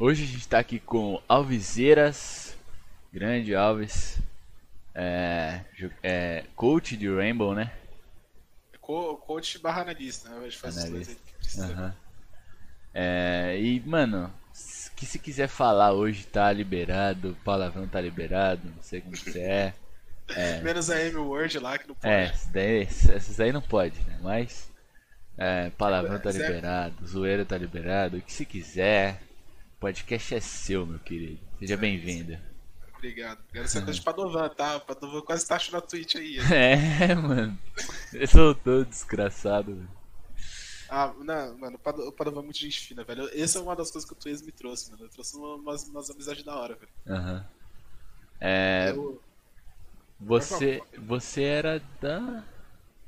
Hoje a gente tá aqui com Alvizeiras, grande Alves, é, é, coach de Rainbow, né? Co coach barra analista, né? A gente faz os dois aí que precisa. Aham. É, e, mano, que se quiser falar hoje tá liberado, palavrão tá liberado, não sei como que é. Menos a M-Word lá, que não pode. É, essas daí, essas aí não pode, né? Mas, é, palavrão tá é- liberado, zoeira tá liberado, o que se quiser. O podcast é seu, meu querido. Seja bem-vindo. Obrigado. Quero ser coisa de Padovan, tá? Padovan quase tá achando a Twitch aí. É, mano. Você soltou, desgraçado. velho. Ah, não, mano, o Pado- o Padovan é muito gente fina, velho. Essa é uma das coisas que o Twitch me trouxe, mano. Eu trouxe uma- umas, umas amizades da hora, velho. Aham. É, Eu- você, você era da.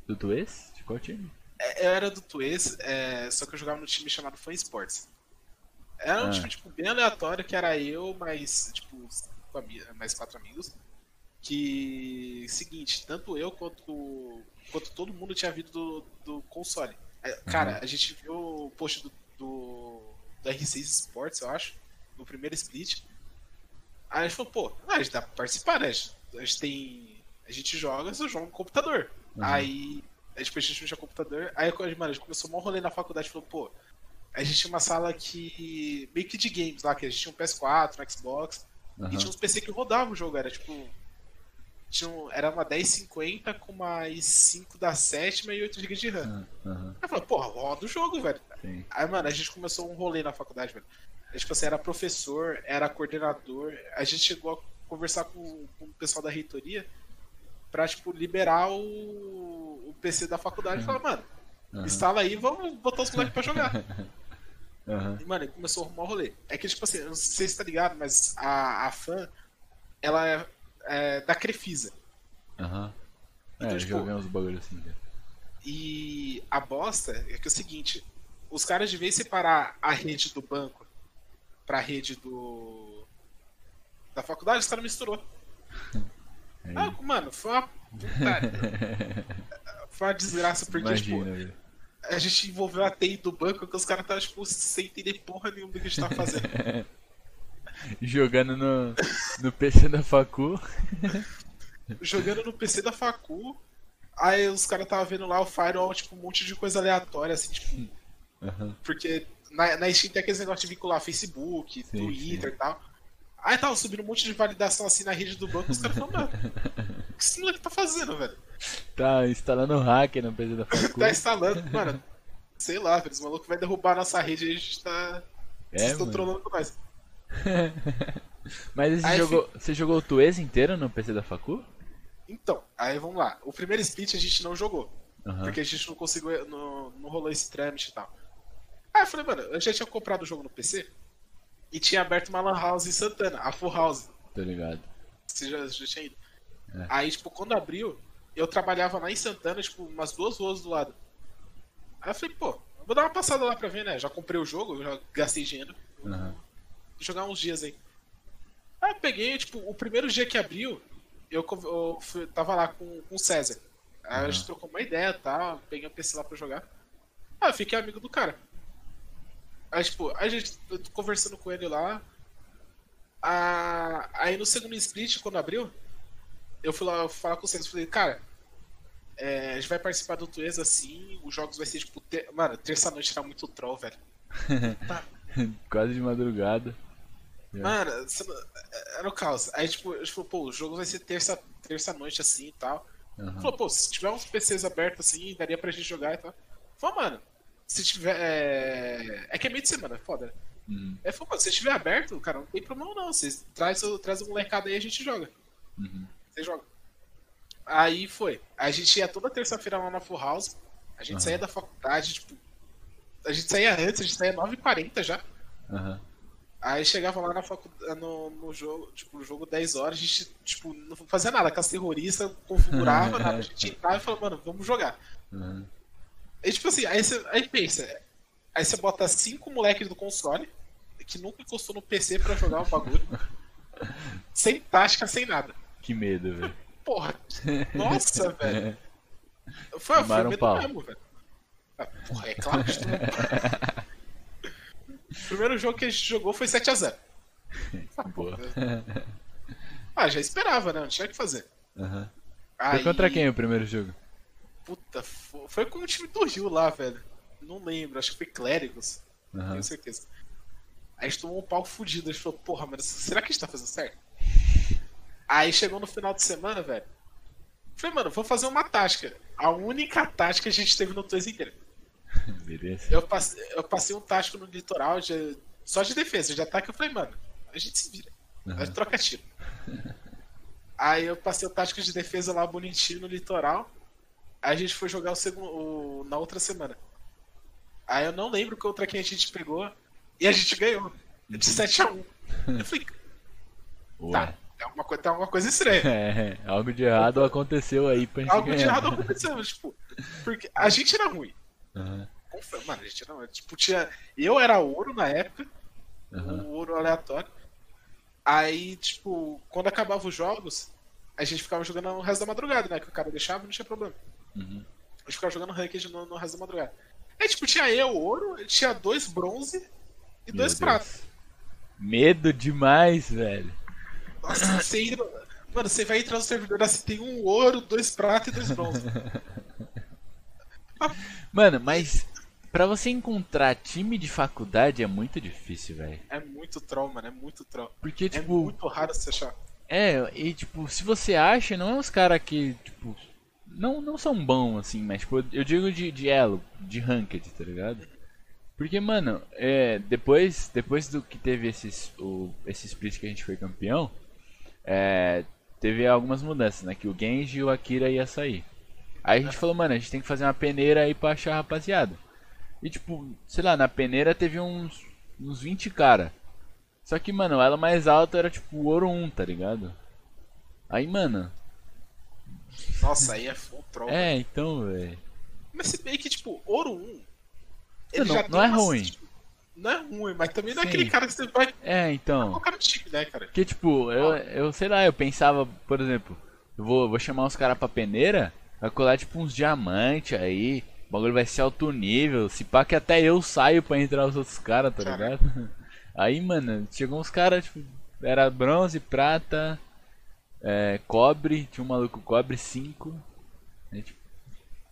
Do Tuês? De qual time? É, Eu era do Twitch, é, só que eu jogava no time chamado Fan Sports. Era um Ah. time, tipo, bem aleatório, que era eu, mais, tipo, mais quatro amigos. Que, seguinte, tanto eu quanto, quanto todo mundo tinha vindo do, do console. É, Cara, a gente viu o post do, do, do R6 Sports, eu acho, no primeiro split. Aí a gente falou, pô, ah, a gente dá pra participar, né? A gente, a gente tem. A gente joga, só joga no computador. Uhum. Aí, aí tipo, a gente não tinha computador. Aí, mano, a gente começou um rolê na faculdade e falou, pô, a gente tinha uma sala que. meio que de games lá, que a gente tinha um PS4, um Xbox, Aham. e tinha uns PC que rodavam o jogo, era tipo. Tinha um- era uma 1050 com mais 5 da sétima e 8 GB de RAM. Ah, Aham, Aí eu falei, porra, roda o jogo, velho. sim. Aí, mano, a gente começou um rolê na faculdade, velho. A gente, tipo assim, era professor, era coordenador. A gente chegou a conversar com, com o pessoal da reitoria pra, tipo, liberar o, o PC da faculdade e falar, mano, Aham. instala aí vamos botar os moleques pra jogar. Aham. E, mano, ele começou a arrumar o rolê. É que, tipo assim, eu não sei se tá ligado, mas a, a fã, ela é, é da Crefisa. Aham. É, Então, eu tipo, uns bagulho assim. já. E a bosta é que é o seguinte, os caras de vez separar a rede do banco pra rede do da faculdade, os caras misturou. Ah, mano, foi uma foi uma desgraça porque imagina, tipo, velho. A gente envolveu a TI do banco que os caras estavam tipo sem entender porra nenhuma do que a gente tava fazendo. Jogando no, no PC da Facu. Jogando no PC da facu, aí os caras estavam vendo lá o firewall, tipo, um monte de coisa aleatória assim, tipo, Aham. Porque na, na Steam tem aqueles negócios de vincular Facebook, Sim, Twitter e tal. Aí tava subindo um monte de validação assim na rede do banco, os caras falando, mano, o que esse moleque tá fazendo, velho? Tá instalando hacker no PC da Facu. Tá instalando, mano. Sei lá, velho, esse maluco vai derrubar a nossa rede e a gente tá. Vocês É, estão mano. trolando com nós. Mas você Aí jogou, você jogou o Tuês inteiro no PC da Facu? Então, aí vamos lá. O primeiro split a gente não jogou. Aham. Porque a gente não conseguiu. Não, não rolou esse trâmite e tal. Aí eu falei, mano, eu já tinha comprado o jogo no PC e tinha aberto uma Lan House em Santana, a Full House. Tô ligado. Você já, já tinha ido. É. Aí, tipo, quando abriu, eu trabalhava lá em Santana, tipo, umas duas ruas do lado. Aí eu falei, pô, eu vou dar uma passada lá pra ver, né? Já comprei o jogo, já gastei dinheiro. Aham. Vou jogar uns dias aí. Aí eu peguei, tipo, o primeiro dia que abriu, eu, eu fui- tava lá com, com o César. Aí a gente trocou uma ideia e tal, peguei o PC lá pra jogar. Aí eu fiquei amigo do cara. Aí, tipo, a gente eu tô conversando com ele lá. Ah, aí no segundo split, quando abriu, eu fui lá falar com o César. Falei, cara, é, a gente vai participar do Tuês assim, os jogos vai ser tipo. Ter... Mano, terça-noite tá muito troll, velho. Tá Quase de madrugada. Mano, você não- era o caos. Aí, tipo, a gente falou, pô, o jogo vai ser terça, terça noite assim e tal. Aham. Falou, pô, se tiver uns PCs abertos assim, daria pra gente jogar e tal. Falou, mano, se tiver. É, é que é meio de semana, é foda. Uhum. Falou, mano, se tiver aberto, cara, não tem problema não. Você traz, o- traz o molecada aí e a gente joga. Uhum. Você joga. Aí foi. A gente ia toda terça-feira lá na Full House. A gente Aham. saía da faculdade, tipo. A gente saía antes, a gente saía 9h40 já. Aham. Aí chegava lá na faculdade, no, no jogo, tipo, no jogo 10 horas, a gente, tipo, não fazia nada, com as terroristas, configurava nada, a gente entrava e falava, mano, vamos jogar. Uhum. Aí, tipo assim, aí você aí pensa, aí você bota cinco moleques do console, que nunca encostou no PC pra jogar o bagulho, sem tática, sem nada. Que medo, velho. Porra, nossa, velho. Foi, foi medo mesmo, velho. Ah, Porra, é claro que. O primeiro jogo que a gente jogou foi 7x0. Boa. Ah, já esperava, né? Não tinha o que fazer. Aham. Aí, Foi contra quem o primeiro jogo? Puta, fo- foi com o time do Rio lá, velho. Não lembro, acho que foi Clérigos. Aham. Tenho certeza. Aí a gente tomou um pau fudido. A gente falou, porra, mas será que a gente tá fazendo certo? Aí chegou no final de semana, velho. Falei, mano, vou fazer uma tática. A única tática que a gente teve no Toys inteiro. Beleza. Eu passei, eu passei um tático no litoral de- só de defesa, de ataque. Eu falei, mano, a gente se vira. A gente troca tiro. Aí eu passei o tático de defesa lá bonitinho no litoral. Aí a gente foi jogar o segundo, na outra semana. Aí eu não lembro contra quem a gente pegou. E a gente ganhou. De 7x1. Eu falei, Ué. tá, tem alguma, coisa, tem alguma coisa estranha. É, algo de errado aconteceu aí pra gente Algo de ganhar. errado aconteceu, mas, tipo, porque a gente era ruim. Confe- Mano, a gente era ruim. Tipo, tinha. Eu era ouro na época, o ouro aleatório. Aí, tipo, quando acabava os jogos, a gente ficava jogando o resto da madrugada, né? Que o cara deixava, não tinha problema. Uhum. A gente ficava jogando ranked no, no resto da madrugada. Aí, tipo, tinha eu, ouro, tinha dois bronze e Meu dois Deus. pratas. Medo demais, velho. Nossa, você entra... Mano, você vai entrar no servidor assim, tem um ouro, dois pratas e dois bronze. Mano, mas pra você encontrar time de faculdade é muito difícil, velho. É muito troll, mano, é muito troll. Porque, É tipo, muito raro você achar. é, e tipo, se você acha, não é os caras que, tipo, não, não são bons, assim, mas, tipo, eu digo de, de elo, de ranked, tá ligado? Porque, mano, é, depois, depois do que teve esses, o, esse split que a gente foi campeão, é, teve algumas mudanças, né? Que o Genji e o Akira ia sair. Aí a gente falou, mano, a gente tem que fazer uma peneira aí pra achar a rapaziada. E tipo, sei lá, na peneira teve uns, uns 20 cara. Só que, mano, o elo mais alto era tipo ouro 1, tá ligado? Aí, mano, Nossa, aí é full troll. é, então, velho. Mas se bem que, tipo, ouro 1. Não, não- não é ruim. tipo, não é ruim, mas também não é aquele cara que você vai É, então. colocar no time, né, cara? Porque, tipo, eu, eu sei lá, eu pensava, por exemplo, eu vou, vou chamar uns caras pra peneira, vai colar tipo uns diamantes aí, o bagulho vai ser alto nível, se pá que até eu saio pra entrar os outros caras, tá Caraca. ligado? Aí, mano, chegou uns caras, tipo, era bronze, prata, é, cobre, tinha um maluco cobre 5. É, tipo,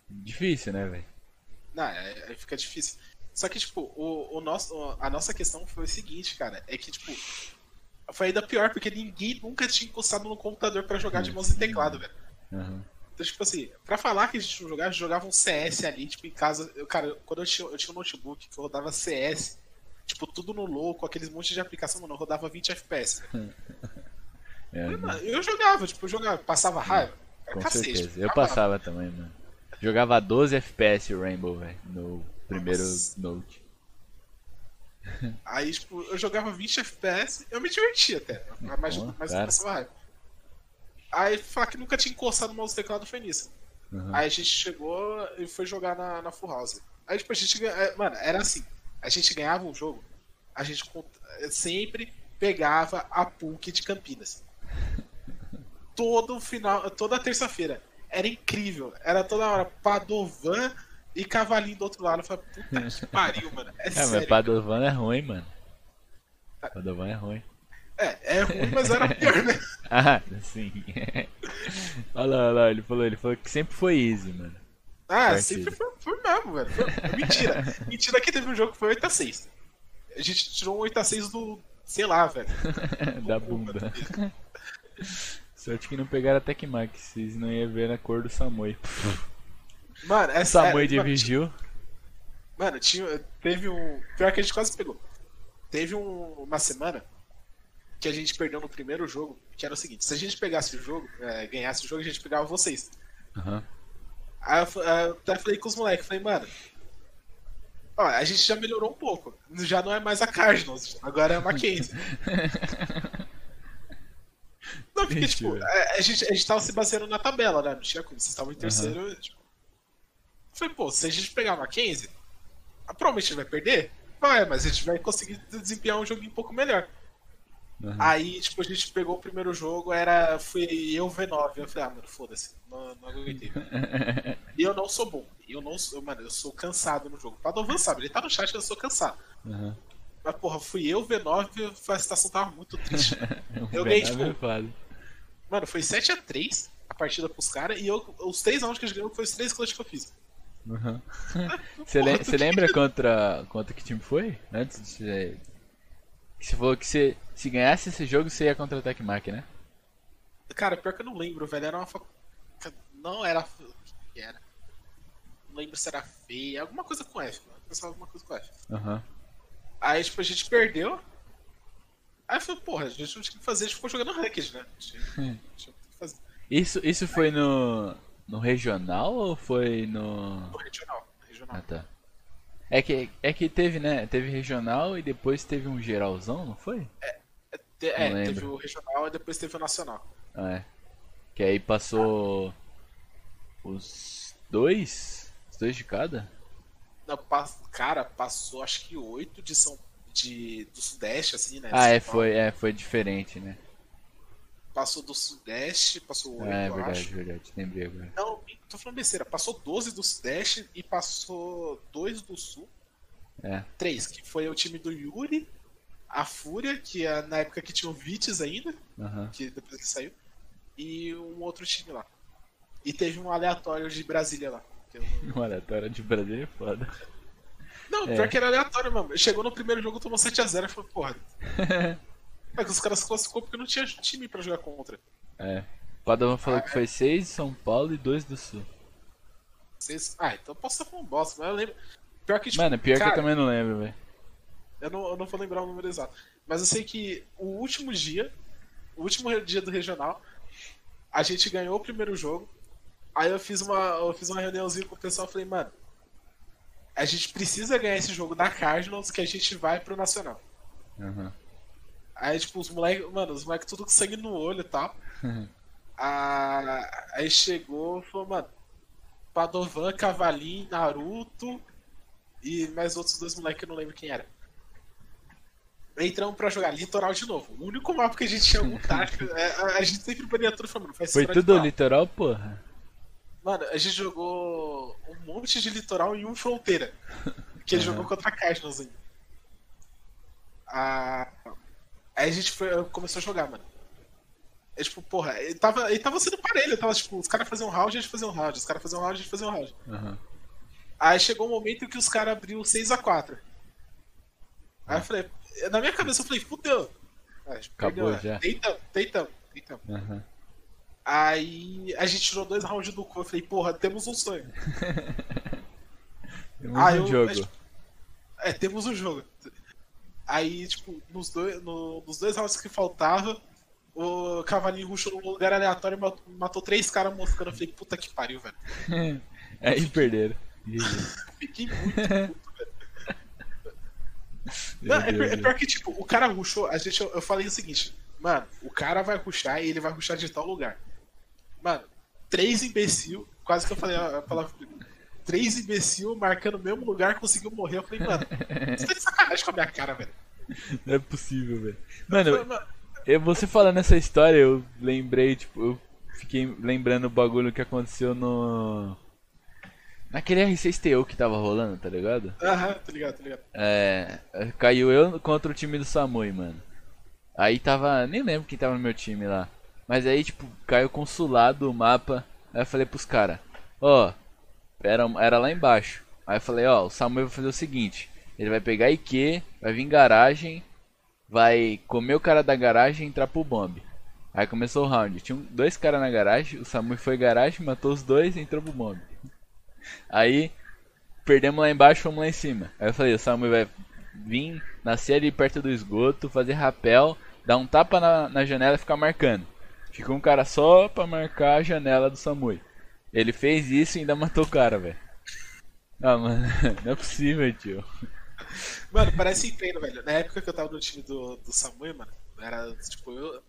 difícil, né, velho? Não, é- aí fica difícil. Só que, tipo, o, o nosso, a nossa questão foi o seguinte, cara, é que, tipo, foi ainda pior, porque ninguém nunca tinha encostado no computador pra jogar de mouse e teclado, velho. Aham. Então, tipo assim, pra falar que a gente não jogava, a gente jogava um CS ali, tipo, em casa. Eu, cara, quando eu tinha, eu tinha um notebook que eu rodava CS, tipo, tudo no low, com aqueles monte de aplicação, mano, eu rodava 20 FPS. É, Eu, mano, eu jogava, tipo, eu jogava, passava raiva. Com cacete, certeza. Eu passava também, mano. Jogava 12 FPS Rainbow, velho, no primeiro Nossa. Note. Aí, tipo, eu jogava 20 FPS, eu me divertia até. Mas, Bom, mas eu passava raiva. Aí falar que nunca tinha encostado no mouse teclado foi nisso. Uhum. Aí a gente chegou e foi jogar na, na Full House. Aí, tipo, a gente é, Mano, era assim. A gente ganhava um jogo, a gente sempre pegava a PUC de Campinas. Todo final, toda terça-feira. Era incrível. Era toda hora Padovan e Cavalinho do outro lado. Eu falei, puta que pariu, mano. É, É, sério. mas Padovan é ruim, mano. Padovan é ruim. É, é ruim, mas era pior, né? Ah, sim. olha lá, olha lá, ele falou, ele falou que sempre foi easy, mano. Ah, Partido. sempre foi, foi mesmo, velho. Foi- mentira. mentira que teve um jogo que foi 8x6. A gente tirou um 8x6 do. Sei lá, velho. da bunda. Sorte que não pegaram a Tecmax, vocês não iam ver na cor do Samui. Mano, essa. Samui de mano, Vigil. Mano, tinha, teve um. Pior que a gente quase pegou. Teve um- uma semana que a gente perdeu no primeiro jogo, que era o seguinte: se a gente pegasse o jogo, é, ganhasse o jogo, a gente pegava vocês. Aham. Aí eu, eu até falei com os moleques, falei, mano. Ó, a gente já melhorou um pouco. Já não é mais a Cardinals, agora é a Mackenzie. Não, porque, tipo, a, a gente, a gente tava se baseando na tabela, né? Não tinha como. Vocês estavam em terceiro. eu, Tipo... Falei, pô, se a gente pegar a Mackenzie, ah, provavelmente a gente vai perder. Vai, mas a gente vai conseguir desempenhar um joguinho um pouco melhor. Aham. Aí, tipo, a gente pegou o primeiro jogo, era. Fui eu V9. Eu falei, ah, mano, foda-se, não, não aguentei. E eu não sou bom. Eu não sou, mano, eu sou cansado no jogo. Padovan sabe, ele tá no chat, eu sou cansado. Aham. Mas, porra, fui eu, V9, a situação tava muito triste. eu O ganhei, tipo, é foda. Mano, foi 7x3 a partida pros caras e eu, os três rounds que a gente ganhou foi os três clutch que eu fiz. Uhum. Você você lembra contra, contra que time foi? Antes de você. falou que você, se ganhasse esse jogo, você ia contra o Tecmac, né? Cara, pior que eu não lembro, velho. Era uma fac... Não era. O que era? Não lembro se era feia. Alguma coisa com F, mano. Pensava alguma coisa com F. Aham. Aí, tipo, a gente perdeu. Aí eu falei, porra, a gente não tinha o que fazer, a gente ficou jogando ranked, né? A gente não tinha o que fazer. Isso, isso foi no. no regional ou foi no. No regional. no regional. Ah tá. É que, é que teve, né? Teve regional e depois teve um geralzão, não foi? Te- é, não lembro. teve o regional e depois teve o nacional. Ah, é. Que aí passou. Os dois? Os dois de cada? Não, cara, passou acho que oito de São. De, do Sudeste, assim, né? Ah, é, foi, é, foi diferente, né? Passou do Sudeste, passou oito, Ah, é verdade, acho. verdade. Lembrei agora. Não, tô falando besteira. Passou 12 do Sudeste e passou 2 do Sul. É. 3, que foi o time do Yuri, a Fúria, que é na época que tinha o Vites ainda, Aham. que depois ele saiu, e um outro time lá. E teve um aleatório de Brasília lá. não- O aleatório de Brasília é foda. Não, É. pior que era aleatório, mano. Chegou no primeiro jogo, tomou 7x0 e falou, porra. É que os caras se classificou porque não tinha time pra jogar contra. É. O Padovan falou Ah, que foi 6 de São Paulo e 2 do Sul. Vocês... Ah, então eu posso estar falando bosta, mas eu lembro. Pior que, tipo, Mano, pior cara, que eu também não lembro, velho. Eu não, eu não vou lembrar o número exato. Mas eu sei que o último dia, o último dia do regional, a gente ganhou o primeiro jogo. Aí eu fiz uma, eu fiz uma reuniãozinha com o pessoal e falei, mano, a gente precisa ganhar esse jogo da Cardinals que a gente vai pro Nacional. Aham. Aí, tipo, os moleques, mano, os moleques tudo com sangue no olho e tal. Ah, aí chegou falou, mano, Padovan, Cavalim, Naruto e mais outros dois moleques que eu não lembro quem era. Entramos pra jogar Litoral de novo. O único mapa que a gente tinha algum tático. é, a, a gente sempre bania tudo falando, faz Foi tudo Litoral. litoral, porra. Mano, a gente jogou um monte de litoral e um fronteira. Que Aham. jogou contra a Cardinals ainda. Ah, aí a gente foi- começou a jogar, mano. É tipo, porra, ele tava, ele tava sendo parelho, tava tipo, os caras faziam um round, a gente fazia um round, os caras faziam um round, a gente fazia um round. Aham. Aí chegou um momento que os caras abriu 6x4. Aí eu falei, na minha cabeça eu falei, fudeu. Aí, Acabou perdeu, né? já. Deitamos, deitamos, deitamos. Aham. Aí a gente tirou dois rounds do cu. Eu falei, porra, temos um sonho. Temos Ah, um eu- jogo. É, temos um jogo. Aí, tipo, nos dois, no- nos dois rounds que faltava, o Cavalinho rushou num lugar aleatório e matou, matou três caras moscando. Eu falei, puta que pariu, velho. Aí perderam. Fiquei muito puto, velho. Não, é, é pior que, tipo, o cara rushou, a gente, eu, eu falei o seguinte, mano, o cara vai rushar e ele vai rushar de tal lugar. Mano, três imbecil, quase que eu falei a palavra. Três imbecil marcando o mesmo lugar conseguiu morrer. Eu falei, mano, você tá de sacanagem com a minha cara, velho. Não é possível, velho. Eu Mano, mano, eu, você falando essa história, eu lembrei, tipo, eu fiquei lembrando o bagulho que aconteceu no. Naquele R6TO que tava rolando, tá ligado? Aham, tá ligado, tá ligado. É. Caiu eu contra o time do Samui, mano. Aí tava. Nem lembro quem tava no meu time lá. Mas aí, tipo, caiu consulado o mapa. Aí eu falei pros caras, ó, era, era lá embaixo. Aí eu falei, ó, o Samuel vai fazer o seguinte, ele vai pegar IQ, vai vir garagem, vai comer o cara da garagem e entrar pro bombe. Aí começou o round. Tinha dois caras na garagem, o Samuel foi garagem, matou os dois e entrou pro bombe. Aí perdemos lá embaixo, fomos lá em cima. Aí eu falei, o Samuel vai vir, nascer ali perto do esgoto, fazer rapel, dar um tapa na, na janela e ficar marcando. Ficou um cara só pra marcar a janela do Samui. Ele fez isso e ainda matou o cara, velho. Ah, mano, não é possível, tio. Mano, parece empenho, velho. Na época que eu tava no time do, do Samuel, mano, era tipo, eu.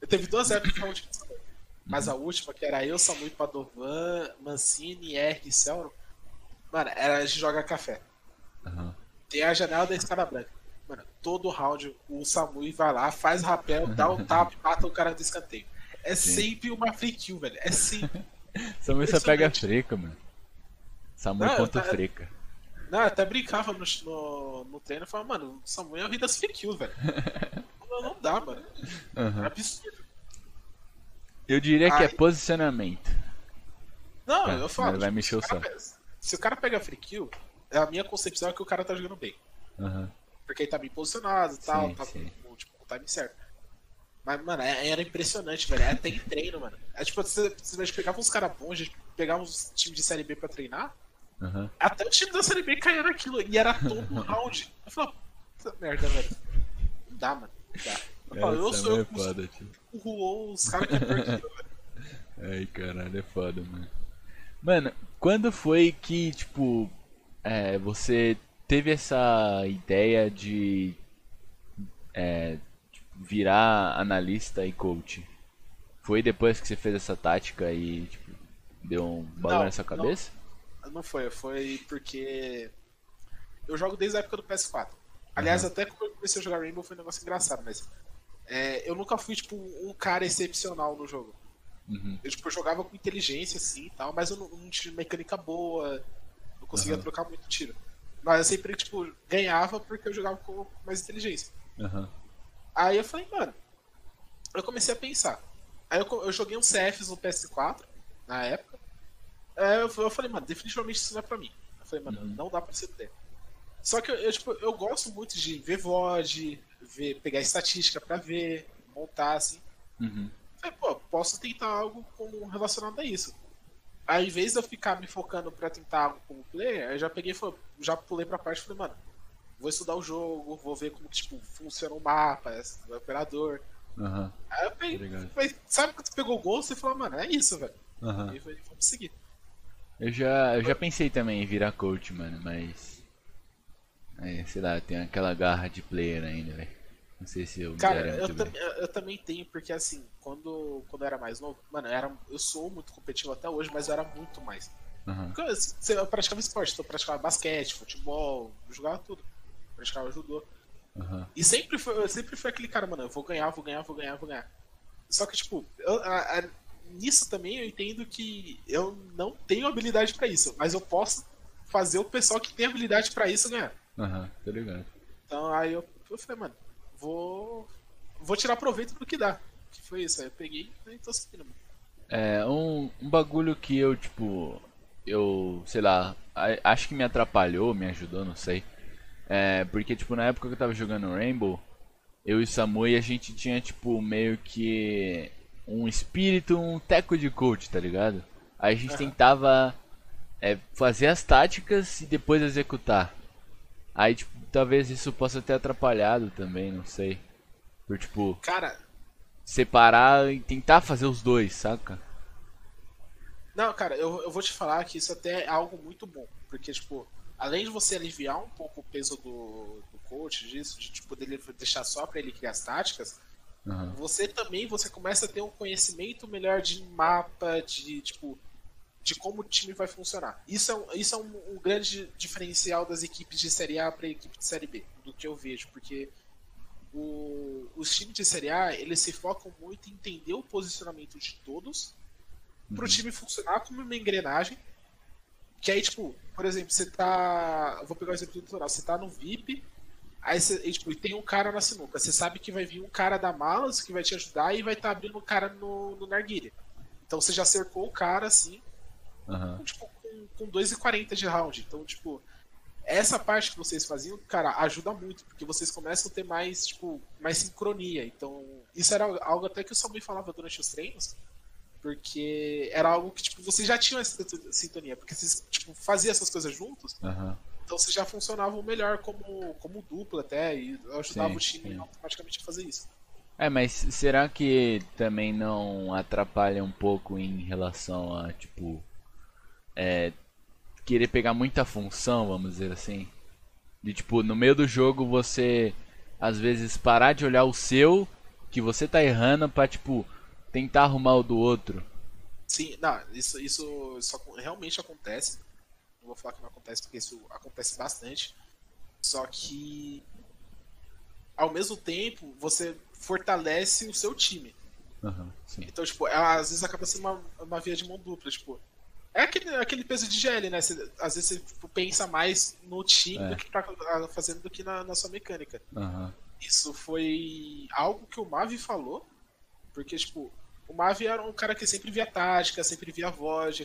Eu teve duas épocas que eu tava no time do Samuel. Mas a última, que era eu, Samuel, Padovan, Mancini, R e Celro, mano, era a gente jogar café. Aham. Tem a janela da escada branca. Mano, todo round o Samui vai lá, faz rapel, dá um tapa e mata o cara do escanteio. É sempre uma free kill, velho. É sempre. Samui só pega freca, mano. Não, contra tá- freca. Não, eu até brincava no, no, no treino e falava, mano, o Samuel ri das fake kills, velho. não, não dá, mano. Aham. É absurdo. Eu diria que é posicionamento. Não, Tá, eu falo. mas vai tipo, mexer se, o o cara saco. pega, se o cara pega free kill, a minha concepção é que o cara tá jogando bem. Aham. Porque ele tá bem posicionado e tal, Sim, tá sim. com tipo, com o time certo. Mas, mano, é- era impressionante, velho. Até em treino, mano. É tipo, você, você pegar uns caras bons, a gente pegava uns times de série B pra treinar. Aham. Até o time da série B caía naquilo. E era todo round. Eu falava, puta merda, velho. Não dá, mano. Não dá. Eu, falo, eu sou é eu que foda, os caras que é velho. Ai, caralho, é foda, mano. Mano, quando foi que, tipo, é, você teve essa ideia de é, virar analista e coach? Foi depois que você fez essa tática e, tipo, deu um bagulho Não, na sua cabeça? Não foi, foi porque eu jogo desde a época do PS4. Aliás, até quando eu comecei a jogar Rainbow foi um negócio engraçado, mas é, eu nunca fui, tipo, um cara excepcional no jogo. Uhum. Eu, tipo, eu jogava com inteligência, assim, e tal, mas eu não, não tinha mecânica boa, não conseguia Aham. trocar muito tiro. Mas eu sempre, tipo, ganhava porque eu jogava com mais inteligência. Aham. Aí eu falei, mano, eu comecei a pensar. Aí eu, eu joguei um CFs no PS4, na época. Aí eu, eu falei, mano, definitivamente isso não é pra mim. Eu falei, mano, Uhum. não dá pra ser ter. Só que eu, eu, tipo, eu gosto muito de ver VOD, ver, pegar estatística pra ver, montar, assim. Uhum. Falei, pô, posso tentar algo como relacionado a isso. Aí, em vez de eu ficar me focando pra tentar algo como player, eu já peguei já pulei pra parte e falei, mano, vou estudar o jogo, vou ver como que, tipo, funciona o mapa, o operador. Aham. Aí eu peguei, sabe quando tu pegou o gol, você falou, mano, é isso, velho. Aham. E falei, vamos seguir. Eu já, eu já pensei também em virar coach, mano, mas. É, sei lá, tem aquela garra de player ainda, velho. Não sei se eu me Cara, garanto, eu, tam- eu- eu também tenho, porque assim, quando, quando eu era mais novo, mano, eu, era, eu sou muito competitivo até hoje, mas eu era muito mais. Aham. Porque eu, eu praticava esporte, então eu praticava basquete, futebol, eu jogava tudo. Praticava judô. Aham. E sempre foi, eu sempre fui aquele cara, mano, eu vou ganhar, vou ganhar, vou ganhar, vou ganhar. Só que, tipo, eu- a- a- nisso também eu entendo que eu não tenho habilidade pra isso, mas eu posso fazer o pessoal que tem habilidade pra isso ganhar. Aham, tá ligado. Então aí eu, eu falei, mano, vou. Vou tirar proveito do que dá. Que foi isso, aí eu peguei e tô seguindo, mano. É, um, um bagulho que eu, tipo, eu, sei lá, acho que me atrapalhou, me ajudou, não sei. É, porque, tipo, na época que eu tava jogando Rainbow, eu e o Samui, a gente tinha, tipo, meio que um espírito, um teco de coach, tá ligado? Aí a gente tentava é, fazer as táticas e depois executar. Aí, tipo, talvez isso possa ter atrapalhado também, não sei. Por, tipo, Cara, separar e tentar fazer os dois, saca? Não, cara, eu, eu vou te falar que isso até é algo muito bom. Porque, tipo, além de você aliviar um pouco o peso do, do coach, disso, de tipo, dele deixar só pra ele criar as táticas, Aham. você também você começa a ter um conhecimento melhor de mapa, de tipo. De como o time vai funcionar. Isso é um, isso é um, um grande diferencial das equipes de Série A para equipe de Série B, do que eu vejo, porque o- os times de Série A eles se focam muito em entender o posicionamento de todos para o time funcionar como uma engrenagem. Que aí, tipo, por exemplo, você tá. Vou pegar o exemplo do litoral. Você tá no VIP, aí você, e, tipo, tem um cara na sinuca. Você sabe que vai vir um cara da malas que vai te ajudar e vai estar abrindo o cara no, no narguilha. Então você já cercou o cara assim, Aham. tipo, com, com 2,40 de round. Então, tipo, essa parte que vocês faziam, cara, ajuda muito, porque vocês começam a ter mais, tipo, mais sincronia. Então, isso era algo até que o Samuel falava durante os treinos, porque era algo que, tipo, vocês já tinham essa sintonia, porque vocês, tipo, faziam essas coisas juntos, Aham. então vocês já funcionavam melhor como, como dupla até, e ajudava Sim, o time sim. automaticamente a fazer isso. É, mas será que também não atrapalha um pouco em relação a, tipo, é, querer pegar muita função, vamos dizer assim? De, tipo, no meio do jogo você, às vezes, parar de olhar o seu, que você tá errando, pra, tipo, tentar arrumar o do outro. Sim, não, isso, isso, isso realmente acontece. Não vou falar que não acontece, porque isso acontece bastante. Só que, ao mesmo tempo, você fortalece o seu time. Sim. Então, tipo, ela, às vezes acaba sendo uma, uma via de mão dupla. Tipo, É aquele, aquele peso de GL, né? Você, às vezes você tipo, pensa mais no time É. do que tá fazendo do que na, na sua mecânica. Aham. Isso foi algo que o Mavi falou, porque, tipo, o Mavi era um cara que sempre via tática, sempre via voz.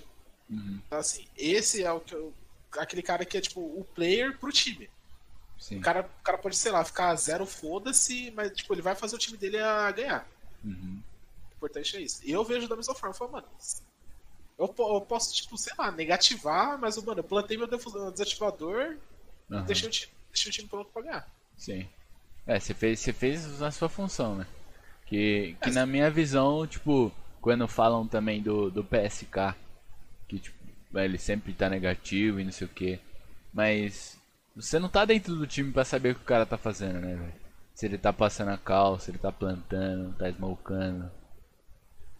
Uhum. Então, assim, esse é o que eu- aquele cara que é, tipo, o player pro time. Sim. O cara, o cara pode, sei lá, ficar zero, foda-se, mas, tipo, ele vai fazer o time dele a ganhar. Uhum. O importante é isso. E eu vejo da mesma forma, eu falo, mano, eu, eu posso, tipo, sei lá, negativar, mas, mano, eu plantei meu desativador e Aham. deixei o, time, deixei o time pronto pra ganhar. Sim. É, você fez, você fez a sua função, né? Que, que É. na minha visão, tipo, quando falam também do, do PSK, que tipo, ele sempre tá negativo e não sei o que, mas você não tá dentro do time pra saber o que o cara tá fazendo, né, velho? Se ele tá passando a cal, se ele tá plantando, tá smokando.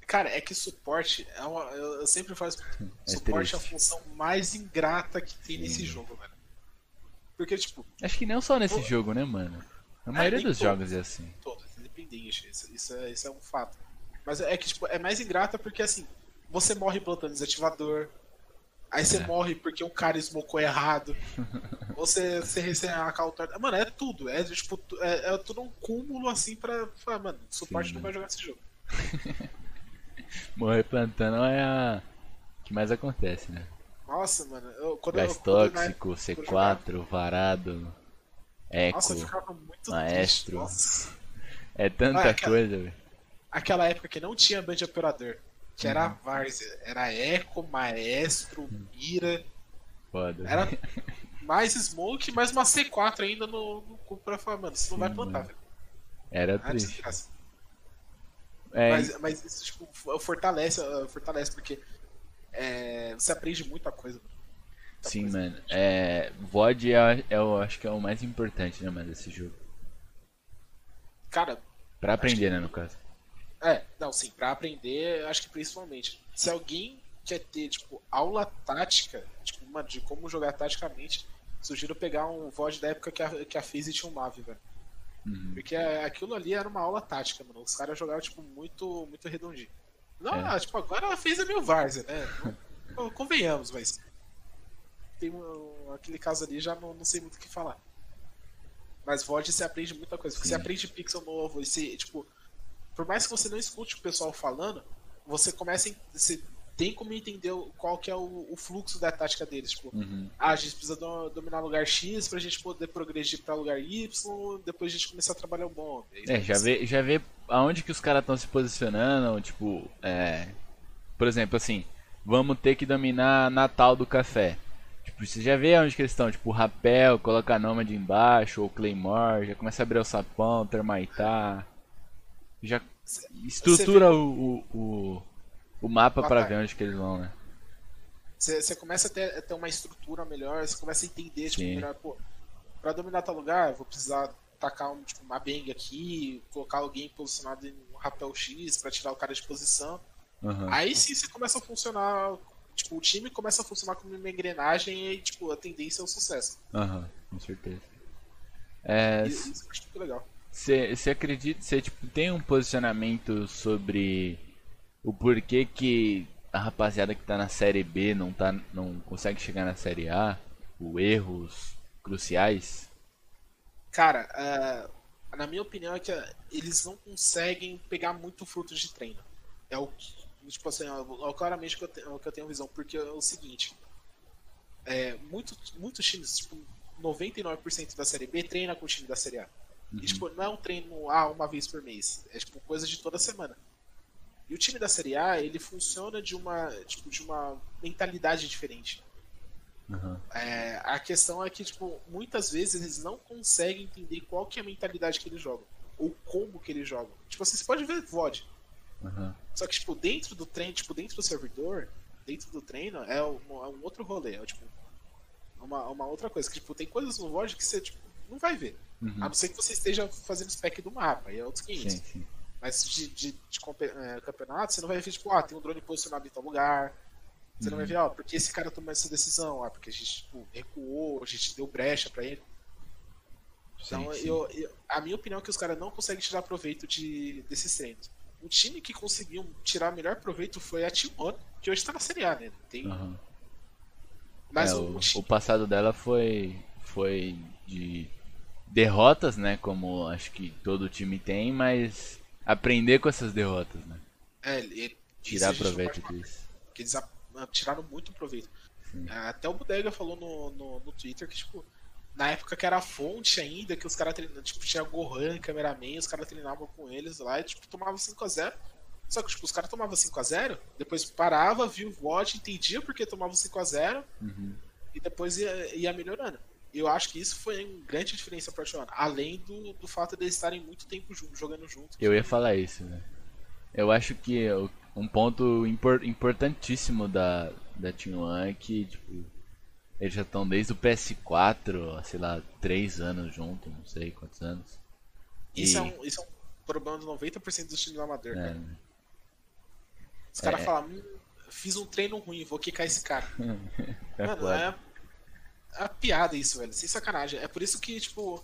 Cara, é que suporte é uma, eu, sempre falo É suporte é a triste. função mais ingrata que tem nesse Sim. jogo, velho. Porque, tipo, Acho que não só nesse Pô. jogo, né, mano? A maioria nem dos jogos é assim. todos, isso, isso, é, isso é um fato. Mas é que, tipo, é mais ingrata porque, assim, você morre plantando desativador, aí você É. morre porque um cara smocou errado, você, você recebe a cal torta. Mano, é tudo, é, tipo, é, é tudo um cúmulo, assim, pra falar, mano, suporte Sim, não vai jogar esse jogo. Morrer plantando é a que mais acontece, né? Nossa, mano, eu, quando Gás eu, quando tóxico, época- C4, varado, eco. Nossa, eu ficava muito Maestro. triste. Nossa. É tanta Ah, aquela- coisa, velho. Aquela época que não tinha band operador, que era a Uhum. Várzea, era Eco, Maestro, Mira, Foda. era mais Smoke, mais uma C4 ainda no, no cu pra falar, mano, você não vai plantar, velho. Era É triste. É, Mas, mas isso, tipo, fortalece, uh, fortalece, porque é, você aprende muita coisa. Muita sim, coisa. mano. É, VOD é, é, eu acho que é o mais importante, né, mano, desse jogo. Cara, Pra aprender, né, no caso. É, não, sim, pra aprender, acho que principalmente. Se alguém quer ter, tipo, aula tática, tipo, mano, de como jogar taticamente, sugiro pegar um VOD da época que a, que a FaZe tinha um Mavi, velho. Uhum. Porque aquilo ali era uma aula tática, mano. Os caras jogavam, tipo, muito, muito redondinho. Não, É. tipo, agora a FaZe é meio Várzea, né? Não- Convenhamos, mas. Tem um- aquele caso ali, já não, não sei muito o que falar. Mas VOD você aprende muita coisa. Porque Sim. você aprende pixel novo, e você, tipo, por mais que você não escute o pessoal falando, você começa a, você tem como entender qual que é o, o fluxo da tática deles. Tipo, Uhum. ah, a gente precisa do- dominar lugar X pra gente poder progredir pra lugar Y, depois a gente começar a trabalhar o bom. É, já vê, já vê aonde que os caras estão se posicionando, tipo, é, por exemplo, assim, vamos ter que dominar Natal do café. Tipo, você já vê onde que eles estão, tipo, rapel, coloca a Nômade embaixo, ou Claymore, já começa a abrir o sapão, termaitar. Já estrutura o, o, o, o mapa pra ver onde que eles vão, né? Você, começa a ter, a ter uma estrutura melhor, você começa a entender, tipo, Sim. melhor, pô, pra dominar tal lugar, eu vou precisar tacar um, tipo, uma bang aqui, colocar alguém posicionado em um rapel X pra tirar o cara de posição. Aham. Aí sim você começa a funcionar, tipo, o time começa a funcionar como uma engrenagem e, tipo, a tendência é o sucesso. Aham, com certeza. É, E, isso eu acho muito legal. Você acredita, você tipo, tem um posicionamento sobre o porquê que a rapaziada que tá na série B não, tá, não consegue chegar na série A? O erros cruciais? Cara, ah, na minha opinião é que eles não conseguem pegar muito fruto de treino. É o que, tipo assim, é claramente que eu, te- é o que eu tenho visão, porque é o seguinte, é, muito, muitos times, tipo, 99% da série B treina com o time da série A. E, tipo, não é um treino ah, uma vez por mês, é tipo coisa de toda semana. E o time da série A, ele funciona de uma, tipo, de uma mentalidade diferente. Aham. É, a questão é que, tipo, muitas vezes eles não conseguem entender qual que é a mentalidade que eles jogam. Ou como que eles jogam. Tipo, assim, você pode ver VOD. Aham. Só que, tipo, dentro do treino, tipo, dentro do servidor, dentro do treino, é um, é um outro rolê. É, tipo, uma, uma outra coisa. Que, tipo, tem coisas no VOD que você, tipo, não vai ver. Uhum. A não ser que você esteja fazendo spec do mapa. Aí é outros 500. Sim, sim. Mas de, de, de é, campeonato, você não vai ver, tipo, ah, tem um drone posicionado em tal lugar. Você não vai ver, ó, porque esse cara tomou essa decisão? Ah, porque a gente tipo, recuou, a gente deu brecha pra ele. Então, Sim, sim. Eu, eu- a minha opinião é que os caras não conseguem tirar proveito de, desses treinos. Um time que conseguiu tirar melhor proveito foi a T1, que hoje tá na Série A, né? Tem... Uhum. Mas É, o, o, time- o passado dela foi, foi de derrotas, né? Como acho que todo time tem, mas aprender com essas derrotas, né? é, ele- Tirar proveito disso. Que eles tiraram muito proveito. Sim. Até o Bodega falou no, no, no Twitter que, tipo, na época que era a fonte ainda, que os caras treinavam, tipo, tinha Gohan, cameraman, os caras treinavam com eles lá e, tipo, tomava 5x0. Só que, tipo, os caras tomavam 5x0, depois parava, via o VOD, entendia porque tomavam 5x0 Uhum. e depois ia, ia melhorando. E eu acho que isso foi uma grande diferença pra Tijuana. Além do, do fato de eles estarem muito tempo ju- jogando juntos. Eu ia falar isso, né? Eu acho que um ponto impor- importantíssimo da, da Team One é que, tipo, eles já estão desde o PS4, sei lá, 3 anos juntos, não sei quantos anos. Isso, E- é um, isso é um problema de 90% dos times amador, É, cara. Os caras é. falam, hum, fiz um treino ruim, vou quicar esse cara. é Mano, foda. é, é piada isso, velho. Sem sacanagem. É por isso que, tipo,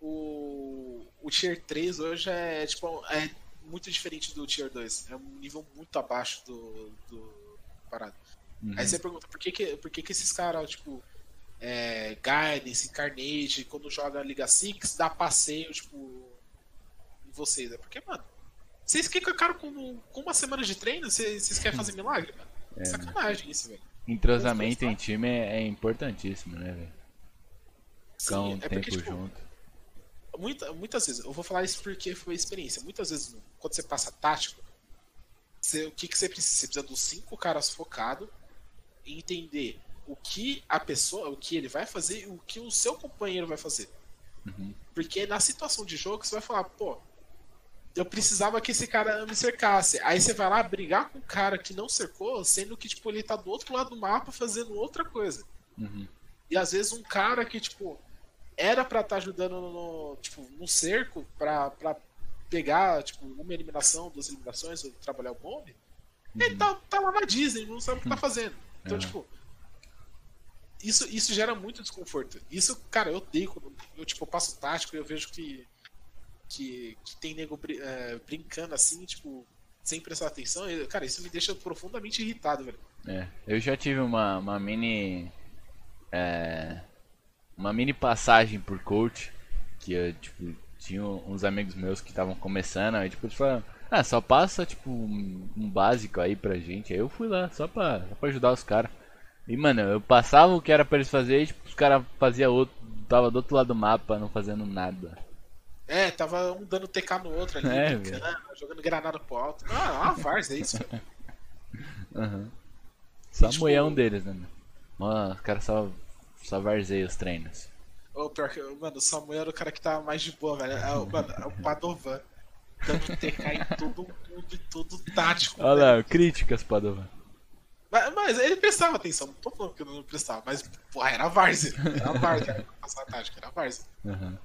o, o Tier 3 hoje é, tipo, é muito diferente do Tier 2. É um nível muito abaixo do, do parado. Uhum. Aí você pergunta, por que que, por que, que esses caras, tipo, é, Guidance, Carnage, quando joga Liga Six, dá passeio, tipo, em vocês? É porque, mano, vocês ficam caro com, com uma semana de treino, vocês, vocês querem fazer milagre, mano? É, Sacanagem isso, velho. Entrosamento em time é, é importantíssimo, né, velho? Ficar um é tempo porque, tipo, junto. muita, muitas vezes, eu vou falar isso porque foi experiência. Muitas vezes, quando você passa tático, você- o que, que você precisa? Você precisa dos cinco caras focados entender o que a pessoa, o que ele vai fazer e o que o seu companheiro vai fazer. Uhum. Porque na situação de jogo, você vai falar, pô, eu precisava que esse cara me cercasse. Aí você vai lá brigar com um cara que não cercou, sendo que, tipo, ele tá do outro lado do mapa fazendo outra coisa. Uhum. E às vezes um cara que, tipo, era pra estar ajudando no, tipo, no cerco pra, pra pegar, tipo, uma eliminação, duas eliminações, ou trabalhar o bombe, ele tá, tá lá na Disney, não sabe o que tá fazendo. Então, Uhum. tipo, isso, isso gera muito desconforto. Isso, cara, eu odeio quando eu, tipo, passo tático e eu vejo que, que, que tem nego é, brincando assim, tipo, sem prestar atenção. Cara, isso me deixa profundamente irritado, velho. É, eu já tive uma, uma mini. é, uma mini passagem por coach. Que eu, tipo, tinha uns amigos meus que estavam começando. Aí, tipo, eles falaram: Ah, só passa, tipo, um, um básico aí pra gente. Aí eu fui lá, só pra, só pra ajudar os caras. E, mano, eu passava o que era pra eles fazerem. E, tipo, os caras faziam outro. Tava do outro lado do mapa, não fazendo nada. É, tava um dando TK no outro ali, É, brincando, jogando granada pro alto. Ah, uma várzea isso, velho. Só E, tipo, mulher um deles, né? Mano, os caras só, só os treinos. Ô, pior que, mano, o Samuel era o cara que tava mais de boa, velho. É, o- mano, é o Padovan. Dando TK em todo mundo e todo tático. Olha lá, críticas, Padovan. Mas, mas ele prestava atenção, não tô falando que ele não prestava, mas, porra, era várzea. Era várzea, era passar a tática, era várzea. Aham.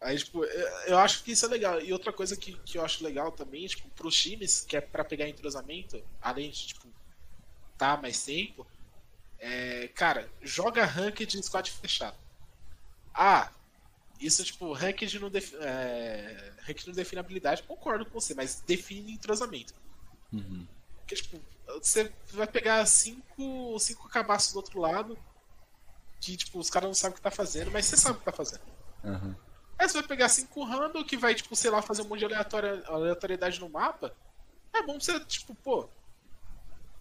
Aí, tipo, eu, eu acho que isso é legal. E outra coisa que, que eu acho legal também, tipo, pros times, que é pra pegar entrosamento, além de, tipo, tá mais tempo, é, cara, joga ranked em squad fechado. Ah, isso, tipo, ranked não, defi é, ranked não define habilidade, concordo com você, mas define entrosamento. Uhum. Porque, tipo, você vai pegar cinco, cinco cabaços do outro lado, que, tipo, os caras não sabem o que tá fazendo, mas você sabe o que tá fazendo. Aham. Aí você vai pegar cinco random que vai, tipo, sei lá, fazer um monte de aleatória, aleatoriedade no mapa. É bom você, tipo, pô.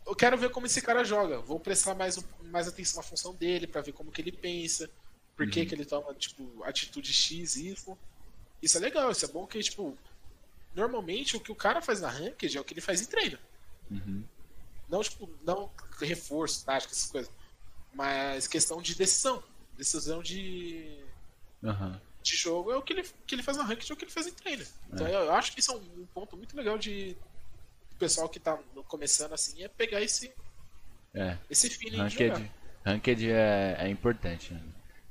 Eu quero ver como esse cara joga. Vou prestar mais, mais atenção na função dele pra ver como que ele pensa. Por que, que ele toma, tipo, atitude X, Y. Isso é legal, isso é bom que, tipo. Normalmente o que o cara faz na ranked é o que ele faz em treino. Uhum. Não, tipo, não reforço, tática, essas coisas. Mas questão de decisão. Decisão de Aham. de jogo é o que ele, que ele faz na ranked, é o que ele faz em treino. Então eu acho que isso é um, ponto muito legal de o pessoal que tá começando assim, é pegar esse, É. esse feeling de jogar. Ranked, ranked é, é importante. né?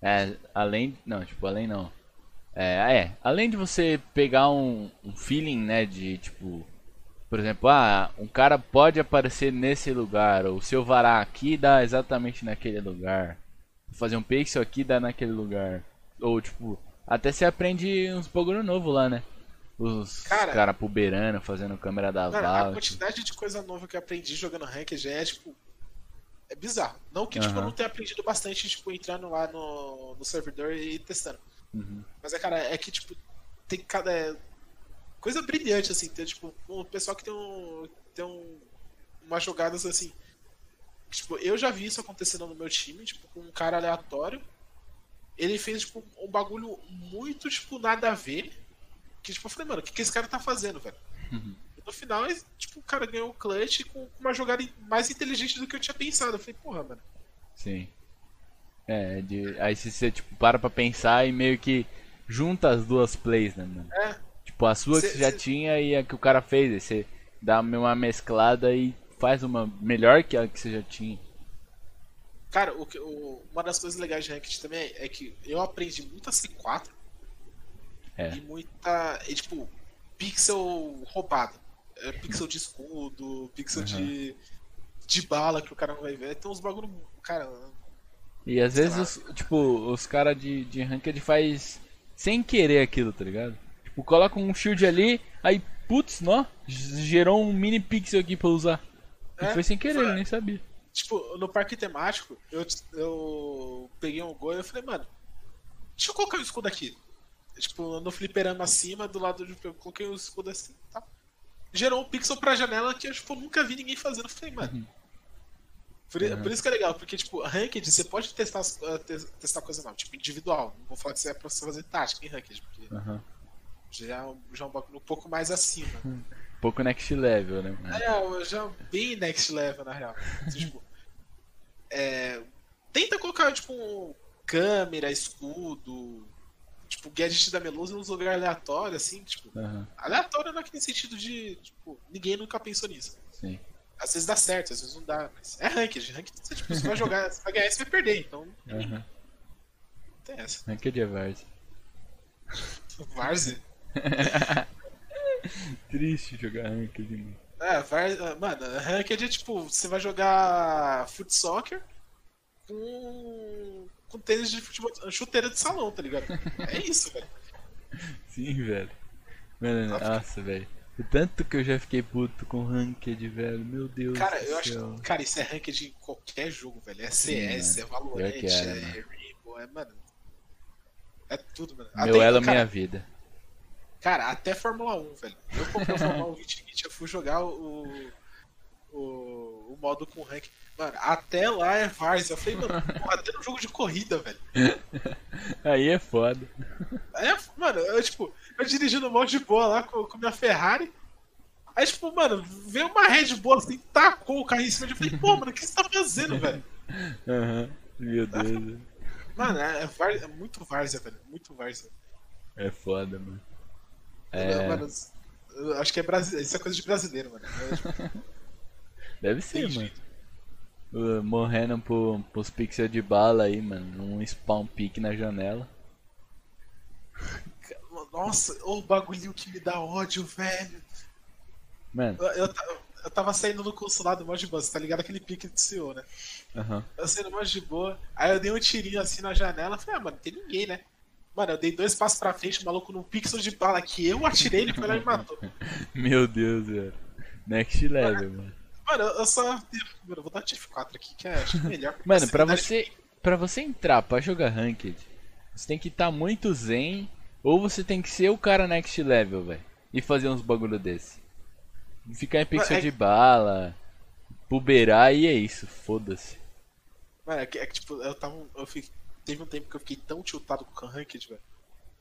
É, além. Não, tipo, além não. É, é, além de você pegar um, um feeling, né, de tipo. Por exemplo, ah, um cara pode aparecer nesse lugar, ou se eu varar aqui, dá exatamente naquele lugar. Fazer um pixel aqui, dá naquele lugar. Ou tipo, até você aprende uns bagulho novo lá, né? os Cara- cara puberando, fazendo câmera da Cara, a quantidade de coisa nova que eu aprendi jogando Ranked é, tipo. É bizarro. Não que, tipo, eu não tenha aprendido bastante, tipo, entrando lá no, no servidor e testando. Uhum. Mas é, cara, é que, tipo, tem cada. é, coisa brilhante, assim. Tem, tipo, o pessoal que tem um. Tem um. Umas jogadas assim. que, Tipo, eu já vi isso acontecendo no meu time, tipo, com um cara aleatório. Ele fez, tipo, um bagulho muito, tipo, nada a ver. Que, tipo, eu falei, mano, o que, que esse cara tá fazendo, velho? Uhum. No final, tipo, o cara ganhou o clutch com uma jogada mais inteligente do que eu tinha pensado. Eu falei, porra, mano. Sim. É, de... aí se você tipo, para pra pensar e meio que junta as duas plays, né, mano? É, Tipo, a sua Cê- que você já cê- tinha e a que o cara fez. Aí você dá uma mesclada e faz uma melhor que a que você já tinha. Cara, o, o- uma das coisas legais de Ranked também é que eu aprendi muita C4 É. e muita. E, tipo, pixel roubado. É, pixel de escudo, pixel de, de bala que o cara não vai ver. Tem uns bagulho. Cara, E às vezes, os, tipo, os caras de, de ranked faz sem querer aquilo, tá ligado? Tipo, coloca um shield ali, aí, putz, nó, gerou um mini pixel aqui pra usar. E É, foi sem querer, foi- eu nem sabia. tipo, no parque temático, eu, eu peguei um gol e eu falei, mano, deixa eu colocar o escudo aqui. Tipo, no fliperama acima, do lado de. Eu coloquei o escudo assim tá? Gerou um pixel pra janela que eu tipo, nunca vi ninguém fazendo. Eu falei, mano. Por, i- Uhum. por isso que é legal, porque, tipo, Ranked, você pode testar, te- testar coisa nova, tipo, individual. Não vou falar que isso é pra você fazer tática em Ranked, porque Aham. já, é um- já é um bagulho um pouco mais acima. Um pouco next level, né, mano? É, já bem next level, na real. Assim, tipo, é, tenta colocar, tipo, um câmera, escudo, tipo, gadget da Melusa nos lugares aleatórios, assim, tipo, Aham, aleatório naquele sentido de, tipo, ninguém nunca pensou nisso. sim. Às vezes dá certo, às vezes não dá, mas é ranked. Ranked, você, tipo, você vai jogar, você vai ganhar você vai perder, então não Aham. tem essa. Ranked é Vars. Várzea. Triste jogar ranked, mano. É, mano, ranked é tipo, você vai jogar foot soccer com, com tênis de futebol, chuteira de salão, tá ligado? É isso, velho. Sim, velho. Mano, nossa, velho. O tanto que eu já fiquei puto com ranked, velho. Meu Deus Cara, eu acho céu. que, cara, isso é ranked em qualquer jogo, velho. É CS, é Valorant, é, é. Rainbow, é, mano. É tudo, mano. Meu elo é cara, minha vida. Cara, até Fórmula 1, velho. Eu comprei o Fórmula 1 2020, eu fui jogar o, o, o modo com rank. Mano, até lá é Vars. Eu falei, mano, até no jogo de corrida, velho. Aí é foda. É, mano, eu, tipo, eu dirigindo mó de boa lá com, com minha Ferrari. Aí, tipo, mano, veio uma Red Bull assim, tacou o carro em cima de mim. Eu falei, pô, mano, o que você tá fazendo, velho? Aham. Meu Deus. Mano, é, é, Var- é muito Várzea, velho. Muito Várzea. É foda, mano. É, Mano, eu acho que é brasileiro. Isso é coisa de brasileiro, mano. É, tipo, deve ser, mano. Uh, Morrendo pro, pros pixels de bala aí, mano. Um spawn pick na janela. Nossa, o bagulhinho que me dá ódio, velho. Mano, Eu, eu, eu tava saindo no consulado mó de boa, você tá ligado? Aquele pique do CEO, né? aham. Eu saindo mó de boa, aí eu dei um tirinho assim na janela, falei, ah, mano, não tem ninguém, né? Mano, eu dei dois passos pra frente, o maluco num pixel de bala que eu atirei, ele foi lá e me matou. Meu Deus, velho. Next level, mano. Mano, eu eu só. Mano, eu vou dar TF4 aqui, que é acho que melhor. Mano, pra você, pra você entrar pra jogar Ranked, você tem que estar muito zen, ou você tem que ser o cara next level, velho. E fazer uns bagulho desse. Ficar em pixel é- de bala, puberar e é isso, foda-se. Mano, é que, é que, tipo, eu tava. Eu fiquei, teve um tempo que eu fiquei tão tiltado com o Ranked, velho.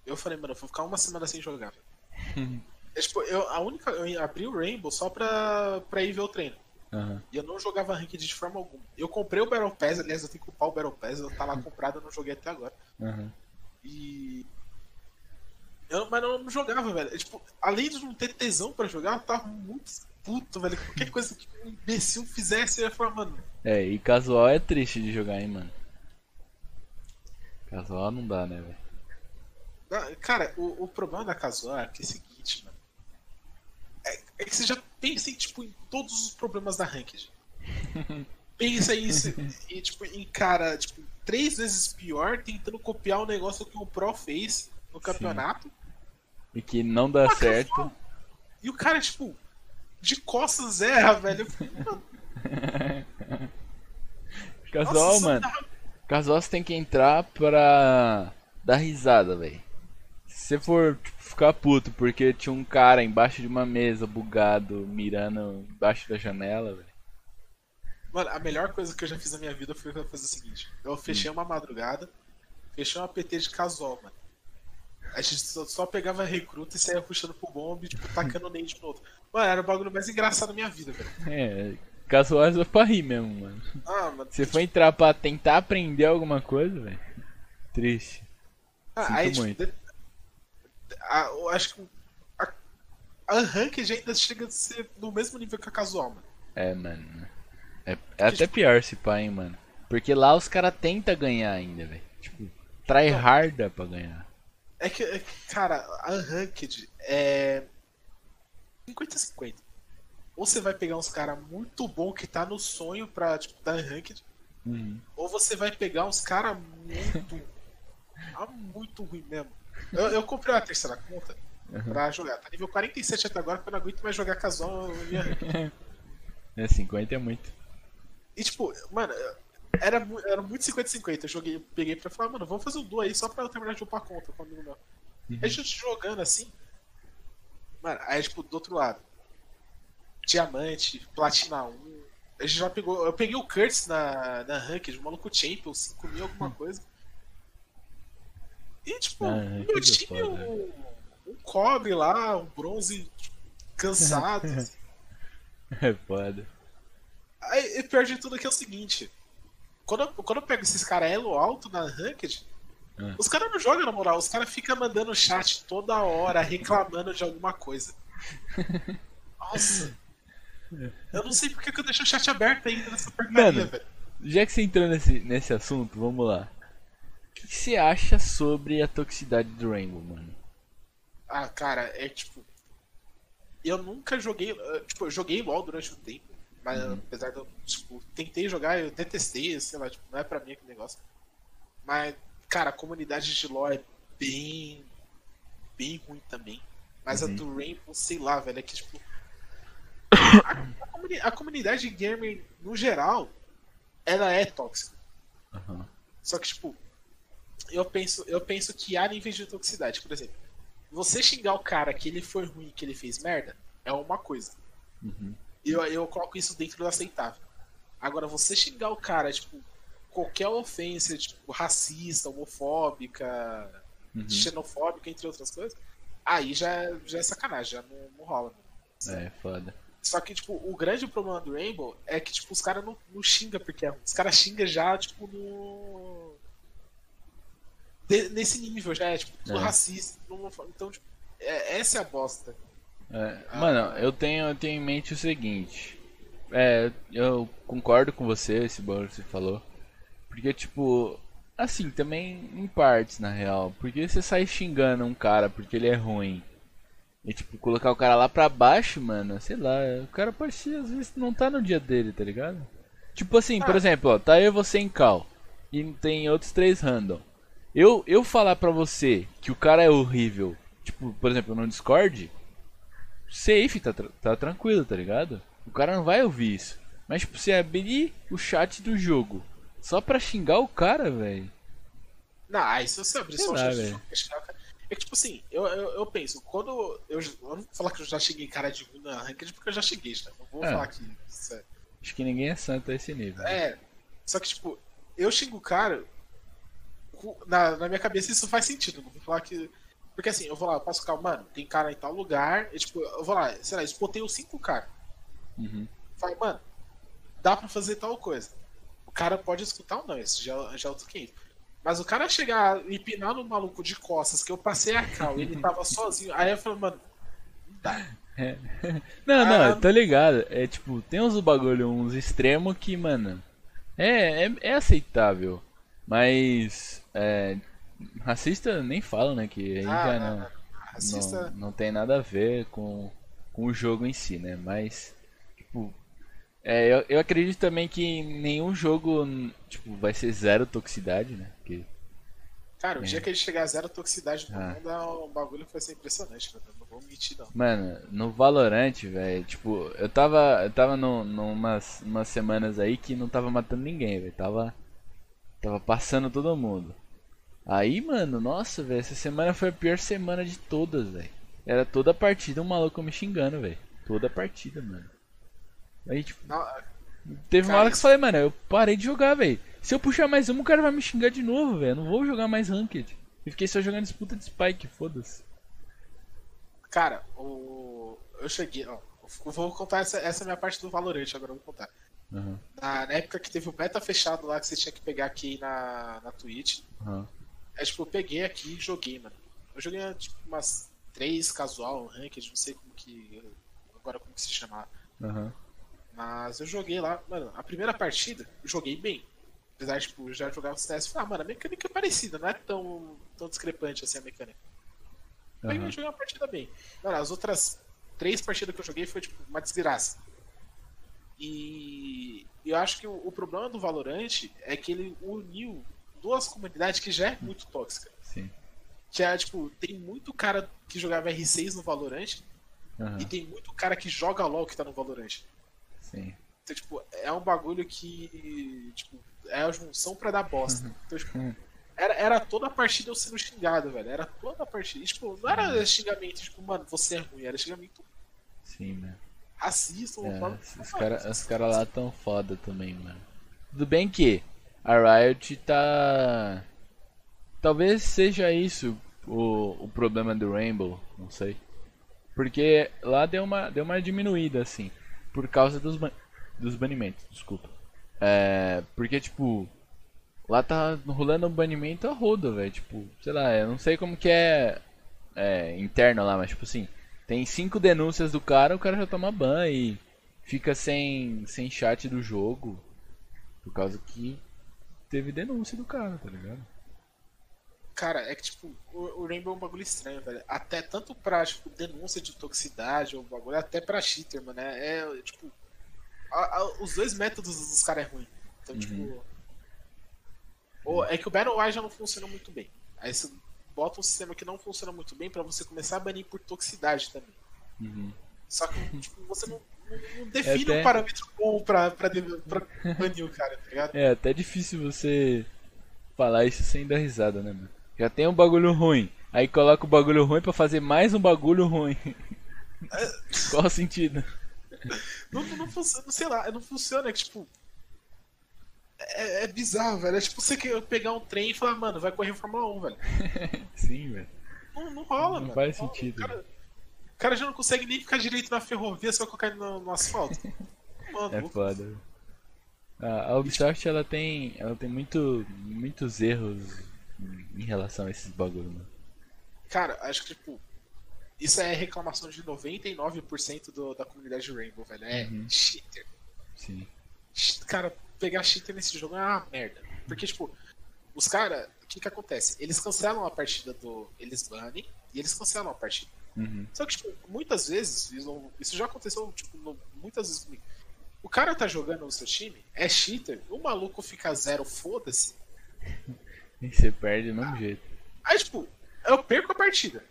Eu falei, mano, eu vou ficar uma semana sem jogar, velho. é, tipo, eu, a única. Eu abri o Rainbow só pra, pra ir ver o treino. Aham. E eu não jogava Ranked de forma alguma. Eu comprei o Battle Pass, aliás, eu tenho que culpar o Battle Pass, eu lá comprado, eu não joguei até agora. Aham. E. Eu, mas eu não jogava, velho. É, tipo, além de não ter tesão pra jogar, eu tava muito puto, velho. Qualquer coisa que um imbecil fizesse, eu ia falar, mano. É, e casual é triste de jogar, hein, mano. Casual não dá, né, velho? ah, Cara, o, o problema da casual é que é o seguinte. É, é que você já pensa em, tipo, em todos os problemas da Ranked. pensa em, se- e, tipo, em cara, tipo, três vezes pior tentando copiar o negócio que o Pro fez no campeonato. e que não dá certo. E o cara, tipo, de costas erra, velho. Casual, nossa, mano. tá- Casual você tem que entrar pra dar risada, velho. Se você for tipo, ficar puto porque tinha um cara embaixo de uma mesa bugado, mirando embaixo da janela, velho. Mano, a melhor coisa que eu já fiz na minha vida foi fazer o seguinte: eu fechei uma madrugada, fechei uma PT de casual, mano. A gente só, só pegava recruta e saía puxando pro bombe, tipo, tacando nade no outro. Mano, era o bagulho mais engraçado da minha vida, velho. É, casual é pra rir mesmo, mano. Ah, mano. Se for entrar pra tentar aprender alguma coisa, velho. Triste. Ah, Sinto aí, tipo, muito. de- a- eu acho que a, a Ranked ainda chega a ser no mesmo nível que a casual, mano. É, mano. É, é até pior esse pai, hein, mano. Porque lá os caras tentam ganhar ainda, velho. Tipo, tryharda pra ganhar. É que, é cara, a Unranked é 50-50. Ou você vai pegar uns caras muito bom que tá no sonho pra, tipo, dar Unranked, Uhum. ou você vai pegar uns caras muito. ah, muito ruim mesmo. Eu, eu comprei uma terceira conta pra jogar. Tá nível 47 até agora, porque eu não aguento mais jogar casual em Unranked. É, 50 é muito. E tipo, mano, era, era muito 50-50. Eu joguei, peguei pra falar, mano, vamos fazer um duo aí só pra eu terminar de upar a conta com um amigo meu. Aí a gente jogando assim. Mano, aí tipo, do outro lado. Diamante, Platina 1. A gente já pegou. Eu peguei o Curtis na, na Ranked, o maluco Champion, 5 mil alguma coisa. E tipo, Ah, meu é time, um, um cobre lá, um bronze cansado. assim. É foda. Aí, e pior de tudo é que é o seguinte: quando eu, quando eu pego esses caras elo alto na Ranked, Ah. os caras não jogam na moral, os caras ficam mandando chat toda hora reclamando de alguma coisa. Nossa. Eu não sei porque que eu deixo o chat aberto ainda nessa porcaria, velho. Já que você entrou nesse, nesse assunto, vamos lá. O que, você acha sobre a toxicidade do Rainbow, mano? Ah, cara, é tipo. Eu nunca joguei. Tipo, eu joguei LOL durante um tempo. Mas apesar de eu, tipo, tentei jogar, eu detestei, sei lá, tipo, não é pra mim aquele negócio. Mas, cara, a comunidade de LOL é bem. bem ruim também. Mas a do Rainbow, sei lá, velho, é que tipo. A, a comuni- a comunidade gamer, no geral, ela é tóxica. Aham. Só que, tipo, eu penso, eu penso que há níveis de toxicidade. Por exemplo, você xingar o cara que ele foi ruim, que ele fez merda, é uma coisa. Uhum. Eu, eu coloco isso dentro do aceitável. Agora, você xingar o cara, tipo, qualquer ofensa, tipo, racista, homofóbica, Uhum. xenofóbica, entre outras coisas, aí já, já é sacanagem, já não, não rola. É, foda. Só que, tipo, o grande problema do Rainbow é que, tipo, os caras não, não xingam porque é ruim. Os caras xingam já, tipo, no. De- nesse nível já, é, tipo, tudo É. racista. Então, tipo, é- essa é a bosta. É, mano, eu tenho, eu tenho em mente o seguinte. É, eu concordo com você, esse bagulho que você falou. Porque, tipo, assim, também em partes, na real. Porque você sai xingando um cara porque ele é ruim. E, tipo, colocar o cara lá pra baixo, mano, sei lá. O cara ser, às vezes, não tá no dia dele, tá ligado? Tipo assim, por Ah. exemplo, ó, tá eu e você em cal. E tem outros três random. Eu, eu falar pra você que o cara é horrível, tipo, por exemplo, no Discord, safe, tá, tá tranquilo, tá ligado? O cara não vai ouvir isso. Mas, tipo, você abrir o chat do jogo só pra xingar o cara, velho. Não, aí se você abrir Sei só o chat, velho. é xingar o cara. É que, tipo assim, eu, eu, eu penso, quando. Eu, eu não vou falar que eu já cheguei cara de ruim na ranked, porque eu já cheguei, já. Não vou É. falar que. isso é- Acho que ninguém é santo a esse nível. É. Só que, tipo, eu xingo o cara. Na, na minha cabeça isso faz sentido. Não vou falar que. Porque assim, eu vou lá, eu passo carro, mano, tem cara em tal lugar. E, tipo, eu vou lá, sei lá, espotei os cinco caras. Uhum. Falo, mano, dá pra fazer tal coisa. O cara pode escutar ou não, isso já, já é outro 500. Mas o cara chegar e pinar no maluco de costas, que eu passei a cal, ele tava sozinho. Aí eu falo, mano, não dá. Não, não, Ah. eu tô ligado. É tipo, tem uns bagulho, uns extremos que, mano, é, é, é aceitável. Mas, é, racista nem falo, né? Que aí Ah, já não, não, não. Racista. não, não tem nada a ver com, com o jogo em si, né? Mas, tipo, é, eu, eu acredito também que nenhum jogo, tipo, vai ser zero toxicidade, né? Porque Cara, o É. dia que gente chegar a zero toxicidade no Ah. mundo é um bagulho que vai ser impressionante, cara. Não vou mentir, não. Mano, no Valorant, velho, tipo, eu tava. Eu tava no, numas umas semanas aí que não tava matando ninguém, velho. Tava. Tava passando todo mundo. Aí, mano, nossa, velho, essa semana foi a pior semana de todas, velho. Era toda a partida um maluco me xingando, velho. Toda a partida, mano. Aí, tipo, Não, teve uma hora que eu falei, mano, eu parei de jogar, velho. Se eu puxar mais uma, o cara vai me xingar de novo, velho. Eu não vou jogar mais Ranked. Eu fiquei só jogando disputa de Spike, foda-se. Cara, o... eu cheguei, ó. Eu vou contar essa, essa minha parte do Valorant, agora eu vou contar. Aham, Na, na época que teve o beta fechado lá, que você tinha que pegar aqui na, na Twitch, aham. É tipo, eu peguei aqui e joguei, mano. Eu joguei tipo umas três casual, ranked, não sei como que. Agora como que se chama. Aham. Mas eu joguei lá, mano, a primeira partida, eu joguei bem. Apesar de, tipo, já os testes, falei, ah, mano, a mecânica é parecida, não é tão, tão discrepante assim a mecânica. Aí Aham. eu joguei uma partida bem. Mano, as outras três partidas que eu joguei foi, tipo, uma desgraça. E eu acho que o, o problema do Valorant é que ele uniu duas comunidades que já é muito tóxica. Sim. Que é, tipo, tem muito cara que jogava R6 no Valorant Aham. e tem muito cara que joga LOL que tá no Valorant. Sim. Então, tipo, é um bagulho que, tipo, é a junção pra dar bosta. Então, tipo, Uhum. era, era toda a partida eu sendo xingado, velho. Era toda a partida. E, tipo, não era Uhum. xingamento, tipo, mano, você é ruim. Era xingamento Sim, mano. racista. É, os caras cara lá tão foda também, mano. Tudo bem que a Riot tá. Talvez seja isso o, o problema do Rainbow, não sei. Porque lá deu uma, deu uma diminuída, assim. Por causa dos, ban- dos banimentos, desculpa. É. Porque, tipo. Lá tá rolando um banimento a rodo, velho. Tipo, sei lá, eu não sei como que é, é interno lá, mas tipo assim. Tem cinco denúncias do cara, o cara já toma ban e fica sem, sem chat do jogo. Por causa que teve denúncia do cara, tá ligado? Cara, é que, tipo, o, o Rainbow é um bagulho estranho, velho. Até tanto pra, tipo, denúncia de toxicidade ou bagulho, até pra cheater, mano. É, é, tipo. a- a- os dois métodos dos caras é ruim. Então, tipo. ou- é que o Battle já não funciona muito bem. Aí você bota um sistema que não funciona muito bem pra você começar a banir por toxicidade também. Uhum. Só que, tipo, você não, não- não define até- um parâmetro bom pra, pra, pra banir o cara, tá ligado? É até difícil você falar isso sem dar risada, né, mano? Já tem um bagulho ruim, aí coloca o bagulho ruim pra fazer mais um bagulho ruim. Qual o sentido? Não, não funciona, sei lá, não funciona, é que, tipo. É, é bizarro, velho. É tipo você pegar um trem e falar, mano, vai correr Fórmula 1, velho. Sim, velho. Não, não rola, Não mano. faz rola. sentido. O cara, o cara já não consegue nem ficar direito na ferrovia se vai colocar no, no asfalto. Mano, É foda. A a Ubisoft ela tem, ela tem muito, muitos erros em relação a esses bagulho, mano. Cara, acho que, tipo. Isso é reclamação de 99% do, da comunidade de Rainbow, velho. É Uhum. cheater. Sim. Cara, pegar cheater nesse jogo é uma merda. Porque, tipo, os caras, o que que acontece? Eles cancelam a partida do. Eles banem e eles cancelam a partida. Uhum. Só que, tipo, muitas vezes, isso já aconteceu, tipo, muitas vezes comigo. O cara tá jogando no seu time, é cheater, o maluco fica zero, foda-se. E você perde do mesmo jeito. Aí, tipo, eu perco a partida.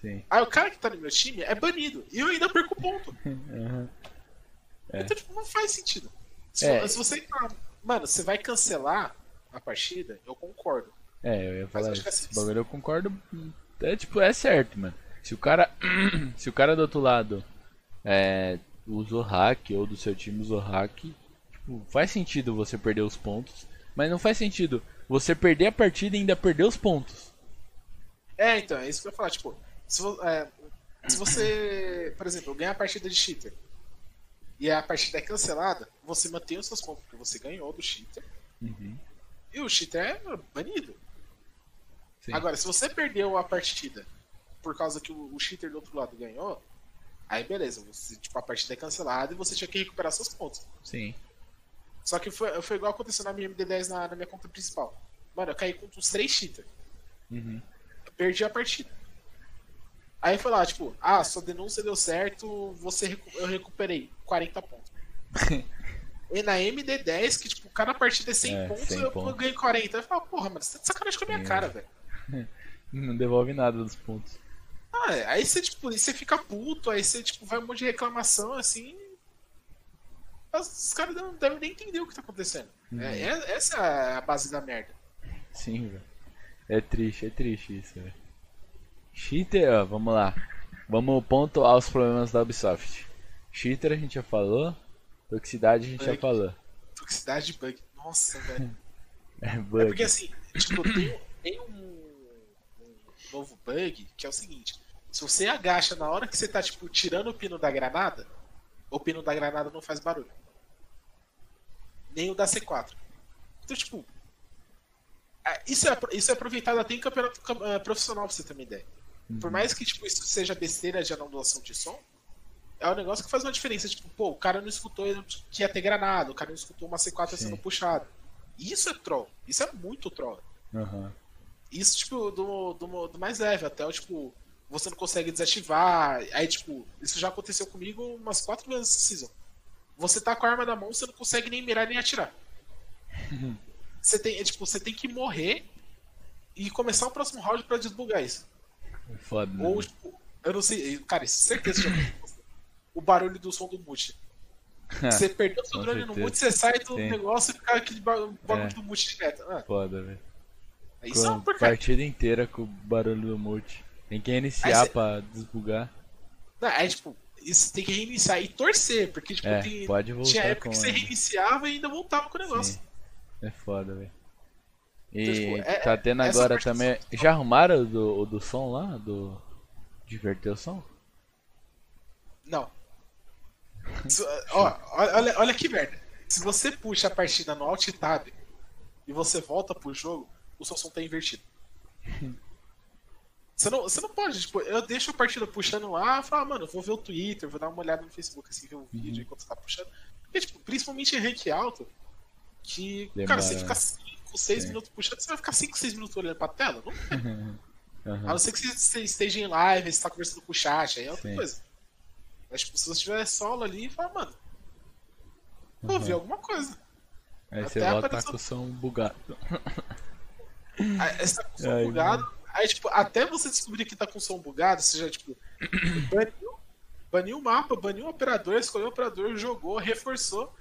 Sim. Aí o cara que tá no meu time é banido. E eu ainda perco ponto. Uhum. É. Então, tipo, não faz sentido. Se, É. se você. Mano, você vai cancelar a partida, eu concordo. É, eu ia falar acho que isso. assim, Esse bagulho eu concordo. É tipo, é certo, mano. Se o cara. se o cara do outro lado é, usou hack ou do seu time usou hack, tipo, faz sentido você perder os pontos. Mas não faz sentido você perder a partida e ainda perder os pontos. É, então, é isso que eu ia falar. Tipo, se, é, se você, por exemplo, ganhar a partida de cheater e a partida é cancelada, você mantém os seus pontos, porque você ganhou do cheater Uhum. e o cheater é banido. Sim. Agora, se você perdeu a partida por causa que o, o cheater do outro lado ganhou, aí beleza, você, tipo, a partida é cancelada e você tinha que recuperar seus pontos. Sim. Só que foi, foi igual aconteceu na minha MD10 na, na minha conta principal. Mano, eu caí com uns três cheaters. Uhum. Eu perdi a partida. Aí foi lá, tipo, ah, sua denúncia deu certo, você recu- eu recuperei 40 pontos. e na MD10, que tipo, cada partida é 100 É, pontos, 100 eu, pontos. ganhei 40. Eu falo, porra, mano, você tá de sacanagem com a minha cara, velho. Não devolve nada dos pontos. Ah, é, aí você, tipo, aí você fica puto, aí você, tipo, vai um monte de reclamação, assim. Os, caras não devem nem entender o que tá acontecendo. É, é- essa é a base da merda. Sim, velho. É triste, é triste isso, velho. Cheater, ó, vamos lá. Vamos pontuar os problemas da Ubisoft. Cheater a gente já falou. Toxicidade a gente já Bug. falou. Toxicidade de bug. Nossa, velho. É É bug. porque assim, tipo, tem, tem um novo bug que é o seguinte: se você agacha na hora que você tá, tipo, tirando o pino da granada, o pino da granada não faz barulho. Nem o da C4. Então, tipo. é, Isso é, isso é aproveitado até em campeonato cam- eh, profissional, pra você ter uma ideia. Por mais que tipo, isso seja besteira de anulação de som, é um negócio que faz uma diferença. Tipo, pô, o cara não escutou que ia ter granada, o cara não escutou uma C4 Sim. sendo puxada. Isso é troll. Isso é muito troll. Aham. Isso, tipo, do, do, do mais leve, até o tipo, você não consegue desativar. Aí, tipo, isso já aconteceu comigo umas quatro vezes essa season. Você tá com a arma na mão, você não consegue nem mirar nem atirar. Você tem, é, tipo, você tem que morrer e começar o próximo round pra desbugar isso. É Foda, né? Ou, tipo, eu não sei, cara, isso certeza que já. O barulho do som do mute. Você perdeu seu drone no certeza. mute, você sai do Sim. negócio e fica aquele ba- bagulho É. do mute direto. Ah, Foda, velho. isso é uma porcaria. partida inteira com o barulho do mute. Tem que Aí reiniciar cê- pra desbugar. Não, é tipo, isso tem que reiniciar e torcer, porque tipo, É, tem- pode voltar tinha época que você reiniciava e ainda voltava com o negócio. Sim. É foda, velho. E Então, tipo, é- tá tendo agora também. Já arrumaram o do, o do som lá? Do. Diverter o som? Não. Ó, olha, olha que merda. Se você puxa a partida no Alt Tab e você volta pro jogo, o seu som tá invertido. Você não, você não pode, tipo, eu deixo a partida puxando lá falo, ah, mano, vou ver o Twitter, vou dar uma olhada no Facebook assim, ver o vídeo enquanto você tá puxando. Porque, tipo, principalmente em rank alto, que, cara, você Demora. fica 5, 6 Sim. minutos puxando, você vai ficar 5, 6 minutos olhando pra tela? Não A Aham. não ser que você- você esteja em live, você tá conversando com o chat, aí é outra Sim. coisa. Mas, tipo, se você estiver solo ali, fala, mano, vou Uhum. ver alguma coisa. Aí você até volta apareceu- com o som bugado. Aí você tá com o som Ai, bugado, aí, tipo, até você descobrir que tá com som bugado, você já, tipo, baniu, baniu o mapa, baniu o operador, escolheu o operador, jogou, reforçou.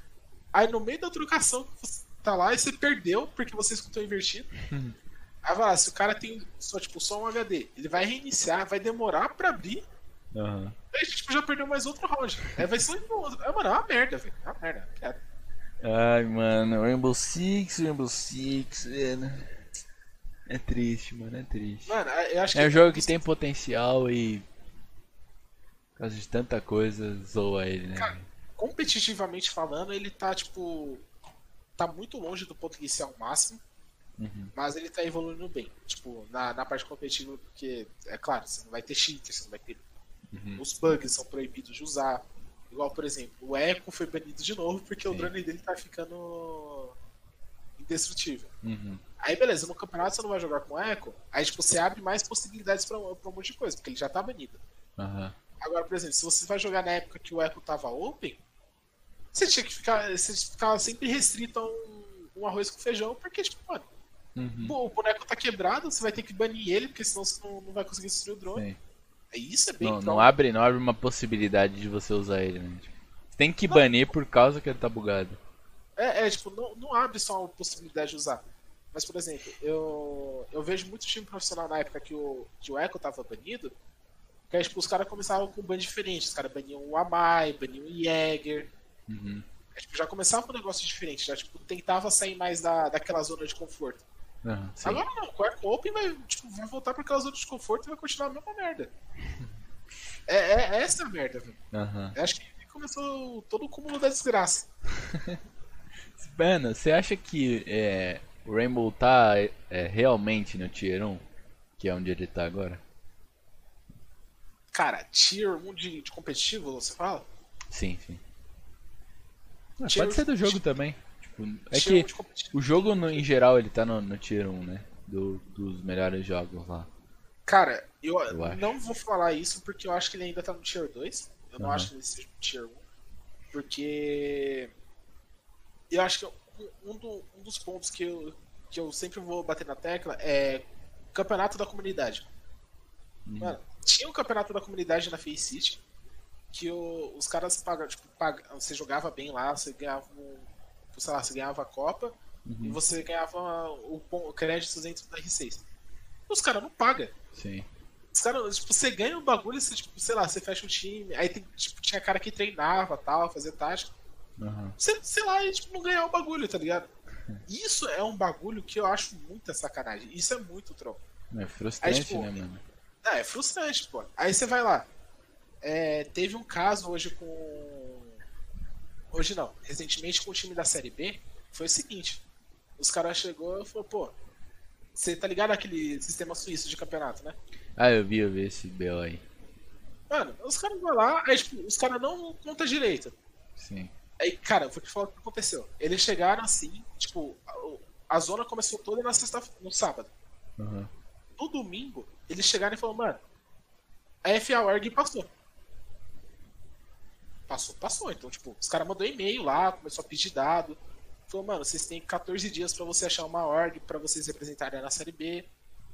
Aí no meio da trocação você tá lá e você perdeu porque você escutou invertido. Uhum. Aí vai lá, se o cara tem só, tipo, só um HD, ele vai reiniciar, vai demorar pra abrir, Aham. Aí a gente tipo, já perdeu mais outro round. Aí vai ser um outro. É, mano, é uma merda, velho. É uma merda. é piada. Ai, mano, Rainbow Six, Rainbow Six, velho. É triste, mano, é triste. Mano, eu acho que. É um jogo que tem potencial e. Por causa de tanta coisa, zoa ele, né? Cara, Competitivamente falando, ele tá, tipo. Tá muito longe do potencial máximo. Uhum. Mas ele tá evoluindo bem. Tipo, na, na parte competitiva, porque, é claro, você não vai ter cheater, você não vai ter. Uhum. Os bugs são proibidos de usar. Igual, por exemplo, o Echo foi banido de novo porque o Sim. drone dele tá ficando. Indestrutível. Uhum. Aí beleza, no campeonato você não vai jogar com Echo, aí tipo, você abre mais possibilidades pra, pra um monte de coisa, porque ele já tá banido. Aham. Agora, por exemplo, se você vai jogar na época que o Echo tava open, você tinha que ficar. Você ficava sempre restrito a um, um arroz com feijão, porque, tipo, mano, Uhum. pô, o boneco tá quebrado, você vai ter que banir ele, porque senão você não, não vai conseguir destruir o drone. Sim. Aí Isso é bem Não, não abre, não abre uma possibilidade de você usar ele, né? Você tem que banir por causa que ele tá bugado. É, é, tipo, não, não abre só a possibilidade de usar. Mas, por exemplo, eu, eu vejo muito time profissional na época que o, que o Echo tava banido, que aí, tipo, os caras começavam com ban diferente. Os caras baniam o Amai, baniam o Jäger. Uhum. Aí, tipo, já começava com um negócio diferente, já tipo, tentava sair mais da, daquela zona de conforto. Sim. Agora não, com o Echo Open vai, tipo, vai voltar pra aquela zona de conforto e vai continuar a mesma merda. É, é essa a merda, velho. Eu acho que começou todo o cúmulo da desgraça. Mano, você acha que é, o Rainbow tá é, realmente no Tier 1? Que é onde ele tá agora? Cara, tier 1 de, de competitivo, você fala? Sim, sim. Ah, Tier- pode ser do jogo também. Tipo, é Tier 1 que o jogo no- em geral ele tá no, no Tier 1, né? Do- dos melhores jogos lá. Cara, eu, Eu acho. não vou falar isso porque eu acho que ele ainda tá no Tier 2. Eu não Aham. acho que ele seja no Tier 1. Porque. Eu acho que um, um do- um dos pontos que eu, que eu sempre vou bater na tecla é campeonato da comunidade. Mano, tinha um campeonato da comunidade na Face City que o- os caras pagam, tipo, você jogava bem lá, você ganhava, um, sei lá, você ganhava a Copa e você ganhava o, o crédito dentro da R6. Os caras não pagam. Sim. Os caras, tipo, você ganha o bagulho, você, tipo, sei lá, você fecha o time, aí tem, tipo, tinha cara que treinava tal, fazia tática. Aham. Você, sei lá, e, tipo, não ganhar o bagulho, tá ligado? Isso é um bagulho que eu acho muita sacanagem. Isso é muito troll. É frustrante, Aí, tipo, né, mano? Ah, é frustrante, pô. Aí você vai lá. É, teve um caso hoje com. Hoje não, recentemente com o time da Série B. Foi o seguinte: os caras chegou e falou, pô, você tá ligado aquele sistema suíço de campeonato, né? Ah, eu vi, eu vi esse BO aí. Mano, os caras vão lá, aí, tipo, os caras não contam direito. Sim. Aí, cara, eu vou te falar o que aconteceu. Eles chegaram assim, tipo, a, a zona começou toda na sexta, no sábado. Aham. No domingo, eles chegaram e falaram, mano, a FA Org passou. Passou, passou. Então, tipo, os caras mandou e-mail lá, começou a pedir dado. Falou, mano, vocês têm 14 dias pra você achar uma org pra vocês representarem na série B.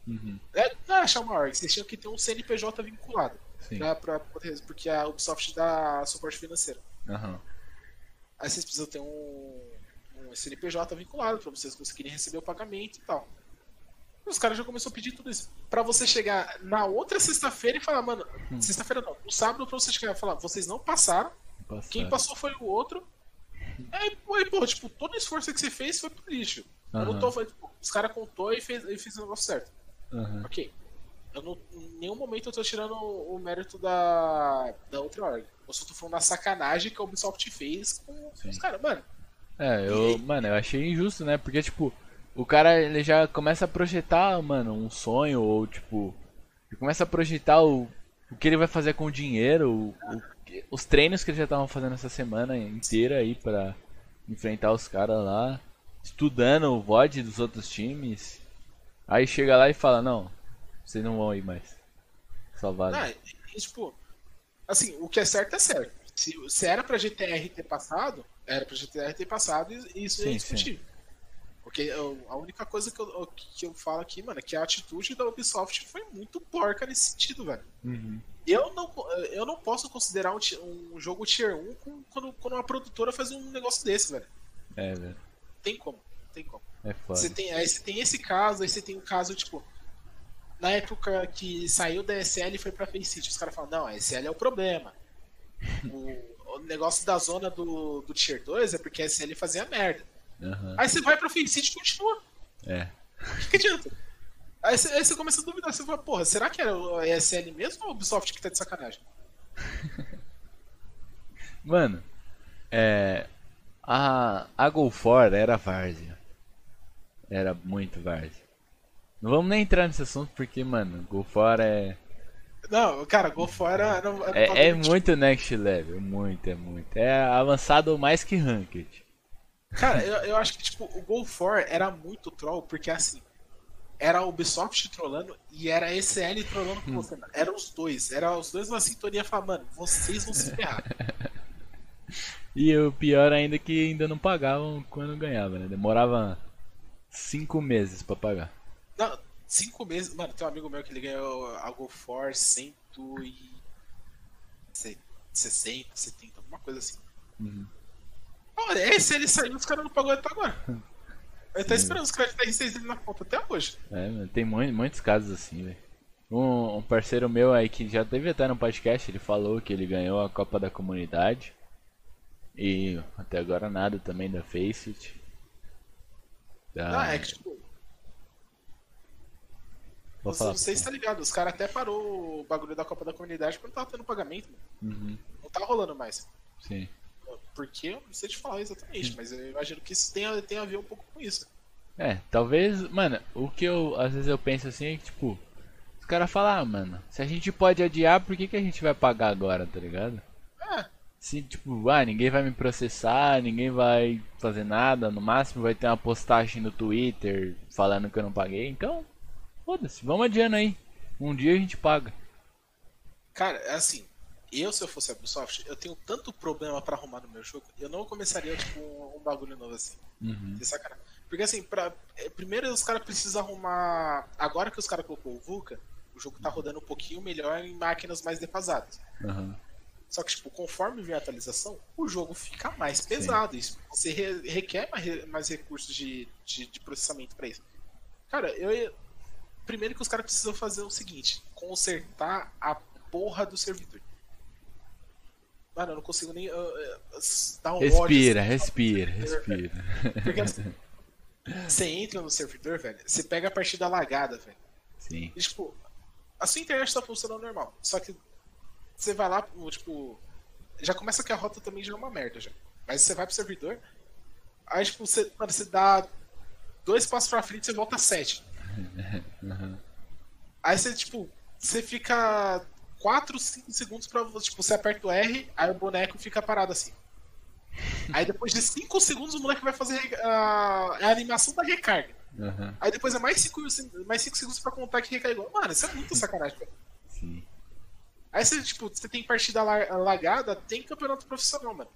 Uhum. É, não é achar uma org, vocês tinham que ter um CNPJ vinculado. Sim. Pra, porque a Ubisoft dá suporte financeiro. Aham. Aí vocês precisam ter um, um CNPJ vinculado pra vocês conseguirem receber o pagamento e tal. E os caras já começaram a pedir tudo isso. Pra você chegar na outra sexta-feira e falar, mano, sexta-feira não, no sábado pra você chegar e falar, vocês não passaram, Passaram. quem passou foi o outro. Aí, aí, pô, tipo, todo o esforço que você fez foi pro lixo. Eu não tô, Aham. tipo, os caras contou e fez, e fez o negócio certo. Aham. Ok. Eu não, em nenhum momento eu tô tirando o, o mérito da, da outra org. Eu só tô falando da sacanagem que a Ubisoft fez com, com os caras. Mano, É, eu, mano, eu achei injusto, né? Porque, tipo, o cara ele já começa a projetar, mano, um sonho, ou tipo, ele começa a projetar o, o que ele vai fazer com o dinheiro, o, o os treinos que ele já estavam fazendo essa semana inteira aí pra enfrentar os caras lá, estudando o VOD dos outros times. Aí chega lá e fala, não, vocês não vão ir mais. Só vale. Ah, e, tipo, assim, o que é certo é certo. Se, se era pra GTR ter passado, era pra GTR ter passado e isso Sim, é discutível. Porque eu- a única coisa que eu, que eu falo aqui, mano, é que a atitude da Ubisoft foi muito porca nesse sentido, velho. Uhum. Eu não, eu não posso considerar um, um jogo Tier 1 com- quando, quando uma produtora faz um negócio desse, velho. É, velho. Tem como, tem como. É foda. Você tem, aí você tem esse caso, aí você tem um caso, tipo, na época que saiu da SL e foi pra Faceit, os caras falam, não, a SL é o problema. O, o negócio da zona do, do Tier 2 é porque a SL fazia merda. Aham. Aí você vai pra Faceit e continua. É. O que, adianta? Aí você, aí você começa a duvidar, você fala, porra, será que era a SL mesmo ou a Ubisoft que tá de sacanagem? Mano, é. A, a Go For era várzea. Era muito várzea. Não vamos nem entrar nesse assunto porque, mano, Go For é. Não, cara, Go fora. Não, não É, é bagulho, muito next level. Muito, é muito. É avançado mais que Ranked. Cara, eu, eu acho que tipo, o Go 4 era muito troll, porque assim, era a Ubisoft trollando e era a ECL trollando com você. Era os dois. Era os dois na sintonia falando, mano, vocês vão se ferrar. E o pior ainda é que ainda não pagavam quando ganhava, né? Demorava cinco meses pra pagar. Não, cinco meses. Mano, tem um amigo meu que ele ganhou a Go 4 160, 70, alguma coisa assim. Uhum. Olha, esse ele saiu, os caras não pagou até agora. Ele tá esperando os créditos da R6 dele na conta até hoje. É, mano, tem mu- muitos casos assim, velho. Um, um parceiro meu aí que já teve até no podcast, ele falou que ele ganhou a Copa da Comunidade. E até agora nada também da Faceit. Da... Ah, é que tipo, Vou Você, falar. não sei se tá ligado, os caras até parou o bagulho da Copa da Comunidade porque não tava tendo pagamento. Uhum, Não tá rolando mais. sim. Porque eu não sei te falar exatamente, mas eu imagino que isso tenha, tenha a ver um pouco com isso. É, talvez, mano, o que eu às vezes eu penso assim é que, tipo, os caras falam, ah, mano, se a gente pode adiar, por que, que a gente vai pagar agora, tá ligado? É, Se, tipo, ah, ninguém vai me processar, ninguém vai fazer nada, no máximo vai ter uma postagem no Twitter falando que eu não paguei, então, foda-se, vamos adiando aí. Um dia a gente paga. cara, é assim, eu se eu fosse a Ubisoft, eu tenho tanto problema pra arrumar no meu jogo, eu não começaria tipo um, um bagulho novo assim. Uhum. Porque assim, pra, é, primeiro os caras precisam arrumar. Agora que os caras colocou o VUCA, o jogo tá rodando um pouquinho melhor em máquinas mais defasadas. Aham. Só que, tipo, conforme vem a atualização, o jogo fica mais pesado. Isso, você re- requer mais, mais recursos de, de, de processamento pra isso. Cara, eu. Primeiro que os caras precisam fazer o seguinte: consertar a porra do servidor. Mano, eu não consigo nem. uh, uh, dar um Respira, ódio, assim, respira, do servidor, velho. respira. Porque assim, você entra no servidor, velho, você pega a partida lagada, velho. Sim. E, tipo, a sua internet tá funcionando normal. Só que você vai lá, tipo. Já começa que a rota também já é uma merda já. Mas você vai pro servidor, aí, tipo, você, mano, você dá dois passos pra frente e você volta sete. Aí você, tipo, você fica 4, 5 segundos pra. Tipo, você aperta o R, aí o boneco fica parado assim. Aí depois de 5 segundos o moleque vai fazer a, a animação da recarga. Aham. Aí depois é mais 5 mais cinco segundos pra contar que recarregou. Mano, isso é muito sacanagem. Sim. Aí você, tipo, você tem partida la- lagada, tem campeonato profissional, mano.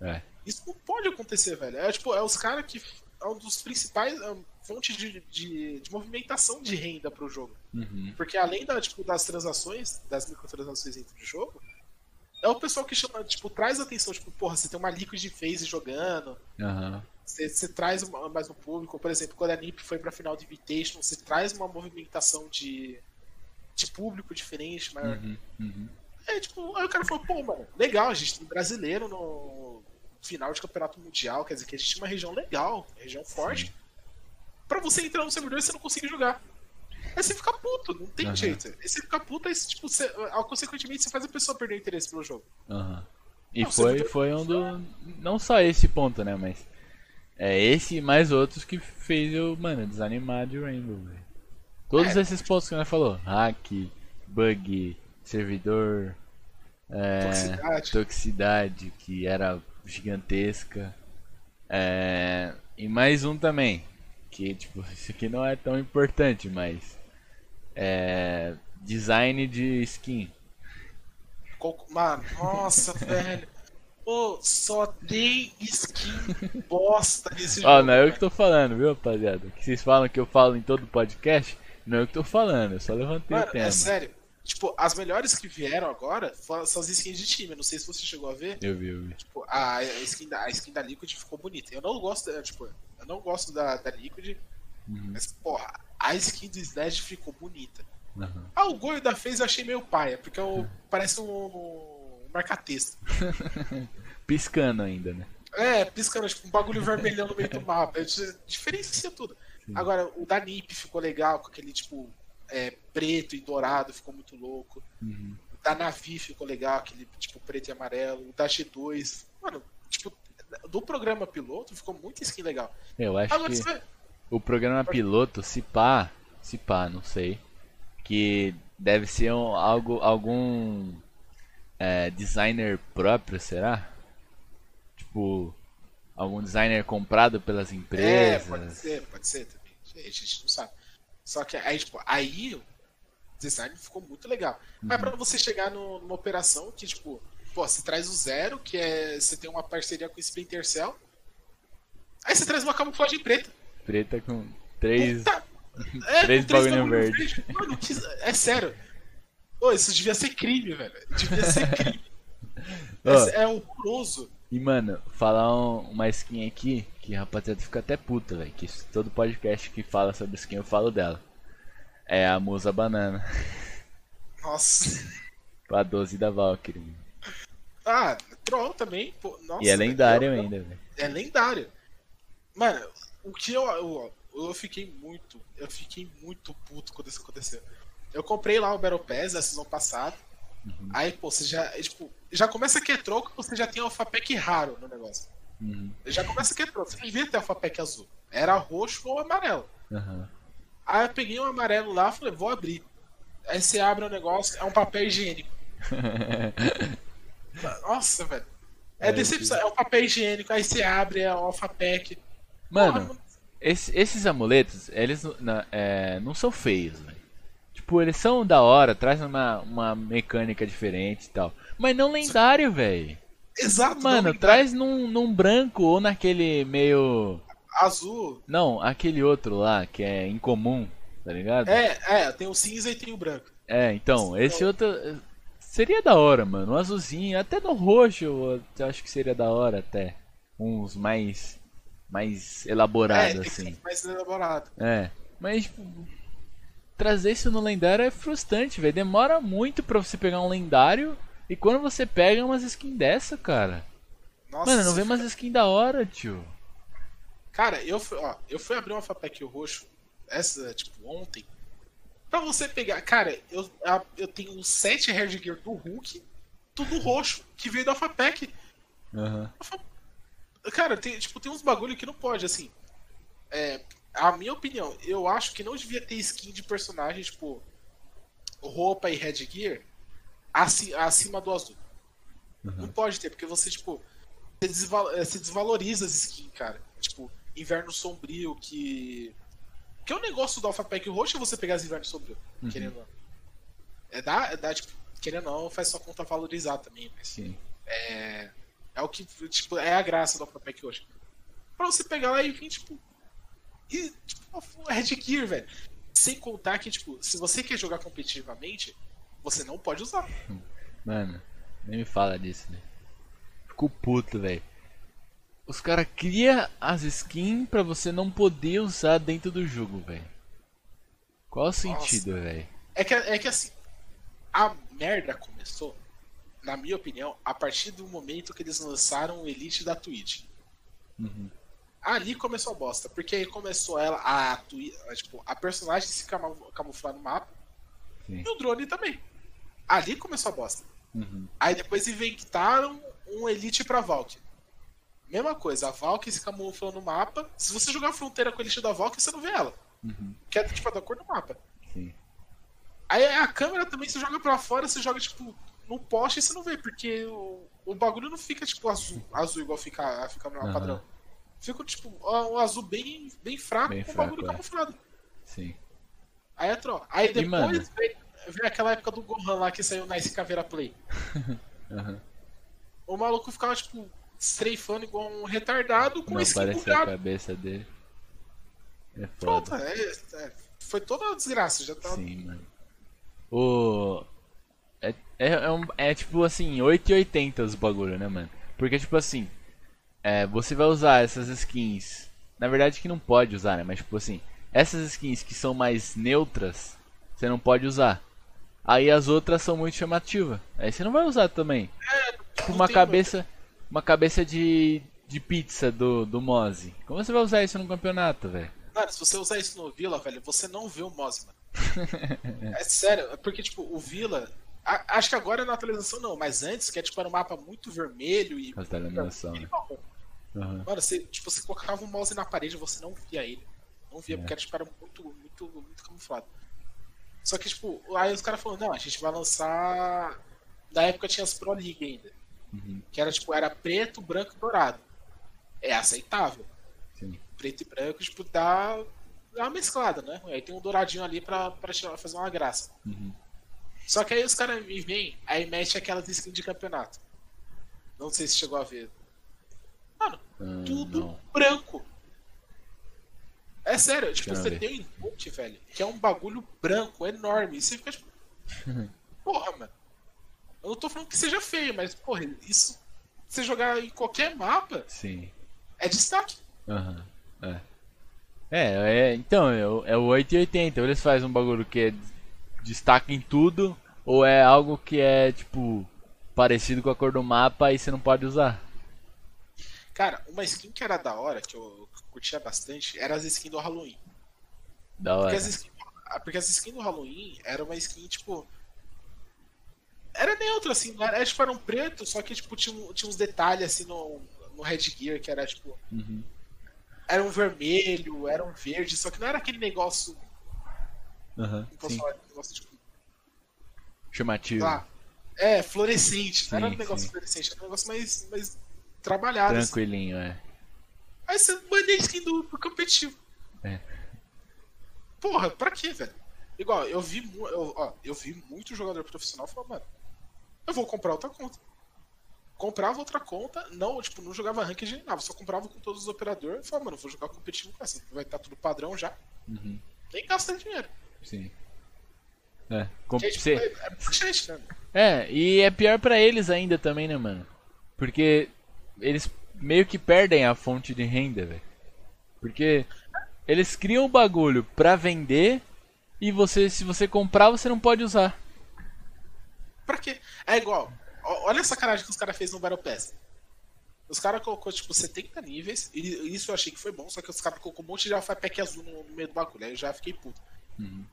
É. Isso não pode acontecer, velho. É tipo, é os caras que. É um dos principais é, fontes de, de, de movimentação de renda pro jogo. Uhum. Porque além da, tipo, das transações, das microtransações dentro do jogo, é o pessoal que chama, tipo, traz atenção, tipo, porra, você tem uma Liquid Phase jogando, Aham. você, você traz mais no público, por exemplo, quando a NiP foi pra final de Invitation, você traz uma movimentação de, de público diferente, maior. Uhum. Uhum. É, tipo, aí o cara falou, pô, mano, legal, a gente tem brasileiro no final de campeonato mundial, quer dizer que a gente tem uma região legal, região forte. Pra você entrar no servidor e você não conseguir jogar. Aí você fica puto, não tem Aham. jeito. Aí você fica puto, aí tipo, você, ah, consequentemente você faz a pessoa perder o interesse pelo jogo. Aham. E Não, foi, foi um do. Não só esse ponto, né? Mas. É esse e mais outros que fez eu, mano, desanimar de Rainbow, velho. Todos É. esses pontos que você falou: hack, bug, servidor, é, Toxicidade. toxicidade, que era gigantesca. É, e mais um também, que tipo, isso aqui não é tão importante, mas. É, design de skin. Mano, nossa, velho. Pô, só tem skin bosta nesse jogo. Ó, não é eu que tô falando, viu, rapaziada? Que vocês falam que eu falo em todo podcast, não é eu que tô falando, eu só levantei Mano, o tema. é sério. Tipo, as melhores que vieram agora são as skins de time. Eu não sei se você chegou a ver. Eu vi, eu vi. Tipo, a, skin da, a skin da Liquid ficou bonita. Eu não gosto, da- tipo, eu não gosto da, da Liquid, Uhum, mas, porra, a skin do Slash ficou bonita. aham. Ah, o Goio da FaZe eu achei meio paia, porque eu, parece um, um marca-texto. Piscando ainda, né? É, piscando, tipo, um bagulho vermelhão no meio do mapa. Isso Diferencia tudo. Agora, o da NiP ficou legal, com aquele, tipo, é, preto e dourado, ficou muito louco. Uhum. O da Navi ficou legal, aquele, tipo, preto e amarelo. O da G2. Mano, tipo, do programa piloto ficou muito skin legal. Eu acho Agora que vai. o programa piloto, se pá, se pá, não sei, que deve ser um, algo, algum é, designer próprio, será? Tipo, algum designer comprado pelas É, empresas. pode ser, pode ser também. A gente não sabe. Só que aí, tipo, aí o design ficou muito legal. Mas pra você chegar no- numa operação que, tipo, pô, você traz o zero, que é. Você tem uma parceria com o Splinter Cell. Aí você traz uma camuflagem preta. Preta com três. Puta! É, Três bagulho verde. Mano, que- é sério. Pô, isso devia ser crime, velho. Devia ser crime. Ó, É, é horroroso. E mano, falar um- uma skin aqui que a rapaziada fica até puta, velho. Que todo podcast que fala sobre skin eu falo dela. É a Musa Banana. Nossa. A 12 da Valkyrie. mano. Ah, Troll também. Pô, nossa, E é velho, lendário eu- ainda, velho. É lendário. Mano, o que eu, eu. Eu fiquei muito. Eu fiquei muito puto quando isso aconteceu. Eu comprei lá o Battle Pass na season passada. Uhum. Aí, pô, você já. é, Tipo, já começa que é troco, você já tem alpha pack raro no negócio. Uhum. Já começa que é. Você devia ter alpha pack azul. Era roxo ou amarelo. Aham. Aí eu peguei um amarelo lá falei, vou abrir. Aí você abre o negócio, é um papel higiênico. Nossa, velho. É É, decepção, é um papel higiênico, aí você abre, é o alpha pack. Mano, Porra, esse- esses amuletos, eles não- na- é, não são feios, velho. Tipo, eles são da hora, trazem uma, uma mecânica diferente e tal. Mas não lendário, velho. Exato, Mano, traz num, num branco ou naquele meio. azul. Não, aquele outro lá, que é incomum, tá ligado? É, é, tem o cinza e tem o branco. É, então, esse outro. Seria da hora, mano. Um azulzinho, até no roxo eu acho que seria da hora até. Uns mais. Mais elaborados, é, assim. Mais elaborado. É. Mas, tipo, trazer isso no lendário é frustrante, velho. Demora muito pra você pegar um lendário. E quando você pega umas skins dessa, cara. Nossa, Mano, não vê umas skins da hora, tio. Cara, eu fui, ó, eu fui abrir uma Fapec roxo, essa, tipo, ontem. Pra você pegar. Cara, eu, eu tenho sete Gear do Hulk, tudo roxo, que veio da Fapec. Uhum. Cara, tem, tipo, tem uns bagulho que não pode, assim. É, a minha opinião, eu acho que não devia ter skin de personagem, tipo, roupa e headgear acima do azul. Uhum. Não pode ter, porque você, tipo, você, você desvaloriza as skins, cara. Tipo, Inverno Sombrio, que. Que é um negócio do Alpha Pack roxo você pegar as Inverno Sombrio, uhum. querendo não. É da, é tipo, querendo não, faz sua conta valorizar também, mas. Sim. É. É o que, tipo, é a graça do Alpha Pack roxo. Pra você pegar lá e vir, tipo. E, tipo, Red Gear, velho. Sem contar que, tipo, se você quer jogar competitivamente, você não pode usar. Mano, nem me fala disso, né? Fico puto, velho. Os caras criam as skins pra você não poder usar dentro do jogo, velho. Qual o sentido, velho? É que, é que assim, a merda começou, na minha opinião, a partir do momento que eles lançaram o Elite da Twitch. Uhum. Ali começou a bosta, porque aí começou ela a, a tipo, a personagem se camuflar no mapa Sim. e o drone também. Ali começou a bosta. Uhum. Aí depois inventaram um Elite pra Valkyrie. Mesma coisa, a Valkyrie se camufla no mapa. Se você jogar fronteira com a lista da Valkyrie, você não vê ela. Uhum. Que é tipo da cor do mapa. Sim. Aí a câmera também, você joga pra fora, você joga tipo no poste e você não vê, porque o, o bagulho não fica tipo azul, azul igual fica, fica no uhum. padrão. Fica tipo um azul bem, bem fraco bem com o bagulho é. camuflado. Sim. Aí é tro. Aí depois vem, vem, aquela época do Gohan lá que saiu na Caveira Play. uhum. O maluco ficava tipo streifando igual um retardado com Não skin bugado. a cabeça dele. É foda. Pronto, é, é, foi toda a desgraça, já tá. Sim, mano. O. É, é, é, um, é tipo assim, 8,80 os bagulho, né, mano? Porque, tipo assim, é, você vai usar essas skins. Na verdade, que não pode usar, né? Mas, tipo assim, essas skins que são mais neutras, você não pode usar. Aí as outras são muito chamativas. Aí você não vai usar também. É, tipo uma cabeça uma cabeça de, de pizza do, do Mose. Como você vai usar isso no campeonato, velho? Cara, se você usar isso no Vila, velho, você não vê o Mose, mano. é sério, é porque, tipo, o Vila. A, acho que agora na atualização não, mas antes, que é tipo, era um mapa muito vermelho e. Essa iluminação. Uhum. Mano, você, tipo, você colocava o mouse na parede você não via ele. Não via, é. porque era, tipo, era muito, muito, muito camuflado. Só que, tipo, aí os caras falaram, não, a gente vai lançar. Na época tinha as Pro League ainda. Uhum. Que era tipo, era preto, branco e dourado. É aceitável. Sim. Preto e branco, tipo, dá, dá uma mesclada, né? Aí tem um douradinho ali pra, pra fazer uma graça. Uhum. Só que aí os caras me vêm, aí mexe aquelas skins de campeonato. Não sei se chegou a ver. Mano, hum, tudo não. branco. É sério, tipo, você tem um input, velho, que é um bagulho branco, enorme. E você fica tipo. Porra, mano. Eu não tô falando que seja feio, mas, porra, isso. Você jogar em qualquer mapa. Sim. É destaque. Aham. Uhum. É. É, é, então, é o, é o 880. Ou eles fazem um bagulho que é destaque em tudo, ou é algo que é, tipo, parecido com a cor do mapa e você não pode usar. Cara, uma skin que era da hora, que eu curtia bastante, era as skins do Halloween. Da hora. Porque as, skins, porque as skins do Halloween era uma skin, tipo, era neutro, assim, era, tipo, era um preto, só que tipo, tinha, tinha uns detalhes assim no, no headgear que era tipo. Uhum. Era um vermelho, era um verde, só que não era aquele negócio. Uhum, sim. Falar, negócio tipo, Chamativo. Lá, é, fluorescente. Sim, não era um negócio sim. fluorescente, era um negócio mais, mais trabalhado. Assim. Tranquilinho, assim. é. Aí você manda skin do, do competitivo. É. Porra, pra quê, velho? Igual, eu vi, eu, ó, eu vi muito jogador profissional falar, mano, eu vou comprar outra conta. comprava outra conta, não, tipo, não jogava ranked nem nada, só comprava com todos os operadores e falava, mano, vou jogar competitivo com essa, vai estar tudo padrão já. Uhum. Nem gasta dinheiro. Sim. É, com... Que é, tipo, é, é gente, né? é, e é pior pra eles ainda também, né, mano? Porque eles meio que perdem a fonte de renda, velho. Porque eles criam o bagulho pra vender e você, se você comprar, você não pode usar. Pra quê? É igual. Olha a sacanagem que os caras fez no Battle Pass. Os caras colocou, tipo, 70 níveis, e isso eu achei que foi bom, só que os caras colocou um monte de alpha pack azul no, meio do bagulho, aí eu já fiquei puto. Uhum.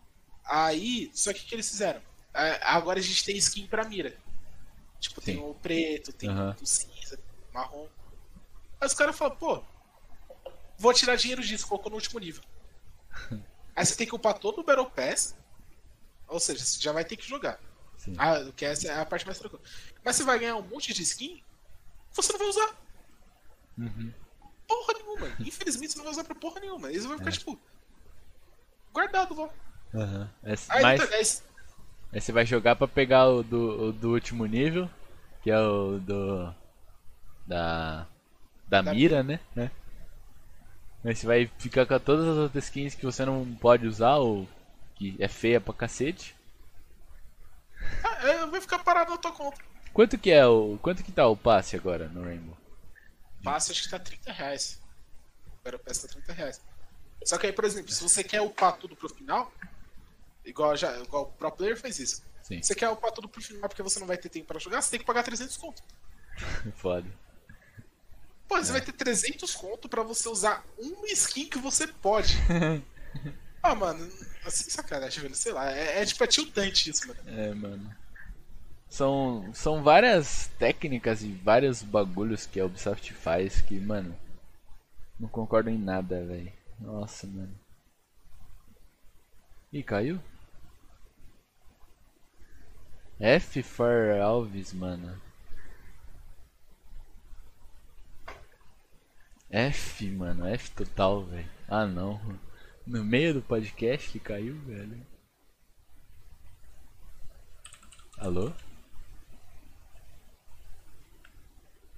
Aí, só que o que eles fizeram? É, Agora a gente tem skin pra mira. Tipo, tem Sim. o preto, tem Aham. o cinza, marrom. Aí os caras falam, pô, vou tirar dinheiro disso, colocou no último nível. Aí você tem que upar todo o Battle Pass, ou seja, você já vai ter que jogar. Sim. Ah, que essa é a parte mais tranquila. Mas você vai ganhar um monte de skin, você não vai usar Uhum. porra nenhuma. Infelizmente você não vai usar pra porra nenhuma. Isso vai ficar, É. tipo, guardado lá. É, Aí, mas então, aí- aí você vai jogar pra pegar o do, o do último nível, que é o do. Da. Da, Da mira, né? né? Aí você vai ficar com todas as outras skins que você não pode usar ou que é feia pra cacete. ah, é, vai ficar parado na tua conta. Quanto que é o. Quanto que tá o passe agora no Rainbow? Passa, acho que tá 30 reais. O Battle Pass tá 30 reais. Só que aí, por exemplo, se você quer upar tudo pro final, igual, já, igual o Pro Player fez isso. Sim, Você quer upar tudo pro final porque você não vai ter tempo pra jogar, você tem que pagar 300 conto. foda. Pô, você vai ter 300 conto pra você usar uma skin que você pode. ah, mano, assim, sacanagem, velho. Sei lá, é, é tipo, é tiltante isso, mano. É, mano. São, são várias técnicas e vários bagulhos que a Ubisoft faz que, mano, não concordo em nada, velho. Nossa, mano. Ih, caiu? F for Alves, mano. F, mano, F total, velho. Ah, não. No meio do podcast que caiu, velho. Alô?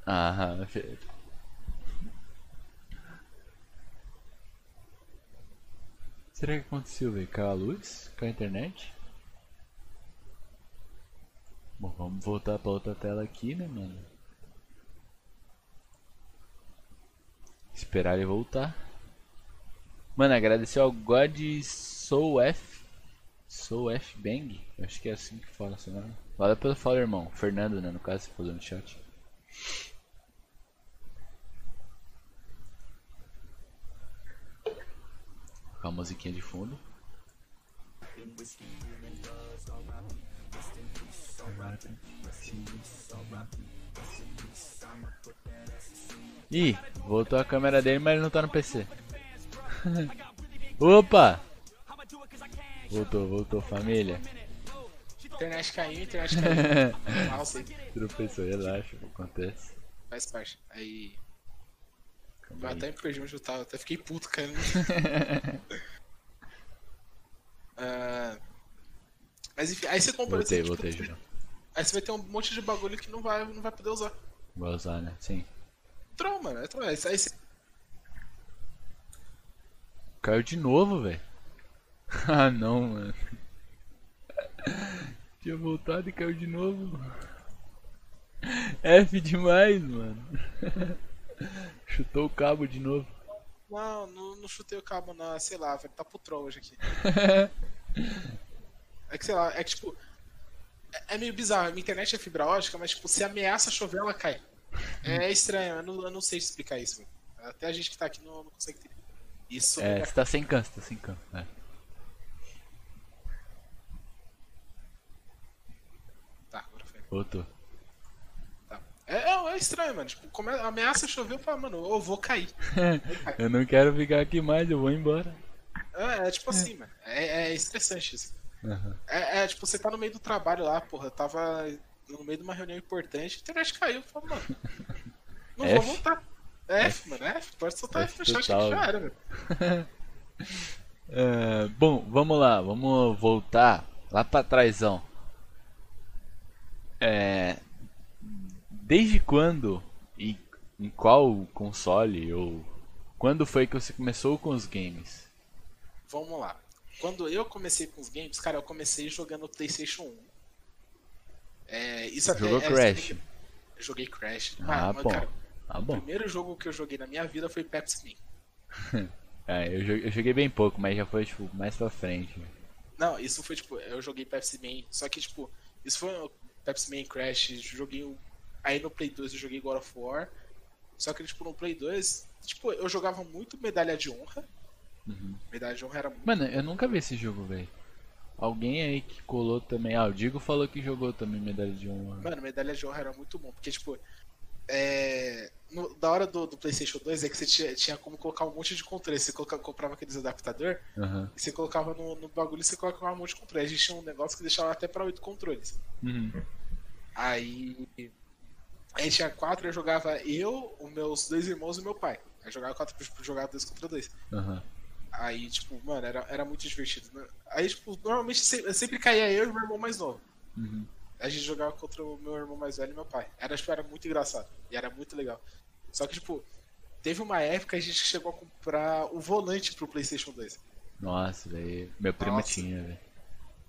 Ah, fe- Será que aconteceu, velho? Caiu a luz? Caiu a internet? Bom, vamos voltar pra outra tela aqui, né, mano? Esperar ele voltar. Mano, agradecer ao God Soul F. Soul F Bang. Eu acho que é assim que fala seu nome. Valeu pelo follow, irmão. Fernando, né? No caso, você falou no chat. Com a musiquinha de fundo. Ih, voltou a câmera dele, mas ele não tá no PC. Opa! Voltou, voltou, família. Internet caiu, internet caiu. Nossa, Tropeçou, relaxa, acontece. faz parte. Aí. Calma Eu aí. até me perdi onde eu tava, até fiquei puto, cara. Ah, Mas enfim, aí você compra Voltei, assim, voltei, tipo. Aí você vai ter um monte de bagulho que não vai, não vai poder usar. Usar, né? Sim. Troll, mano, é troll. Aí aí você. Caiu de novo, velho. ah, não, mano. Tinha voltado e caiu de novo. F demais, mano. Chutou o cabo de novo. Não, não, não chutei o cabo, não. Sei lá, velho. Tá pro troll hoje aqui. É que sei lá, é que tipo. É, é meio bizarro. A minha internet é fibra ótica, mas tipo, se ameaça chover, ela cai. É estranho, eu não, eu não sei explicar isso. Até a gente que tá aqui não, não consegue entender. Isso É, é, você tá sem canto, tá sem canto. É. Tá, agora foi. Voltou. Tá. É, é, é estranho, mano. Tipo, come... ameaça chover, eu falo, mano, eu vou cair. Eu não quero ficar aqui mais, eu vou embora. É, é tipo assim, mano. É, é estressante isso. É, é, tipo, você tá no meio do trabalho lá, porra. Eu tava no meio de uma reunião importante, a internet caiu. Falo, mano, não vou F? voltar. É F, mano, é F. Pode soltar F F no chat que já era, velho. É, bom, vamos lá, vamos voltar lá pra trásão. É, desde quando e em qual console ou quando foi que você começou com os games? Vamos lá. Quando eu comecei com os games, cara, eu comecei jogando PlayStation 1. É, isso até Jogou é- Crash? Joguei Crash. Ah, Mas, bom. cara, Ah, o bom. primeiro jogo que eu joguei na minha vida foi Pepsi Man. É, eu joguei, bem pouco, mas já foi tipo mais pra frente. Não, isso foi tipo, eu joguei Pepsi Man, só que tipo, isso foi um Pepsi Man Crash, joguei o. Aí no Play 2 eu joguei God of War. Só que tipo, no Play 2, tipo, eu jogava muito medalha de honra. Uhum. Medalha de honra era muito. Mano, eu nunca vi esse jogo, velho. Alguém aí que colou também. Ah, o Digo falou que jogou também medalha de honra. Mano, medalha de honra era muito bom, porque tipo. É... no- da hora do, do PlayStation 2 é que você tinha, tinha como colocar um monte de controle. Você coloca- comprava aqueles adaptador Aham. e você colocava no, no bagulho e você colocava um monte de controle. A gente tinha um negócio que deixava até pra oito controles. Uhum. Aí. A gente tinha quatro, eu jogava eu, os meus dois irmãos e meu pai. Aí jogava quatro jogar dois contra dois. Aham. Aí, tipo, mano, era, era muito divertido. né? Aí, tipo, normalmente se- sempre caía eu e meu irmão mais novo. Uhum. A gente jogava contra o meu irmão mais velho e meu pai. Era, tipo, era muito engraçado. E era muito legal. Só que, tipo, teve uma época que a gente chegou a comprar o volante pro Playstation 2. Nossa, velho. Meu primo Nossa. tinha, velho.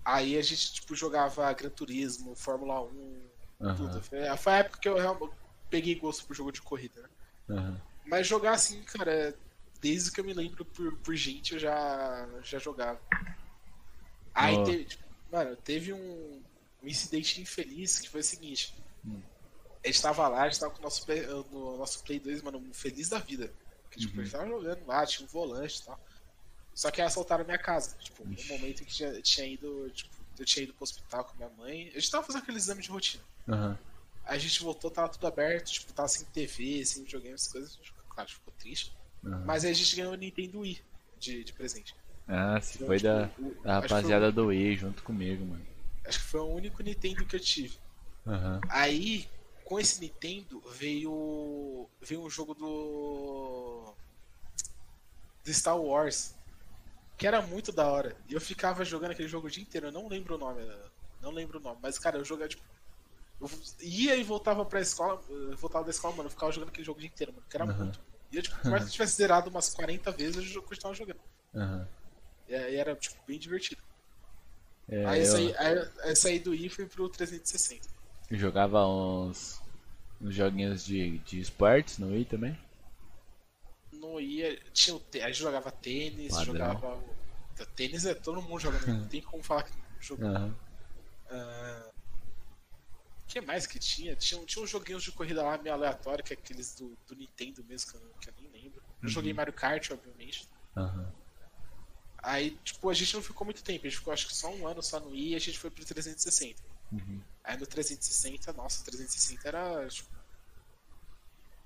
Aí a gente, tipo, jogava Gran Turismo, Fórmula 1, Aham. tudo. Foi, a época que eu realmente peguei gosto pro jogo de corrida, né? Aham. Mas jogar assim, cara, desde que eu me lembro por, por gente, eu já, já jogava. Aí Ó. teve, tipo, mano, teve um, um incidente infeliz que foi o seguinte. Hum. A gente tava lá, a gente tava com o nosso, Play- no nosso Play 2, mano, feliz da vida. Porque, tipo, Uhum. a gente tava jogando lá, tinha um volante e tal. Só que aí assaltaram a minha casa. Tipo, no Ixi. momento em que tinha, tinha ido, tipo, eu tinha ido pro hospital com minha mãe. A gente tava fazendo aquele exame de rotina. Aham. Aí a gente voltou, tava tudo aberto, tipo, tava sem TV, sem videogame, essas coisas. Claro, ficou triste. Mas aí a gente ganhou o Nintendo Wii de, de presente. Ah, se Então, foi tipo, da, o- da rapaziada o- do Wii junto comigo, mano. Acho que foi o único Nintendo que eu tive. Aham. Aí, com esse Nintendo, veio. veio um jogo do. do Star Wars. Que era muito da hora. E eu ficava jogando aquele jogo o dia inteiro. Eu não lembro o nome. Não lembro o nome. Mas, cara, eu jogava, tipo. Eu ia e voltava pra escola. Voltava da escola, mano. Eu ficava jogando aquele jogo o dia inteiro, mano. Que era Aham. muito. E eu, tipo, por mais que eu tivesse zerado umas 40 vezes, eu continuava jogando. Aham. E aí era, tipo, bem divertido. É, aí, eu saí, aí eu saí do Wii e fui pro 360. eu jogava uns, uns joguinhos de, de esportes no Wii também. No Wii tinha o te- a gente jogava tênis, Padrão. jogava. Tênis é todo mundo jogando, não tem como falar que não jogou. Aham. Ah, O que mais que tinha? Tinha, tinha uns joguinhos de corrida lá meio aleatório, que é aqueles do, do Nintendo mesmo, que eu, que eu nem lembro. Eu joguei Mario Kart, obviamente. Aham. Aí, tipo, a gente não ficou muito tempo, a gente ficou acho que só um ano só no Wii e a gente foi pro 360. Uhum. Aí no 360, nossa, o 360 era. Tipo,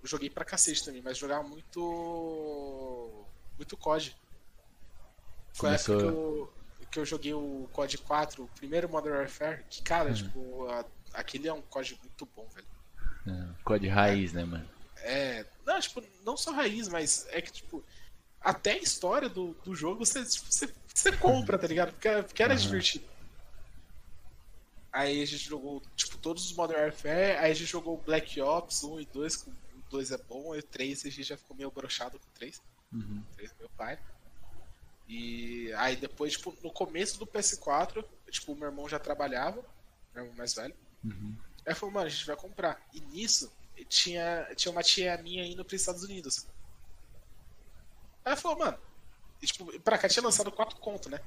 eu joguei pra cacete também, mas jogava muito. Muito COD. Foi a época que eu, que eu joguei o COD 4, o primeiro Modern Warfare, que, cara, Uhum. tipo, a- aquele é um COD muito bom, velho. É, Código raiz, né, mano? É. Não, tipo, não só raiz, mas é que, tipo, até a história do, do jogo você, tipo, você, você compra, tá ligado? Porque, era- porque era Aham. divertido. Aí a gente jogou, tipo, todos os Modern Warfare, aí a gente jogou Black Ops 1 e 2, com o 2 é bom, e o 3 a gente já ficou meio brochado com o 3. Uhum. 3 é meu pai. E aí depois, tipo, no começo do PS4, tipo, o meu irmão já trabalhava, meu irmão mais velho. Uhum. Aí falou, mano, a gente vai comprar. E nisso, tinha, tinha uma tia minha indo pros Estados Unidos. Aí falou, mano, e, tipo, pra cá tinha lançado 4 conto, né?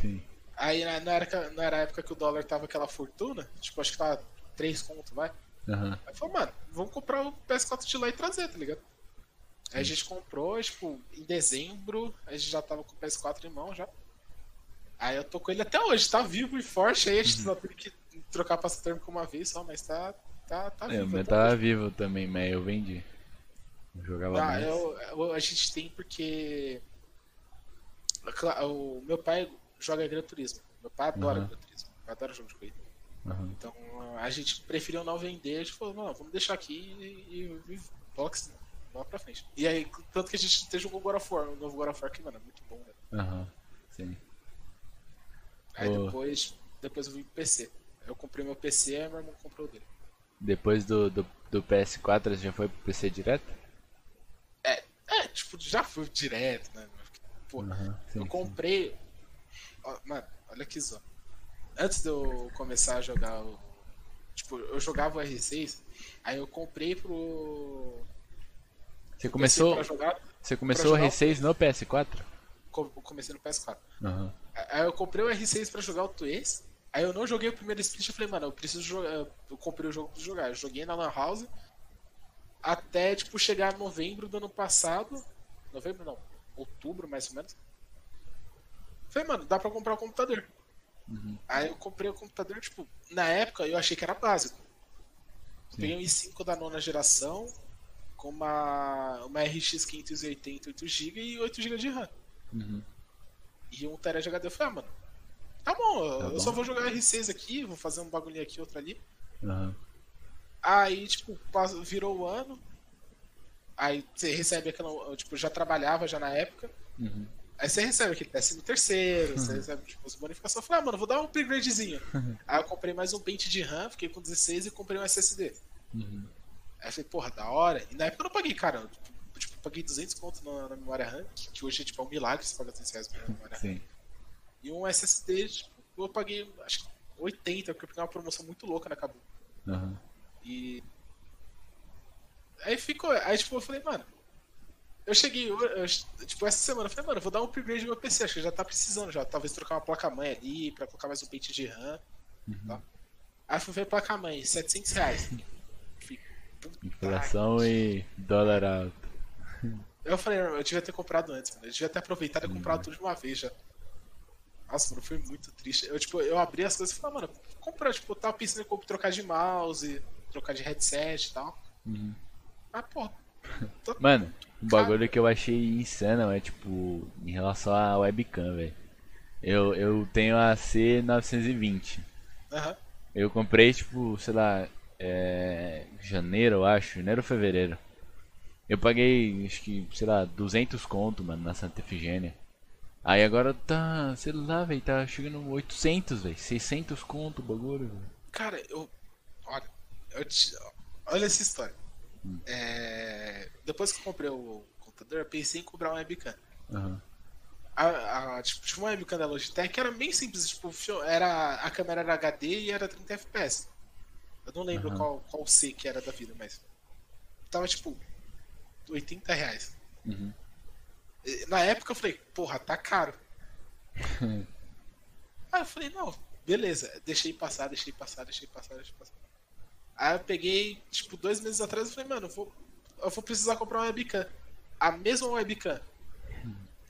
Sim. Aí na, na, época, na era a época que o dólar tava aquela fortuna, tipo, acho que tava 3 conto, vai. Aham. Aí falou, mano, vamos comprar o PS4 de lá e trazer, tá ligado? Aí a gente comprou, tipo, em dezembro, a gente já tava com o PS4 em mão já. Aí eu tô com ele até hoje, tá vivo e forte, aí a gente só teve que trocar passa térmico uma vez só, mas tá, tá, tá É, vivo. até tava hoje. vivo também, mas eu vendi. Eu jogava Ah, mais. eu- eu- a gente tem porque. O meu pai joga Gran Turismo. Meu pai adora Aham. Gran Turismo. Adora jogo de corrida. Aham. Então a gente preferiu não vender. A gente falou, não, vamos deixar aqui e, e, e box lá pra frente. E aí, tanto que a gente até jogou God of War, o novo God of War que, mano, é muito bom, velho. Aham. Sim. Aí Ô. depois, depois eu vim pro PC. Eu comprei meu PC e meu irmão comprou o dele. Depois do, do, do PS4 já foi pro PC direto? É, é tipo, já foi direto, né? Pô, Uhum, sim, eu sim. comprei. Ó, Mano, olha que zó. Antes de eu começar a jogar o. Tipo, eu jogava o R6, aí eu comprei pro. Você começou, jogar. você começou o jogar o R6 no PS4? co- Eu comecei no PS4. Aham. Aí eu comprei o R6 pra jogar o Twins. Aí eu não joguei o primeiro split. Eu falei, mano, eu preciso jogar. Eu comprei o jogo pra jogar. Eu joguei na Lan House até, tipo, chegar novembro do ano passado. Novembro não, outubro mais ou menos. Falei, mano, dá pra comprar o computador. Aí eu comprei o computador, tipo, na época eu achei que era básico. Peguei um i5 da nona geração com uma, uma RX 580 8GB e 8GB de RAM. Uhum. E um TB de HD. Eu falei, ah, mano, tá bom, Tá eu bom. só vou jogar R6 aqui, vou fazer um bagulhinho aqui, outro ali. Aham. Aí, tipo, virou o ano. Aí você recebe aquela. Tipo, já trabalhava já na época. Uhum. Aí você recebe aquele décimo terceiro, você recebe tipo, as bonificações. Eu falei, ah, mano, vou dar um upgradezinho. Aí eu comprei mais um pente de RAM, fiquei com 16 e comprei um SSD. Uhum. Aí eu falei, porra, da hora. E na época eu não paguei, cara. eu, Tipo, paguei 200 conto na, na memória RAM, que, que hoje é tipo é um milagre você pagar 200 reais na memória RAM. Sim. E um SSD, tipo, eu paguei acho que 80, porque eu peguei uma promoção muito louca na Cabo. Aham. E. Aí ficou. Aí tipo, eu falei, mano. Eu cheguei, eu- eu- tipo, essa semana, eu falei, mano, eu vou dar um upgrade no meu PC, acho que já tá precisando já. Talvez trocar uma placa-mãe ali, pra colocar mais um pente de RAM. Tá? Aí eu fui ver a placa-mãe, 700 reais. Inflação e dólar alto. Eu falei, eu devia ter comprado antes, mano. Eu devia ter aproveitado e comprado tudo de uma vez já. Nossa, mano, foi muito triste. Eu, tipo, eu abri as coisas e falei, ah, mano, comprar, tipo, eu tava pensando em comprar- trocar de mouse, trocar de headset e tal. Uhum. Ah, pô. tô- Mano, um bagulho que eu achei insano é tipo, em relação à webcam, velho. Eu, eu tenho a C920. Aham. Eu comprei, tipo, sei lá, é, janeiro, eu acho, janeiro ou fevereiro. Eu paguei, acho que, sei lá, 200 conto, mano, na Santa Efigênia. Aí agora tá, sei lá, velho, tá chegando 800, velho, 600 conto o bagulho, velho. Cara, eu. Olha, eu te- olha essa história. É, Depois que eu comprei o computador, eu pensei em comprar uma webcam. Aham. A, a, tipo, tinha uma webcam da Logitech que era bem simples, tipo, era, a câmera era HD e era 30 FPS. Eu não lembro Aham. qual, qual C que era da vida, mas. Tava tipo 80 reais. Uhum. Na época eu falei, porra, tá caro. Aí eu falei, não, beleza, deixei passar, deixei passar, deixei passar, deixei passar. Aí eu peguei, tipo, dois meses atrás eu falei, mano, eu vou, eu vou precisar comprar uma webcam. A mesma webcam.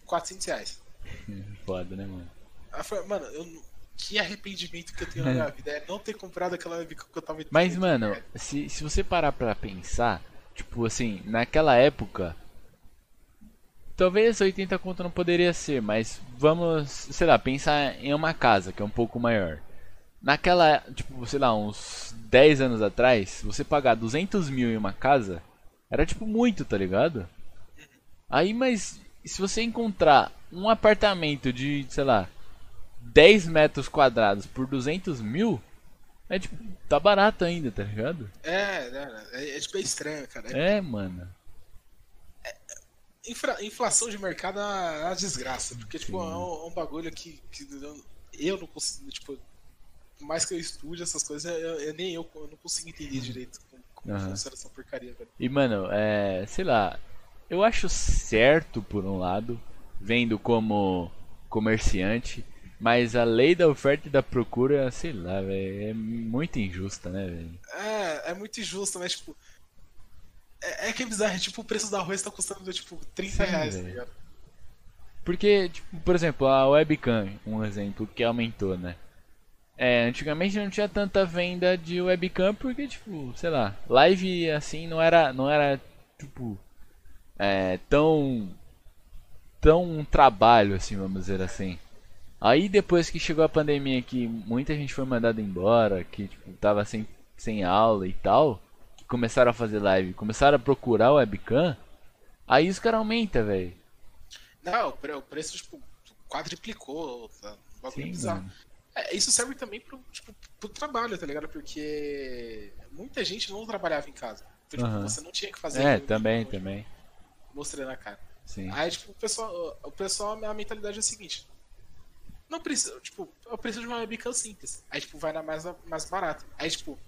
400 reais. Foda, né, mano? Aí eu falei, mano, eu, que arrependimento que eu tenho na minha vida é não ter comprado aquela webcam que eu tava Mas, mano, se, se você parar pra pensar, tipo assim, naquela época. Talvez 80 conto não poderia ser, mas vamos, sei lá, pensar em uma casa que é um pouco maior. Naquela, tipo, sei lá, uns 10 anos atrás, você pagar 200 mil em uma casa era tipo muito, tá ligado? Aí, mas se você encontrar um apartamento de, sei lá, 10 metros quadrados por 200 mil, é tipo, tá barato ainda, tá ligado? É, né, é, é, tipo, é estranho, cara. É, mano. Infra- inflação de mercado é uma, é desgraça, porque tipo, Sim. é um, é um bagulho que, que eu, eu não consigo, tipo, por mais que eu estude essas coisas, eu, eu- nem eu, eu não consigo entender direito como, como Aham. funciona essa porcaria, velho. E, mano, é. Sei lá. Eu acho certo, por um lado, vendo como comerciante, mas a lei da oferta e da procura, sei lá, velho, é muito injusta, né, velho? É, é muito injusto, mas tipo. É, é que é bizarro, tipo, o preço do arroz tá custando tipo 30 Sim, reais, tá ligado? Porque, tipo, por exemplo, a webcam, um exemplo que aumentou, né? É, antigamente não tinha tanta venda de webcam porque, tipo, sei lá, live assim não era, não era tipo, é, tão, tão um trabalho, assim, vamos dizer assim. Aí depois que chegou a pandemia que muita gente foi mandada embora, que tipo, tava sem, sem aula e tal, começaram a fazer live, começaram a procurar webcam, aí os caras aumentam, velho. Não, o pre- o preço, tipo, quadriplicou, tá? Um Sim, bizarro. É, isso serve também pro, tipo, pro trabalho, tá ligado? Porque muita gente não trabalhava em casa. Então, tipo, você não tinha que fazer. É, também, tipo, também. Mostrando a cara. Sim. Aí, tipo, o pessoal, o pessoal, a mentalidade é a seguinte. Não precisa, tipo, eu preciso de uma webcam simples. Aí, tipo, vai na mais, mais barata. Aí, tipo,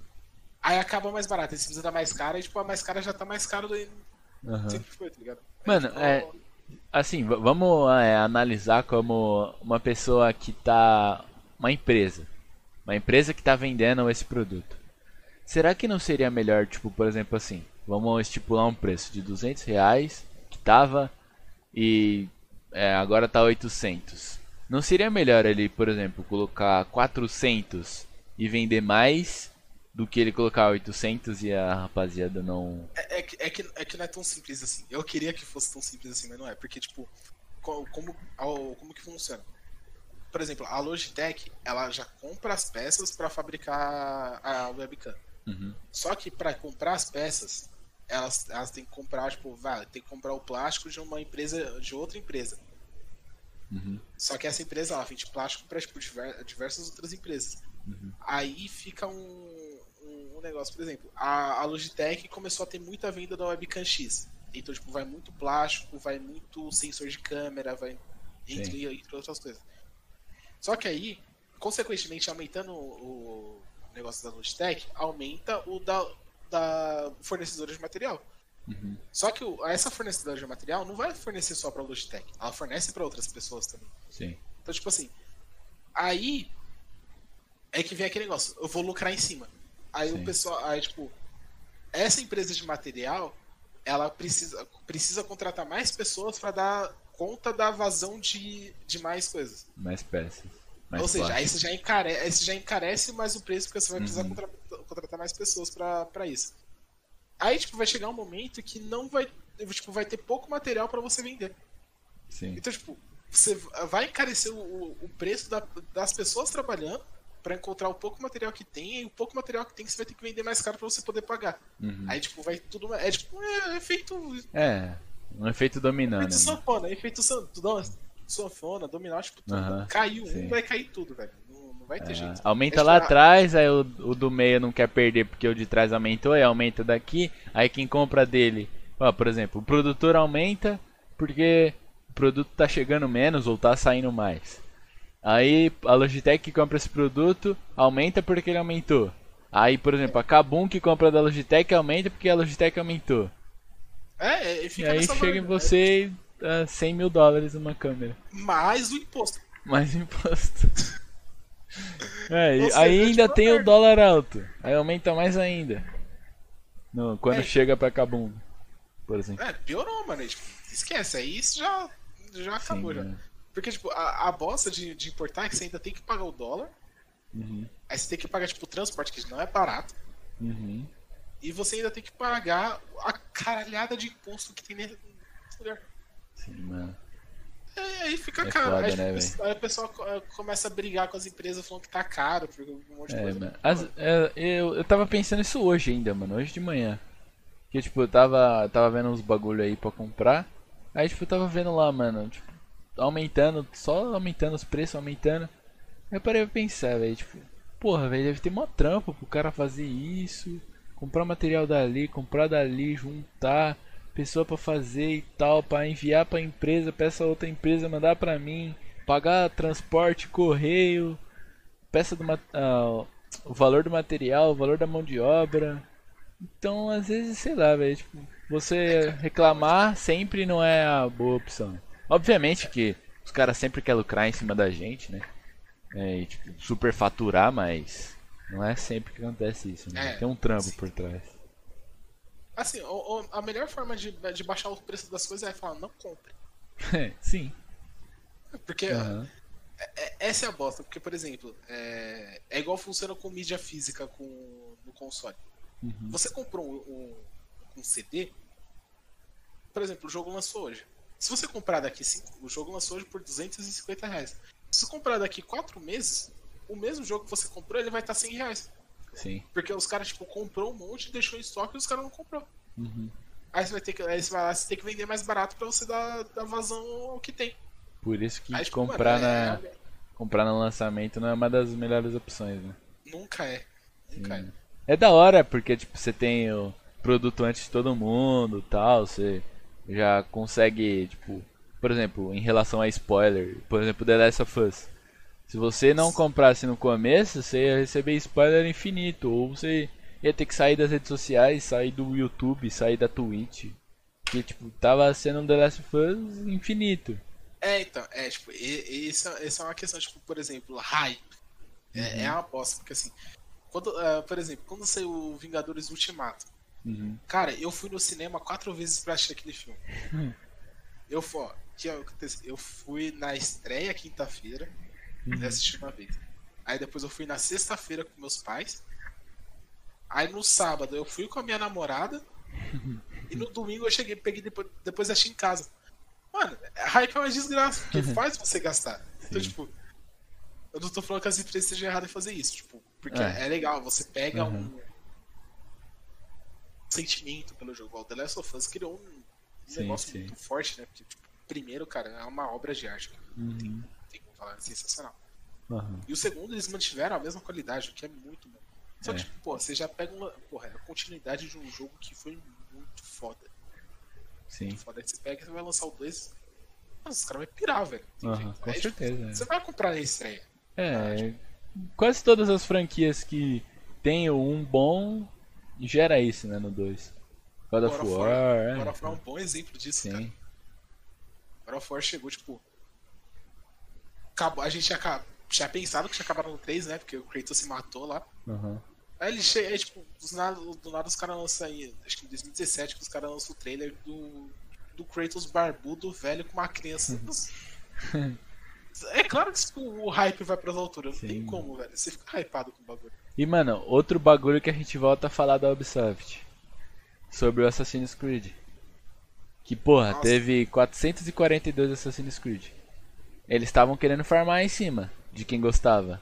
aí acaba mais barata. Aí você precisa da mais cara, e, tipo, a mais cara já tá mais cara do sempre foi, tá ligado? Aí, Mano, tipo, é- Assim, vamos é, analisar como uma pessoa que tá. Uma empresa. Uma empresa que tá vendendo esse produto. Será que não seria melhor, tipo, por exemplo, assim, vamos estipular um preço de 200 reais que tava e é, agora tá 800. Não seria melhor ele, por exemplo, colocar 400 e vender mais do que ele colocar 800 e a rapaziada não. É, é que, é, que, é que não é tão simples assim. Eu queria que fosse tão simples assim, mas não é. Porque, tipo, co- como, como que funciona? Por exemplo, a Logitech, ela já compra as peças para fabricar a webcam. Uhum. Só que para comprar as peças, elas, elas têm que comprar, tipo, vai, tem que comprar o plástico de uma empresa, de outra empresa. Uhum. Só que essa empresa, ela vende plástico para tipo, diver- diversas outras empresas. Aí fica um negócio, por exemplo, a, a Logitech começou a ter muita venda da webcam X. Então, tipo, vai muito plástico, vai muito sensor de câmera, vai entre, entre outras coisas. Só que aí, consequentemente, aumentando o, o negócio da Logitech, aumenta o da, da fornecedora de material. Uhum. Só que o- essa fornecedora de material não vai fornecer só para a Logitech, ela fornece para outras pessoas também. Sim. Então, tipo assim, aí é que vem aquele negócio, eu vou lucrar em cima. Aí Sim. o pessoal, aí tipo, essa empresa de material, ela precisa, precisa contratar mais pessoas para dar conta da vazão de, de mais coisas. Mais peças. Mais Ou seja, aí você já encarece, você já encarece mais o preço porque você vai precisar Uhum. contra- contratar mais pessoas pra pra isso. Aí, tipo, vai chegar um momento que não vai, tipo, vai ter pouco material pra você vender. Sim. Então, tipo, você vai encarecer o, o preço da- das pessoas trabalhando pra encontrar o pouco material que tem, e o pouco material que tem você vai ter que vender mais caro pra você poder pagar. Uhum. Aí, tipo, vai tudo. É tipo, é efeito. É, um efeito dominó, né? Efeito mano? sanfona, efeito san- tudo- sanfona, dominó, tipo, tudo. Aham, Caiu sim. um, vai cair tudo, velho. Não, não vai ter É, jeito. aumenta É, lá atrás, aí o, o do meio não quer perder porque o de trás aumentou, aí aumenta daqui, aí quem compra dele, ó, por exemplo, o produtor aumenta porque o produto tá chegando menos ou tá saindo mais. Aí a Logitech que compra esse produto aumenta porque ele aumentou. Aí, por exemplo, a Kabum que compra da Logitech aumenta porque a Logitech aumentou. É, é, e E fica aí nessa chega em você ah, 100 mil dólares uma câmera. Mais o imposto. Mais imposto. É, e aí é ainda tipo tem o dólar alto. Aí aumenta mais ainda. No, quando É. chega pra Kabum, por exemplo. É, piorou, mano. Tipo, esquece, aí isso já, já acabou Sim, já. né? Porque, tipo, a, a bosta de, de importar é que você ainda tem que pagar o dólar, Uhum, aí você tem que pagar, tipo, o transporte, que não é barato, uhum. e você ainda tem que pagar a caralhada de imposto que tem nesse lugar. Sim, mano. É, aí fica É caro. foda, aí, tipo, né, o pessoal- aí o pessoal eh, começa a brigar com as empresas falando que tá caro, por um monte de É, coisa. mano. As- é, eu, eu tava pensando isso hoje ainda, mano. Hoje de manhã. Que tipo, eu tava, tava vendo uns bagulho aí pra comprar. Aí tipo, eu tava vendo lá, mano. Tipo, aumentando, só aumentando os preços, aumentando. Eu parei pra pensar, velho. Tipo, porra, velho, deve ter mó trampo pro cara fazer isso. Comprar material dali, comprar dali, juntar pessoa pra fazer e tal, pra enviar pra empresa, pra essa outra empresa mandar pra mim, pagar transporte, correio, peça do ah, o valor do material, o valor da mão de obra. Então, às vezes, sei lá, velho, tipo, você reclamar sempre não é a boa opção. Obviamente que os caras sempre querem lucrar em cima da gente, né? É, e, tipo, superfaturar, mas não é sempre que acontece isso, né? É, Tem um trampo sim. por trás. Assim, o- o- a melhor forma de, de baixar o preço das coisas é falar, não compre. Sim. Porque é- essa é a bosta. Porque, por exemplo, é, é igual funciona com mídia física com, no console. Uhum. Você comprou um, um- um CD, por exemplo, o jogo lançou hoje. Se você comprar daqui, cinco, o jogo lançou hoje por 250 reais. Se você comprar daqui 4 meses, o mesmo jogo que você comprou, ele vai estar 100 reais. Sim. Porque os caras, tipo, comprou um monte, deixou em estoque e os caras não comprou. Uhum. Aí você vai ter que, aí você vai lá, você tem que vender mais barato pra você dar, dar vazão ao que tem. Por isso que Aí, tipo, comprar, mano, é- na, comprar no lançamento não é uma das melhores opções, né? Nunca é. Nunca é. É da hora, porque tipo, você tem o. produto antes de todo mundo tal, você já consegue, tipo, por exemplo, em relação a spoiler, por exemplo, The Last of Us. Se você não comprasse no começo, você ia receber spoiler infinito, ou você ia ter que sair das redes sociais, sair do YouTube, sair da Twitch. Que tipo, tava sendo um The Last of Us infinito. É, então, é, tipo, isso, isso é uma questão, tipo, por exemplo, hype. É, uhum. é uma aposta, porque assim, quando, uh, por exemplo, quando saiu Vingadores Ultimato, uhum. cara, eu fui no cinema quatro vezes pra assistir aquele filme. eu, ó, que eu fui na estreia quinta-feira uhum. e assisti uma vez. Aí depois eu fui na sexta-feira com meus pais. Aí no sábado eu fui com a minha namorada. e no domingo eu cheguei, peguei depois, depois achei em casa. Mano, hype é uma desgraça, porque faz você gastar. Então, tipo, eu não tô falando que as empresas estejam erradas em fazer isso, tipo, porque é, é legal, você pega uhum. um sentimento pelo jogo. O The Last of Us criou um sim, negócio sim. muito forte, né? Porque, tipo, primeiro, cara, é uma obra de arte. Uhum. Tem, tem como falar, é sensacional. Uhum. E o segundo, eles mantiveram a mesma qualidade, o que é muito bom. Só que, é. tipo, pô, você já pega uma. Porra, é a continuidade de um jogo que foi muito foda. Sim. Muito foda. Aí você pega e vai lançar o 2. Mas os caras vão pirar, velho. Uhum, com Aí, tipo, certeza. Tipo, você vai comprar na estreia. É, tipo... quase todas as franquias que tem um bom gera isso, né, no 2. God of War. É. God of War é um bom exemplo disso, Sim. cara. God of War chegou, tipo. Acabou, a gente tinha, tinha pensado que tinha acabado no 3, né? Porque o Kratos se matou lá. Uhum. Aí ele chega, aí, tipo, do nada, do nada os caras lançam aí, acho que em 2017 que os caras lançam o trailer do, do Kratos barbudo, velho, com uma criança. Uhum. é claro que o hype vai pras alturas, não tem como, velho. Você fica hypado com o bagulho. E, mano, outro bagulho que a gente volta a falar da Ubisoft. Sobre o Assassin's Creed. Que, porra, Nossa. teve 442 Assassin's Creed. Eles estavam querendo farmar em cima de quem gostava.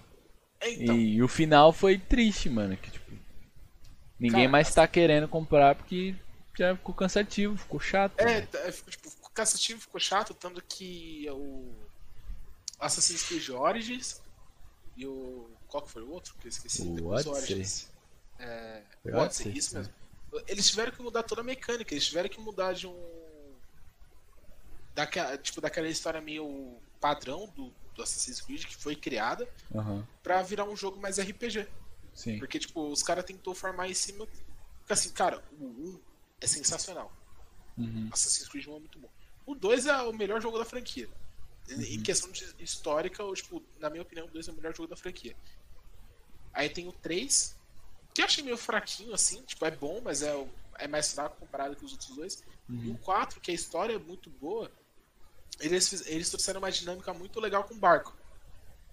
Então. E, e, o final foi triste, mano. Que, tipo, ninguém Cara, mais tá querendo comprar porque já ficou cansativo, ficou chato. É, né? é ficou, tipo, ficou cansativo, ficou chato, tanto que o Assassin's Creed Origins e o. Qual que foi o outro? Que eu esqueci. O Odyssey. É, o Odyssey, isso mesmo. Eles tiveram que mudar toda a mecânica, eles tiveram que mudar de um. Daquela, tipo, daquela história meio padrão do, do Assassin's Creed que foi criada uhum. pra virar um jogo mais RPG. Sim. Porque, tipo, os caras tentou formar em cima. Porque assim, cara, o 1 é sensacional. Uhum. Assassin's Creed 1 é muito bom. O 2 é o melhor jogo da franquia. Uhum. Em questão de histórica, tipo, na minha opinião, o 2 é o melhor jogo da franquia. Aí tem o 3, que eu achei meio fraquinho, assim, tipo, é bom, mas é, é mais fraco comparado com os outros dois. Uhum. E o 4, que a história é muito boa, eles, eles trouxeram uma dinâmica muito legal com o barco.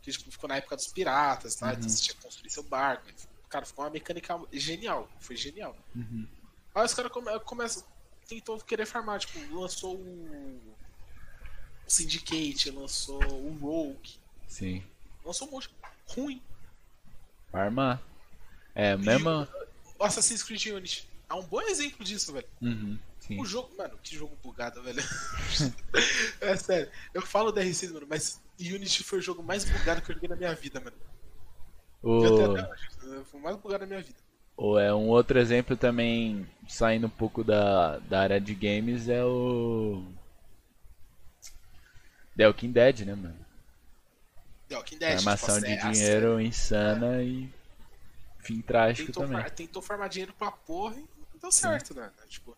Que tipo, ficou na época dos piratas, tá? Uhum. Então você tinha que construir seu barco. Cara, ficou uma mecânica genial. Foi genial. Uhum. Aí os caras come, começam. Tentou querer farmar, tipo, lançou o. o Syndicate, lançou o Rogue. Sim. Lançou um monte. Ruim. Farmar. É, mesmo. O Assassin's Creed Unity. É um bom exemplo disso, velho. Uhum. O jogo, mano, que jogo bugado, velho. é sério. Eu falo DRC, mano, mas Unity foi o jogo mais bugado que eu joguei na minha vida, mano. O... Foi o mais bugado da minha vida. Ou é um outro exemplo também, saindo um pouco da, da área de games, é o. The Walking Dead, né, mano? Walking Dead. Armação tipo, de dinheiro insana é. e fim trágico tentou também. Far, tentou farmar dinheiro pra porra e não deu certo, Sim. né? Tipo,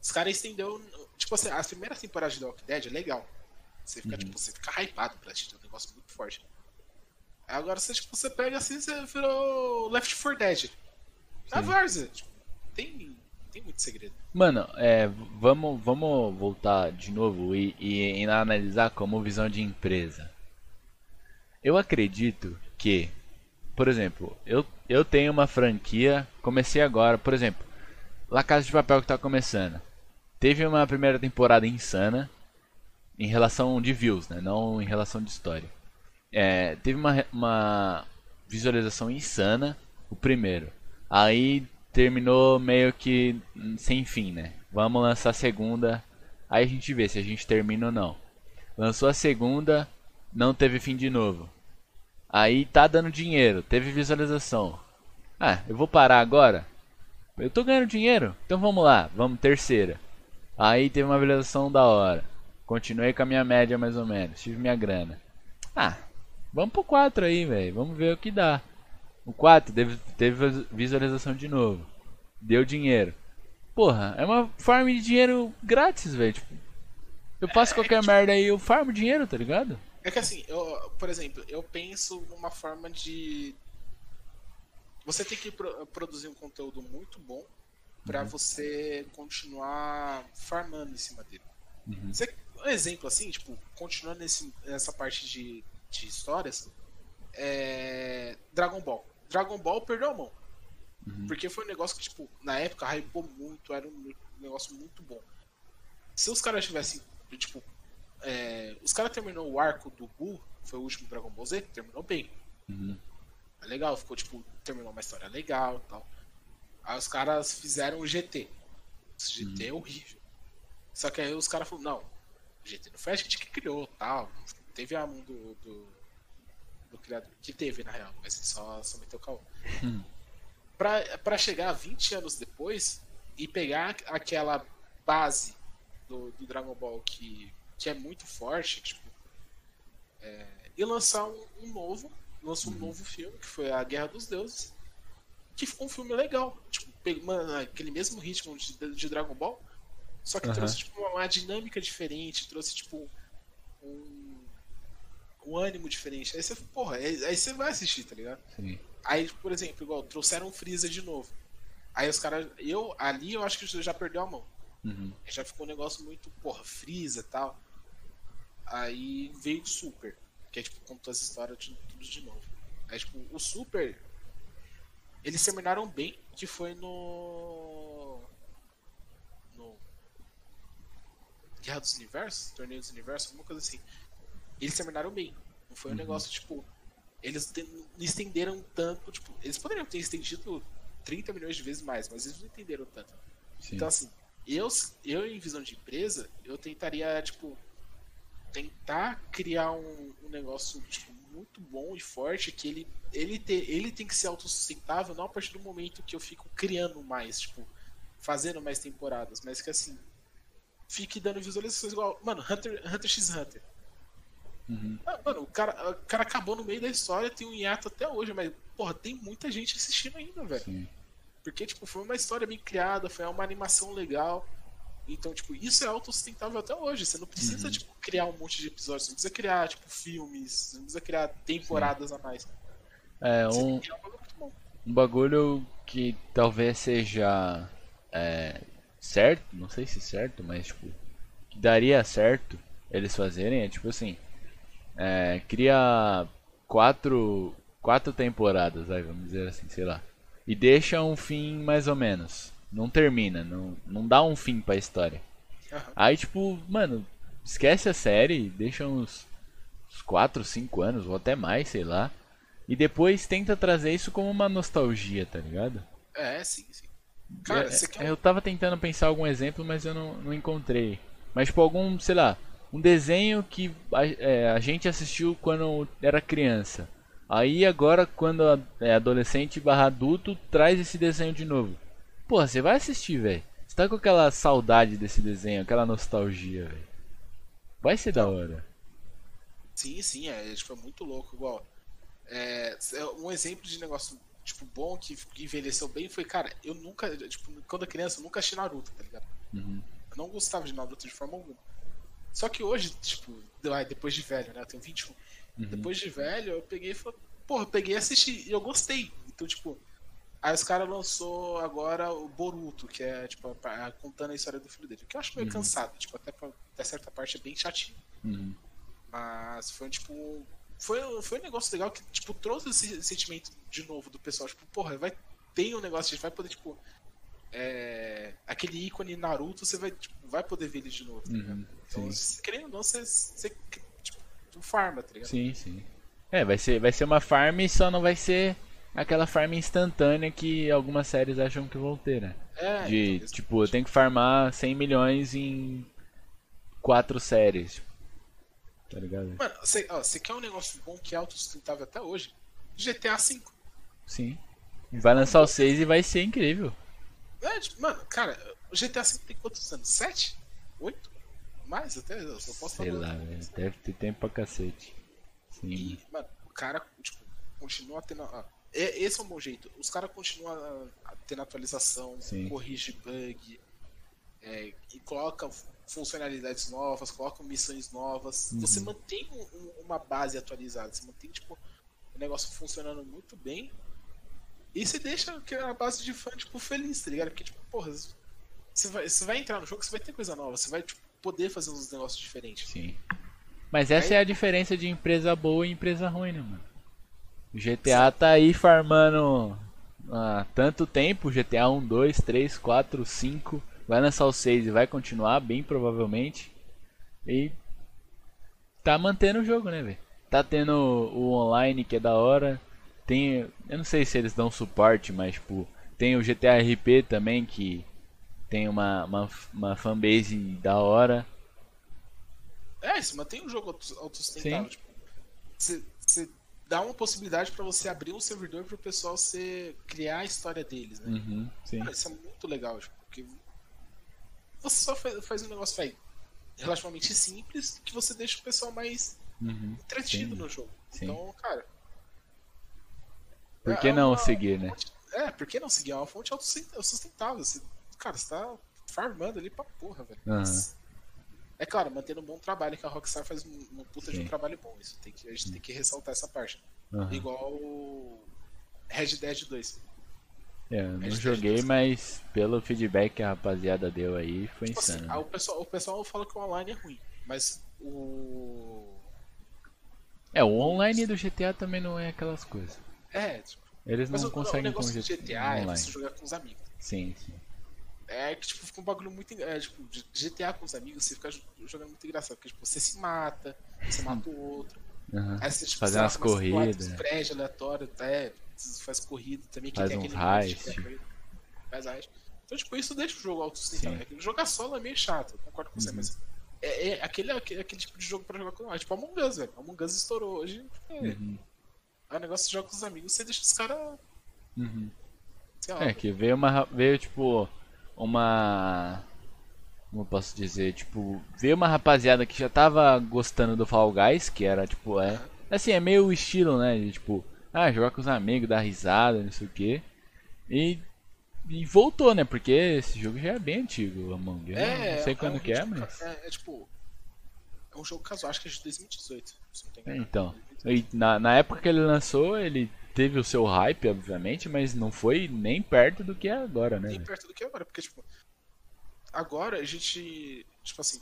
os caras estendeu. Tipo assim, as primeiras temporadas de The Walking Dead é legal. Você fica, uhum. tipo, você fica hypado pra assistir, é um negócio muito forte. Agora você, tipo, você pega assim, você virou Left 4 Dead. Na Várzea. Tipo, tem, tem muito segredo. Mano, é, vamos, vamos voltar de novo e, e, e analisar como visão de empresa. Eu acredito que, por exemplo, eu, eu tenho uma franquia, comecei agora, por exemplo, La Casa de Papel que tá começando. Teve uma primeira temporada insana em relação de views, né? Não em relação de história. É, teve uma, uma visualização insana o primeiro. Aí terminou meio que sem fim, né? Vamos lançar a segunda. Aí a gente vê se a gente termina ou não. Lançou a segunda, não teve fim de novo. Aí tá dando dinheiro, teve visualização. Ah, eu vou parar agora? Eu tô ganhando dinheiro, então vamos lá, vamos terceira. Aí teve uma visualização da hora. Continuei com a minha média mais ou menos, tive minha grana. Ah, vamos pro 4 aí, velho. Vamos ver o que dá. O 4 teve, teve visualização de novo. Deu dinheiro. Porra, é uma farm de dinheiro grátis, velho. Tipo, eu faço qualquer merda aí, eu farmo dinheiro, tá ligado? É que assim, eu, por exemplo, eu penso numa forma de. Você tem que pro, produzir um conteúdo muito bom para uhum. você continuar farmando em cima dele. Uhum. Você, um exemplo assim, tipo, continuando nesse, nessa parte de, de histórias, é Dragon Ball. Dragon Ball perdeu a mão. Uhum. Porque foi um negócio que, tipo, na época hypou muito, era um negócio muito bom. Se os caras tivessem, tipo, é, os caras terminou o arco do Buu, foi o último Dragon Ball Z, terminou bem. Uhum. É legal, ficou, tipo, terminou uma história legal e tal. Aí os caras fizeram o GT. Esse GT uhum. é horrível. Só que aí os caras falaram, não, GT não foi a gente que criou tal. Teve a mão do, do, do, criador. Que teve, na real, mas só, só meteu o caô. Hum pra, pra chegar 20 anos depois e pegar aquela base do, do Dragon Ball que, que é muito forte, tipo, é, e lançar um, um novo, lançou um uhum. novo filme, que foi A Guerra dos Deuses, que ficou um filme legal, tipo, mano, aquele mesmo ritmo de, de Dragon Ball, só que uhum. trouxe tipo, uma, uma, dinâmica diferente, trouxe tipo um, um ânimo diferente. Aí você, porra, aí, aí você vai assistir, tá ligado? Sim. Aí, por exemplo, igual, trouxeram o Freeza de novo. Aí os caras. Eu, ali eu acho que já perdeu a mão. Uhum. Já ficou um negócio muito, porra, Freeza e tal. Aí veio o Super, que é tipo, contou as histórias de tudo de novo. Aí, tipo, o Super. Eles terminaram bem, que foi no. No. Guerra dos Universos? Torneio dos Universos, alguma coisa assim. Eles terminaram bem. Não foi um uhum. negócio, tipo, eles estenderam tanto, tipo, eles poderiam ter estendido 30 milhões de vezes mais, mas eles não entenderam tanto. Sim. Então, assim, eu, eu em visão de empresa, eu tentaria, tipo, tentar criar um, um negócio tipo, muito bom e forte que ele, ele, ter, ele tem que ser autossustentável não a partir do momento que eu fico criando mais, tipo, fazendo mais temporadas, mas que assim, fique dando visualizações igual. Mano, Hunter, Hunter x Hunter. Uhum. Ah, mano, o cara, o cara acabou no meio da história, tem um hiato até hoje, mas, porra, tem muita gente assistindo ainda, velho. Porque, tipo, foi uma história bem criada, foi uma animação legal. Então, tipo, isso é autossustentável até hoje. Você não precisa, uhum. tipo, criar um monte de episódios. Você não precisa criar, tipo, filmes. Você não precisa criar temporadas Sim. a mais. É, um, um bagulho, um bagulho que talvez seja é, certo, não sei se certo, mas, tipo, que daria certo eles fazerem é, tipo assim, é, cria quatro, quatro temporadas, aí, vamos dizer assim, sei lá. E deixa um fim mais ou menos. Não termina, não, não dá um fim pra história. Uhum. Aí, tipo, mano, esquece a série, deixa uns, uns 4, 5 anos, ou até mais, sei lá. E depois tenta trazer isso como uma nostalgia, tá ligado? É, sim, sim. Cara, é, quer... Eu tava tentando pensar algum exemplo, mas eu não, não encontrei. Mas, tipo, algum, sei lá, um desenho que a, é, a, gente assistiu quando era criança. Aí agora, quando é adolescente barra adulto, traz esse desenho de novo. Porra, você vai assistir, velho. Você tá com aquela saudade desse desenho, aquela nostalgia, velho. Vai ser da hora. Sim, sim, é, tipo, é muito louco. Igual, é, é, um exemplo de negócio tipo, bom que envelheceu bem foi, cara, eu nunca, tipo, quando criança, eu nunca assisti Naruto, tá ligado? Uhum. Eu não gostava de Naruto de forma alguma. Só que hoje, tipo, depois de velho, né? Eu tenho 21. Uhum. Depois de velho, eu peguei e falei, porra, eu peguei e assisti e eu gostei. Então, tipo, aí os caras lançou agora o Boruto, que é, tipo, contando a história do filho dele. Que eu acho meio uhum. cansado, tipo, até, pra, até certa parte é bem chatinho. Uhum. Mas foi, tipo, foi, foi um negócio legal que, tipo, trouxe esse sentimento de novo do pessoal. Tipo, porra, vai ter um negócio, a gente vai poder, tipo, é, aquele ícone Naruto, você vai, tipo, vai poder ver ele de novo, tá uhum, Então, querendo ou não, você, você tipo, farma, tá ligado? Sim, sim. É, vai ser, vai ser uma farm e só não vai ser aquela farm instantânea que algumas séries acham que vão ter, né? É, De, então, tipo, eu tenho que farmar 100 milhões em quatro séries. Tá ligado? Mano, você, ó, você quer um negócio bom que é autossustentável até hoje? GTA V. Sim. Vai lançar o 6 e vai ser incrível. É, tipo, mano, cara, o GTA V tem quantos anos? Sete? Oito? Mais até? Eu só posso Sei lá, velho. Deve ter tempo pra cacete. Sim. E, mano, o cara, tipo, continua tendo. ah, é- esse é um bom jeito. Os caras continuam ah, tendo atualização, Sim. corrige bug, é, e coloca funcionalidades novas, coloca missões novas. Uhum. Você mantém um- um- uma base atualizada, você mantém, tipo, o negócio funcionando muito bem. E você deixa aquela base de fã, tipo, feliz, tá ligado? Porque, tipo, porra, você vai, você vai entrar no jogo, você vai ter coisa nova, você vai, tipo, poder fazer uns negócios diferentes. Sim. Mas essa é a diferença de empresa boa e empresa ruim, né, mano? O GTA tá aí farmando há tanto tempo, GTA 1, 2, 3, 4, 5, vai lançar o 6 e vai continuar, bem provavelmente. E tá mantendo o jogo, né, velho? Tá tendo o online que é da hora. Tem, eu não sei se eles dão suporte, mas tipo, tem o GTA RP também que tem uma, uma, uma fanbase da hora. É, você mantém o jogo auto- autossustentável. Tipo, você dá uma possibilidade pra você abrir um servidor pro pessoal você criar a história deles, né? Uhum. Cara, isso é muito legal, tipo, porque você só faz, faz um negócio véio, relativamente simples que você deixa o pessoal mais Uhum, entretido sim. no jogo. Sim. Então, cara. Por é- que é não uma seguir, né? fonte- É, por que não seguir? É uma fonte autossustentável. Você, cara, você tá farmando ali pra porra, velho. Aham. É claro, mantendo um bom trabalho, que a Rockstar faz um, um puta de um Sim. trabalho bom. Isso tem que, a gente tem que ressaltar essa parte. Aham. Igual o Red Dead 2. É, eu não joguei, mas pelo feedback que a rapaziada deu aí, foi Tipo assim, insano. né? o, pessoal, o pessoal fala que o online é ruim, mas o. É, o online do GTA também não é aquelas coisas. É, tipo, Eles mas não o, o conseguem com negócio o do GTA, GTA é online. você jogar com os amigos. Sim, sim. É que tipo, fica um bagulho muito. É, tipo, GTA com os amigos, você fica jo- jogando muito engraçado, porque tipo, você se mata, você mata o outro. Aham. Aí você, tipo, Fazer umas corridas. dos prédios aleatórios, é, faz corrida também, que Faz tem uns aquele mod heist. é Faz heist. Então, tipo, isso deixa o jogo autossustentável. É que Jogar solo é meio chato, concordo com você, Uhum. mas é, é aquele, aquele, aquele tipo de jogo pra jogar com. É tipo Among Us, velho. Among Us estourou hoje. É, Uhum. é um negócio de jogar com os amigos, você deixa os caras. Uhum. É, que veio uma. Veio tipo. Uma. Como eu posso dizer? Tipo, veio uma rapaziada que já tava gostando do Fall Guys, que era tipo. É, assim, é meio o estilo, né? De tipo, ah, jogar com os amigos, dar risada, não sei o que. E. E voltou, né? Porque esse jogo já é bem antigo, Among Us. É, não sei é quando um que é, mas. É, é tipo. É um jogo casual, acho que é de 2018. Se não tem É, então. E na, na época que ele lançou, ele teve o seu hype, obviamente, mas não foi nem perto do que é agora, né? nem perto do que agora, porque, tipo, agora a gente, tipo assim,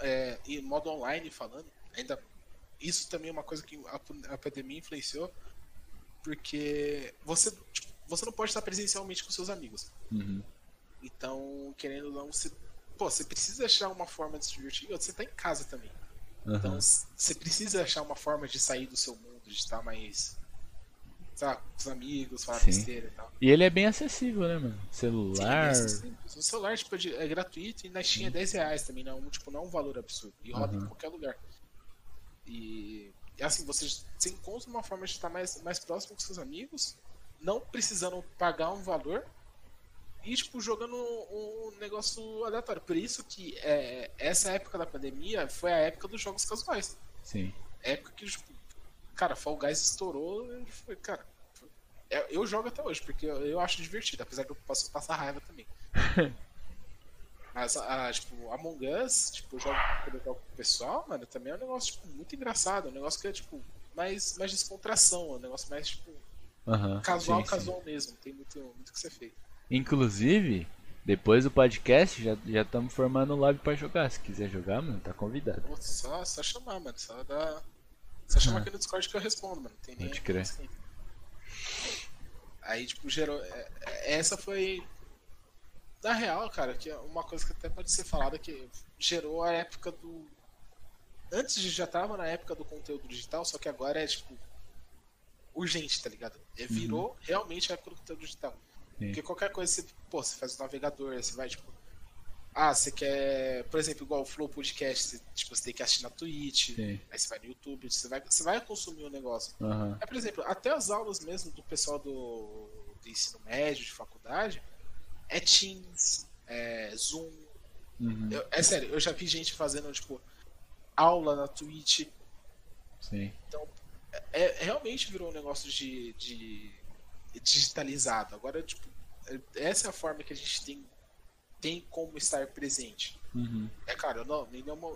é, em modo online falando, ainda, isso também é uma coisa que a, a pandemia influenciou, porque você, tipo, você não pode estar presencialmente com seus amigos. Uhum. Então, querendo ou não, você, pô, você precisa achar uma forma de se divertir, você tá em casa também. Aham. Então, você precisa achar uma forma de sair do seu mundo, de estar mais, lá, com os amigos, falar Sim. besteira e tal. E ele é bem acessível, né, mano? Sim, Celular. é simples. O celular tipo, é é gratuito e na Steam é 10 reais também, não, tipo, não é um valor absurdo. E roda Uhum. em qualquer lugar. E é assim, você, você encontra uma forma de estar mais, mais próximo com seus amigos, não precisando pagar um valor e tipo, jogando um, um negócio aleatório. Por isso que é, essa época da pandemia foi a época dos jogos casuais. Sim. É época que, tipo, cara, Fall Guys estourou e foi, cara. foi- é- Eu jogo até hoje, porque eu, eu acho divertido, apesar de eu posso passar raiva também. Mas, ah, tipo, Among Us, tipo, eu jogo quando eu jogo com o pessoal, mano, também é um negócio, tipo, muito engraçado. É um negócio que é, tipo, mais, mais descontração, é um negócio mais, tipo, Aham. casual, sim, sim. casual mesmo. Tem muito, muito que ser feito. Inclusive, depois do podcast, já já estamos formando um lobby pra jogar. Se quiser jogar, mano, tá convidado. Só, só chamar, mano. Só dá. Só chamar aqui no Discord que eu respondo, mano. Tem nem crer. assim. Aí, tipo, gerou. é- é- Essa foi. Na real, cara, que é uma coisa que até pode ser falada que gerou a época do. Antes já tava na época do conteúdo digital, só que agora é tipo. Urgente, tá ligado? É, virou realmente a época do conteúdo digital. Sim. Porque qualquer coisa você, pô, você faz o navegador, você vai, tipo. Ah, você quer. Por exemplo, igual o Flow Podcast, você, tipo, você tem que assistir na Twitch, Sim. aí você vai no YouTube, você vai, você vai consumir o negócio. Aham. É, por exemplo, até as aulas mesmo do pessoal do, do ensino médio, de faculdade, é Teams, é Zoom. Uhum. Eu- é sério, eu já vi gente fazendo, tipo, aula na Twitch. Sim. É, realmente virou um negócio de, de digitalizado. Agora, tipo, é- essa é a forma que a gente tem, tem como estar presente. Uhum. É claro, não, nenhuma.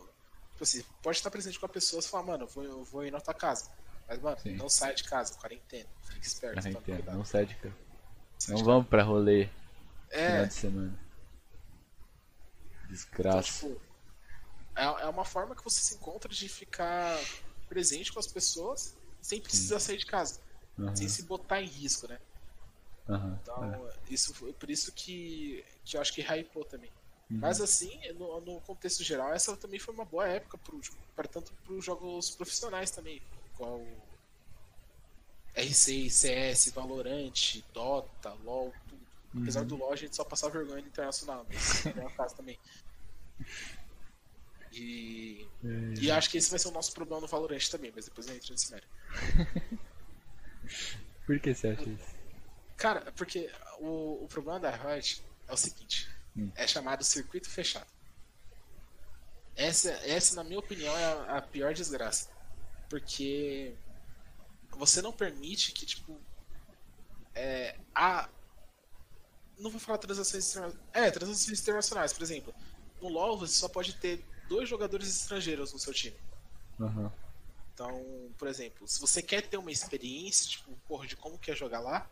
Tipo assim, pode estar presente com a pessoa e falar, mano, eu vou, eu vou ir na tua casa. Mas, mano, Sim. não sai de casa, quarentena. Fica esperto, Ah, toma entendo. cuidado. Não sai de casa. Não vamos pra rolê É, final de semana. Então, Desgraça. tipo, é, é uma forma que você se encontra de ficar presente com as pessoas sem precisar sair de casa, Aham, sem se botar em risco, né? Aham, Então, é. isso foi por isso que, que eu acho que hypou também. Uhum. Mas assim, no, no contexto geral, essa também foi uma boa época para tanto para os jogos profissionais também, igual R6, CS, Valorant, Dota, LoL, tudo. Apesar Uhum. do LoL, a gente só passar vergonha no internacional, mas é o caso também. E, É. e acho que esse vai ser o nosso problema no Valorant também, mas depois a gente entra nesse mérito. Por que você acha isso? Cara, porque o, o problema da Riot é o seguinte: Hum. é chamado circuito fechado. Essa, essa, na minha opinião, é a, a pior desgraça. Porque você não permite que, tipo, é, a. Não vou falar transações internacionais. É, transações internacionais, por exemplo. No LoL você só pode ter dois jogadores estrangeiros no seu time. Aham. Então, por exemplo, se você quer ter uma experiência, tipo, porra, de como que é jogar lá,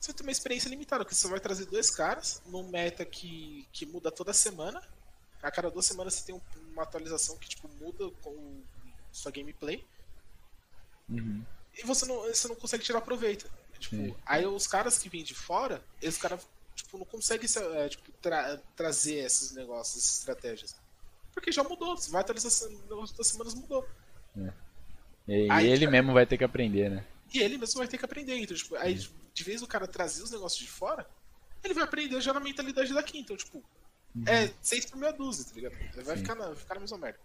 você ter uma experiência limitada, porque você vai trazer dois caras num meta que, que muda toda semana. A cada duas semanas você tem um- uma atualização que tipo, muda com sua gameplay. Uhum. E você não, você não consegue tirar proveito. Tipo, aí os caras que vêm de fora, eles cara, tipo, não conseguem se- é, tipo, tra- trazer esses negócios, essas estratégias. Porque já mudou, você vai atualizar nas duas semanas mudou. E, Aí, e ele cara- mesmo vai ter que aprender, né? E ele mesmo vai ter que aprender. Então, tipo, aí, de vez o cara trazer os negócios de fora, ele vai aprender já na mentalidade daqui. Então, tipo, é seis por meia dúzia, tá ligado? Ele vai Sim. ficar na, ficar na mesma merda.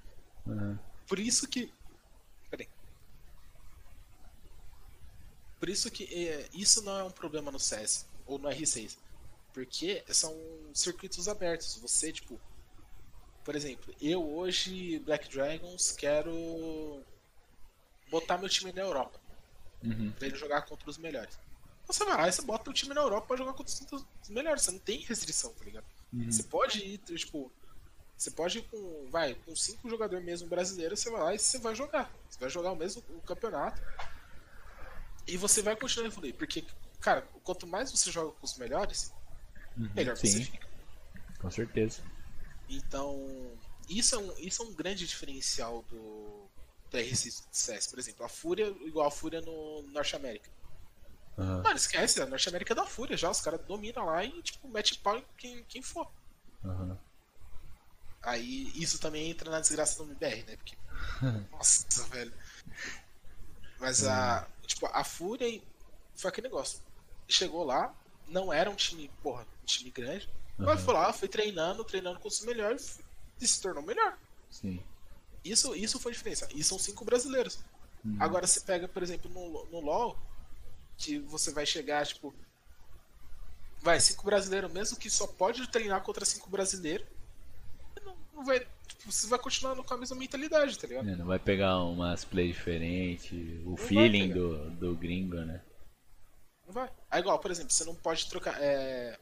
Aham. Por isso que. Peraí. Por isso que é, isso não é um problema no CS ou no R6. Porque são circuitos abertos. Você, tipo. Por exemplo, eu hoje, Black Dragons, quero botar meu time na Europa. Uhum. Pra ele jogar contra os melhores. Você vai lá e você bota o time na Europa pra jogar contra os melhores. Você não tem restrição, tá ligado? Uhum. Você pode ir, tipo. Você pode ir com. Vai, com cinco jogadores mesmo brasileiros, você vai lá e você vai jogar. Você vai jogar o mesmo o campeonato. E você vai continuar evoluindo. Porque, cara, quanto mais você joga com os melhores, Uhum. melhor você Sim, fica. com certeza. Então, isso é um, isso é um grande diferencial do, do R6 CS, por exemplo. A Fúria, igual a Fúria no Norte América. Aham. Mano, esquece, a Norte América é da Fúria já, os caras dominam lá e, tipo, mete pau em quem, quem for. Aham. Aí isso também entra na desgraça do MBR, né? Porque. Nossa, velho. Mas a. Tipo, a Fúria foi aquele negócio. Chegou lá, não era um time, porra, um time grande. Mas Aham. foi lá, foi treinando, treinando com os melhores e se tornou melhor. Sim. Isso, isso foi a diferença. E são cinco brasileiros. Uhum. Agora você pega, por exemplo, no, no LoL, que você vai chegar, tipo. Vai, cinco brasileiros, mesmo que só pode treinar contra cinco brasileiros. Não, não vai. Tipo, você vai continuar com a mesma mentalidade, tá ligado? É, Não vai pegar umas plays diferentes, o vai feeling do, do gringo, né? Não vai. É igual, por exemplo, você não pode trocar. é,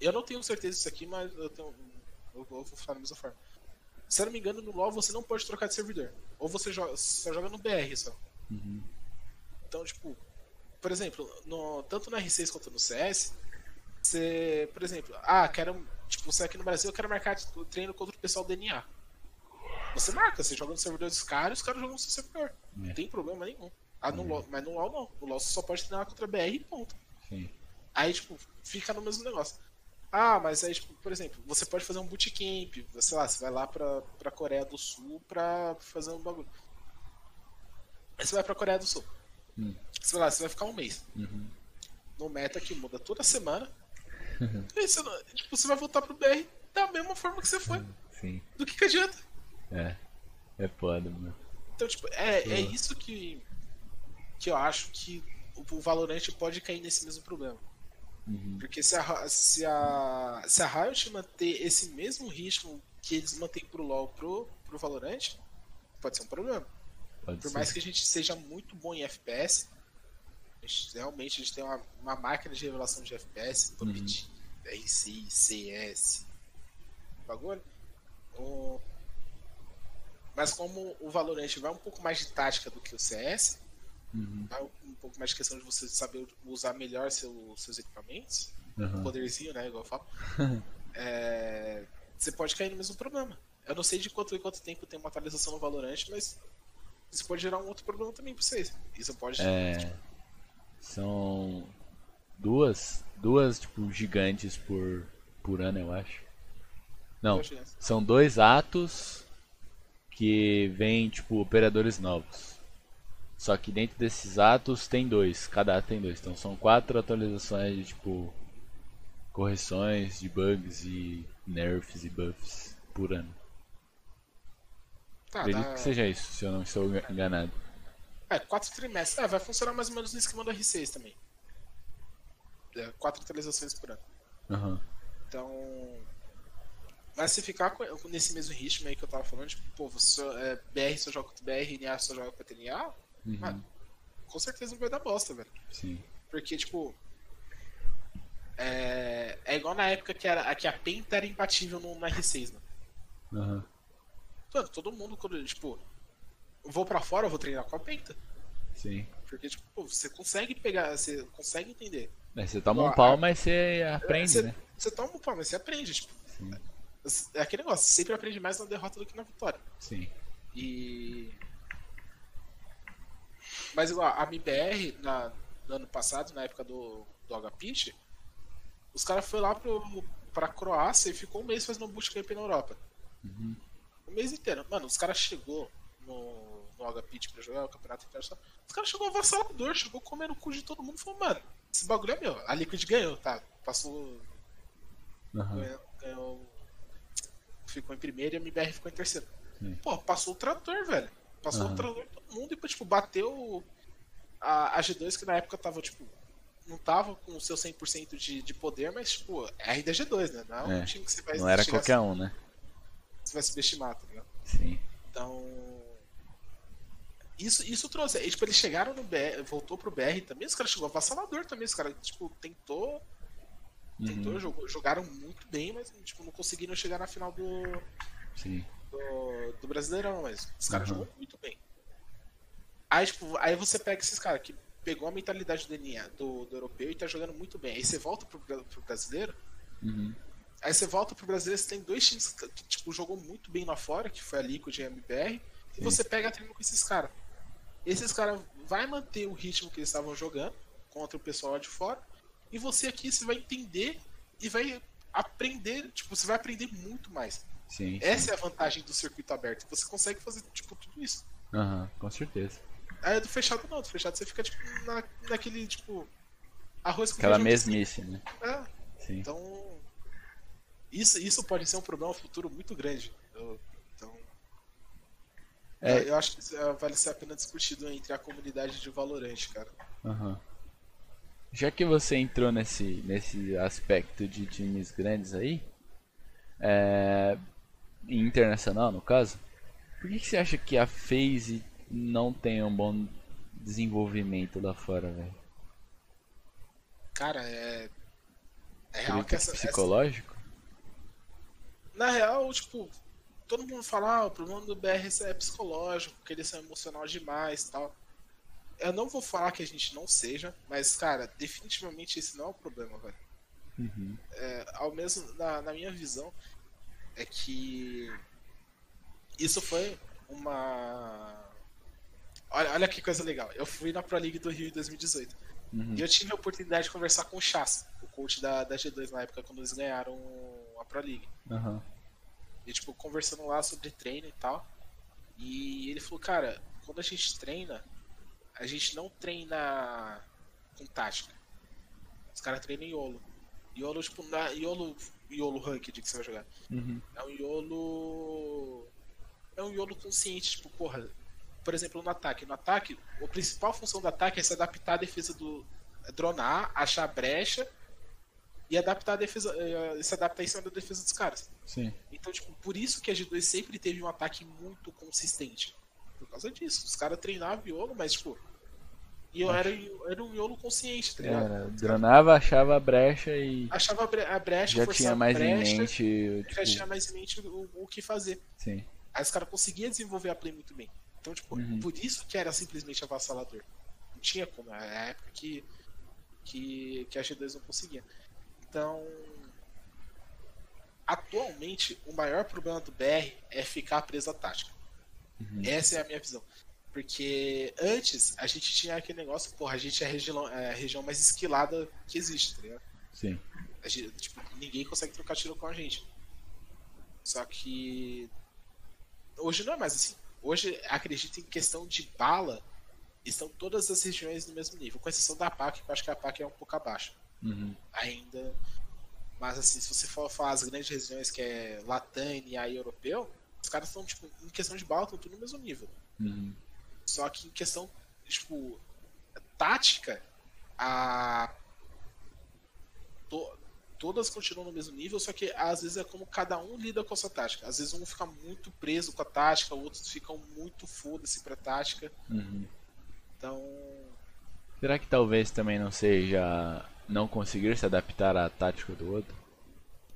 Eu não tenho certeza disso aqui, mas eu tenho. Eu vou falar da mesma forma. Se eu não me engano, no LoL você não pode trocar de servidor. Ou você joga, só joga no BR só. Uhum. Então, tipo, por exemplo, no, tanto no R6 quanto no CS, você, por exemplo, ah, quero, tipo, você aqui no Brasil, eu quero marcar treino contra o pessoal do DNA. Você marca, você joga no servidor dos caras, os caras jogam no seu servidor. Não É. tem problema nenhum. Ah, no LoL, mas no LoL não. No LoL você só pode treinar contra BR e ponto. Sim. Aí, tipo, fica no mesmo negócio. Ah, mas aí, tipo, por exemplo, você pode fazer um bootcamp, sei lá, você vai lá pra, pra Coreia do Sul pra fazer um bagulho. Aí você vai pra Coreia do Sul. Hum. Você vai lá, você vai ficar um mês. Uhum. No meta que muda toda semana. aí você, não- tipo, você vai voltar pro BR da mesma forma que você foi. Sim. Do que, que adianta? É. É foda, mano. Então, tipo, é, é Uhum. isso que, que eu acho que o, o Valorant pode cair nesse mesmo problema. Uhum. Porque se a, se, a, se a Riot manter esse mesmo ritmo que eles mantêm pro LoL pro, pro Valorant, pode ser um problema. Pode Por ser. mais que a gente seja muito bom em FPS, a gente, realmente a gente tem uma, uma máquina de revelação de FPS, top Uhum. RC, CS, bagulho. O- Mas como o Valorant vai um pouco mais de tática do que o CS, Uhum. vai um pouco mais de questão de você saber usar melhor seu- seus equipamentos, Uhum. poderzinho, né, igual eu falo, é, você pode cair no mesmo problema. Eu não sei de quanto em quanto tempo tem uma atualização no Valorant, mas isso pode gerar um outro problema também pra vocês. Isso pode. É, são duas, duas tipo gigantes por por ano, eu acho. Não, são dois atos que vêm tipo operadores novos. Só que dentro desses atos tem dois, cada ato tem dois. Então são quatro atualizações de tipo correções de bugs e nerfs e buffs por ano. Tá, Acredito dá- que seja isso, se eu não estou enganado. É, quatro trimestres. É, vai funcionar mais ou menos no esquema do R6 também. É, quatro atualizações por ano. Aham. Então. Mas se ficar com- nesse mesmo ritmo aí que eu tava falando, tipo, pô, você, é, BR só joga contra BR, NA só joga contra NA, Uhum. mano, com certeza não vai dar bosta, velho. Sim. Porque, tipo. É, é igual na época que, era, que a Penta era imbatível no, no R6, mano. Aham. Mano, todo mundo, quando, tipo, vou pra fora, eu vou treinar com a Penta. Sim. Porque, tipo, pô, você consegue pegar, você consegue entender. É, você toma um pau, mas você aprende, você, né? você toma um pau, mas você aprende, tipo. Sim. É aquele negócio, você sempre aprende mais na derrota do que na vitória. Sim. E. Mas igual, a MBR, na, no ano passado, na época do, do HPitch, os caras foram lá pro, pra Croácia e ficou um mês fazendo um bootcamp na Europa. Uhum. O mês inteiro. Mano, os caras chegou no, no HPitch pra jogar o campeonato internacional. Os caras chegou avassalador, chegou comendo o cu de todo mundo e falou, mano, esse bagulho é meu. A Liquid ganhou, tá? Passou. Aham. Ganhou, ganhou- ficou em primeiro e a MBR ficou em terceiro. Sim. Pô, passou o trator, velho. Passou Aham. o trator todo mundo e, tipo, bateu a, a G2, que na época tava, tipo, não tava com o seu 100% de, de poder, mas, tipo, é ainda G2, né? Não é um É. time que você vai Não era qualquer um, né? Você vai subestimar, tá ligado? Sim. Então. Isso, isso trouxe. E, tipo, eles chegaram no BR, voltou pro BR também, os caras chegou avassalador também, os caras, tipo, tentou. Tentou, Uhum. jogou- jogaram muito bem, mas tipo, não conseguiram chegar na final do, Sim. do, do Brasileirão, mas os caras jogam muito bem. Aí, tipo, aí você pega esses caras que pegou a mentalidade do, do, do europeu e tá jogando muito bem. Aí você volta pro, pro brasileiro, Uhum. Aí você volta pro brasileiro, você tem dois times que, que, tipo, jogou muito bem lá fora, que foi a Liquid e a MBR, e Sim. você pega a treino com esses caras. Esses caras vai manter o ritmo que eles estavam jogando contra o pessoal lá de fora, e você aqui você vai entender e vai aprender, tipo, você vai aprender muito mais. Sim. sim. Essa é a vantagem do circuito aberto. Você consegue fazer, tipo, tudo isso. Aham, com certeza. Aí do fechado não, do fechado você fica, tipo, na, naquele, tipo. Arroz com Aquela mesmice, né? sempre. É, Sim. então. Isso, isso pode ser um problema futuro muito grande. Eu- então. É. é, Eu acho que isso, é, vale ser a pena discutido entre a comunidade de Valorant, cara. Aham. Já que você entrou nesse, nesse aspecto de times grandes aí, é, internacional no caso, por que, que você acha que a FaZe não tem um bom desenvolvimento lá fora, velho? Cara, é. É real que que essa- psicológico? Na real, tipo, todo mundo fala, ah, o problema do BR é psicológico, que eles são emocional demais e tal. Eu não vou falar que a gente não seja, mas, cara, definitivamente esse não é o problema, velho. Uhum. É, ao mesmo, na, na minha visão, é que isso foi uma. Olha, olha que coisa legal. Eu fui na Pro League do Rio em 2018. Uhum. E eu tive a oportunidade de conversar com o Chas, o coach da, da G2 na época, quando eles ganharam a Pro League. Aham. E, tipo, conversando lá sobre treino e tal. E ele falou, cara, quando a gente treina, a gente não treina com tática. Os caras treinam em YOLO. YOLO, tipo, na YOLO, YOLO Ranked que você vai jogar. Uhum. É um YOLO. É um YOLO consciente, tipo, porra. Por exemplo, no ataque. No ataque, a principal função do ataque é se adaptar à defesa do. é dronar, achar brecha e adaptar a defesa, eh, se adaptar em cima da defesa dos caras. Sim. Então, tipo, por isso que a G2 sempre teve um ataque muito consistente. Por causa disso. Os caras treinavam Iolo, mas, tipo. E eu era, era um Iolo consciente, tá ligado? Era, dronava, achava a brecha e Achava a, bre a brecha, já tinha mais em brecha, mente. já tinha Tipo, mais em mente o, o que fazer. sim. Aí os caras conseguiam desenvolver a play muito bem. Então, tipo, Uhum. por isso que era simplesmente avassalador. Não tinha como. Era a época que, que, que a G2 não conseguia. Então. Atualmente, o maior problema do BR é ficar preso à tática. Uhum. Essa é a minha visão. Porque antes a gente tinha aquele negócio, porra, a gente é a região, é a região mais esquilada que existe, tá ligado? Sim. A gente- tipo, ninguém consegue trocar tiro com a gente. Só que hoje não é mais assim. Hoje, acredito em questão de bala, estão todas as regiões no mesmo nível, com exceção da PAC, que eu acho que a PAC é um pouco abaixo Uhum. ainda. Mas assim, se você for falar as grandes regiões que é Latam e aí europeu, os caras estão, tipo, em questão de bala, estão tudo no mesmo nível. Uhum. Só que em questão, tipo, tática, a. to- Todas continuam no mesmo nível, só que às vezes é como cada um lida com a sua tática. Às vezes um fica muito preso com a tática, outros ficam muito foda-se pra tática. Uhum. Então. Será que talvez também não seja não conseguir se adaptar à tática do outro?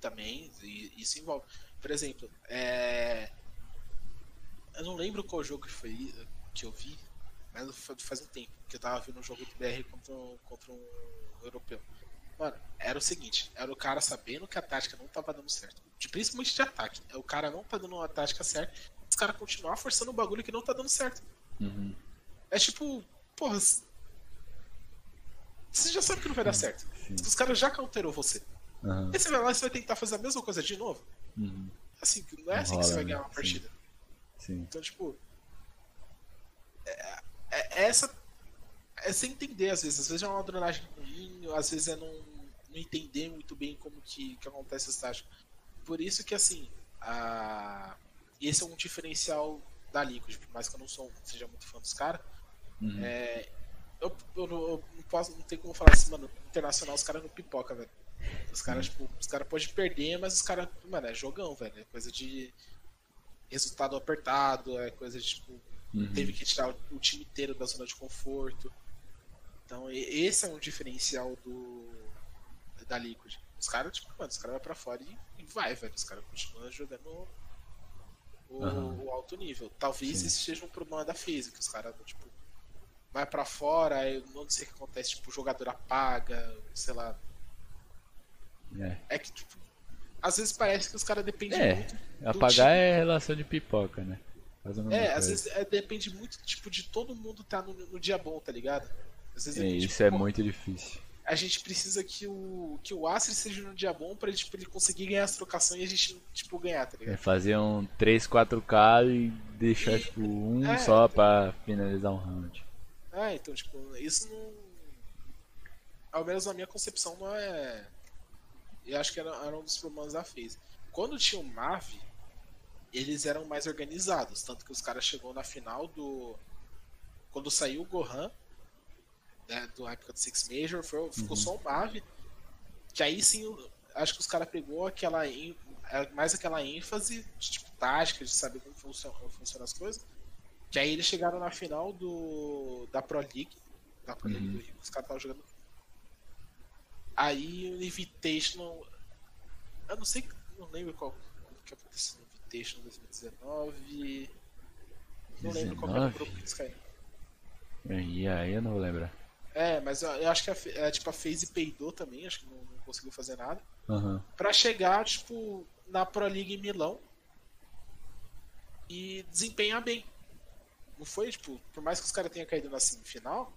também e isso envolve. Por exemplo, é... eu não lembro qual jogo que foi que eu vi, mas fa- faz um tempo que eu tava vendo um jogo do BR contra um, contra um europeu. Mano, era o seguinte, era o cara sabendo que a tática não tava dando certo, de, principalmente de ataque. O cara não tá dando a tática certa, os caras continuar forçando um bagulho que não tá dando certo. Uhum. É tipo, porra, você já sabe que não vai dar certo. Sim. Os caras já counterou você. Aham. Aí você vai lá e você vai tentar fazer a mesma coisa de novo. Uhum. Assim, não é assim que você rola, vai né? ganhar uma Sim. partida. Sim. Então, tipo. É, é- essa. É sem entender, às vezes. Às vezes é uma drenagem ruim, às vezes é não, não entender muito bem como que, que acontece esse estágio. Por isso que, assim. A... Esse é um diferencial da Liquid, por mais que eu não sou, seja muito fã dos caras. Uhum. É, eu, eu não, eu não posso, não tem como falar assim, mano, internacional os caras não pipoca, velho. Os caras, tipo, os caras podem perder, mas os caras, mano, é jogão, velho. É coisa de resultado apertado, é coisa de, tipo, Uhum. teve que tirar o, o time inteiro da zona de conforto. Então, esse é um diferencial do da Liquid. Os caras, tipo, mano, os caras vão pra fora e, e vai, velho. Os caras continuam jogando o, Aham. o alto nível. Talvez Sim. esse seja um problema da que os caras, tipo, vai pra fora, aí não sei o que acontece, tipo, o jogador apaga, sei lá. É. É que, tipo, às vezes parece que os caras dependem É, muito. Apagar time. é relação de pipoca, né? É, às coisa. vezes é, depende muito, tipo, de todo mundo tá no, no dia bom, tá ligado? Às vezes É, gente, isso é pô, muito difícil. A gente precisa que o, que o Astrid seja no dia bom pra ele, tipo, ele conseguir ganhar as trocações e a gente, tipo, ganhar, tá É ligado? fazer um 3, 4K e deixar E- tipo um é, só pra finalizar um round. Ah, então, tipo, isso não. Ao menos na minha concepção não é. Eu acho que era, era um dos problemas da FaZe. Quando tinha o Mavi, eles eram mais organizados. Tanto que os caras chegou na final do. Quando saiu o Gohan, né, do época do Six Major, foi- ficou só o Mavi. Que aí sim, acho que os caras pegou aquela. é, Mais aquela ênfase de tipo, tática, de saber como funciona, como funcionam as coisas. Que aí eles chegaram na final do da Pro League. Da Pro League Uhum. do Rio, os caras estavam jogando. Aí o Invitational. Eu não sei, não lembro qual que aconteceu no Invitational 2019. Não lembro qual era o 19? grupo que eles caíram. E aí eu não vou lembrar. É, mas eu, eu acho que a, é, tipo, a FaZe peidou também, acho que não, não conseguiu fazer nada. Aham. Pra chegar, tipo, na Pro League em Milão e desempenhar bem. Não foi, tipo, por mais que os caras tenham caído na semifinal,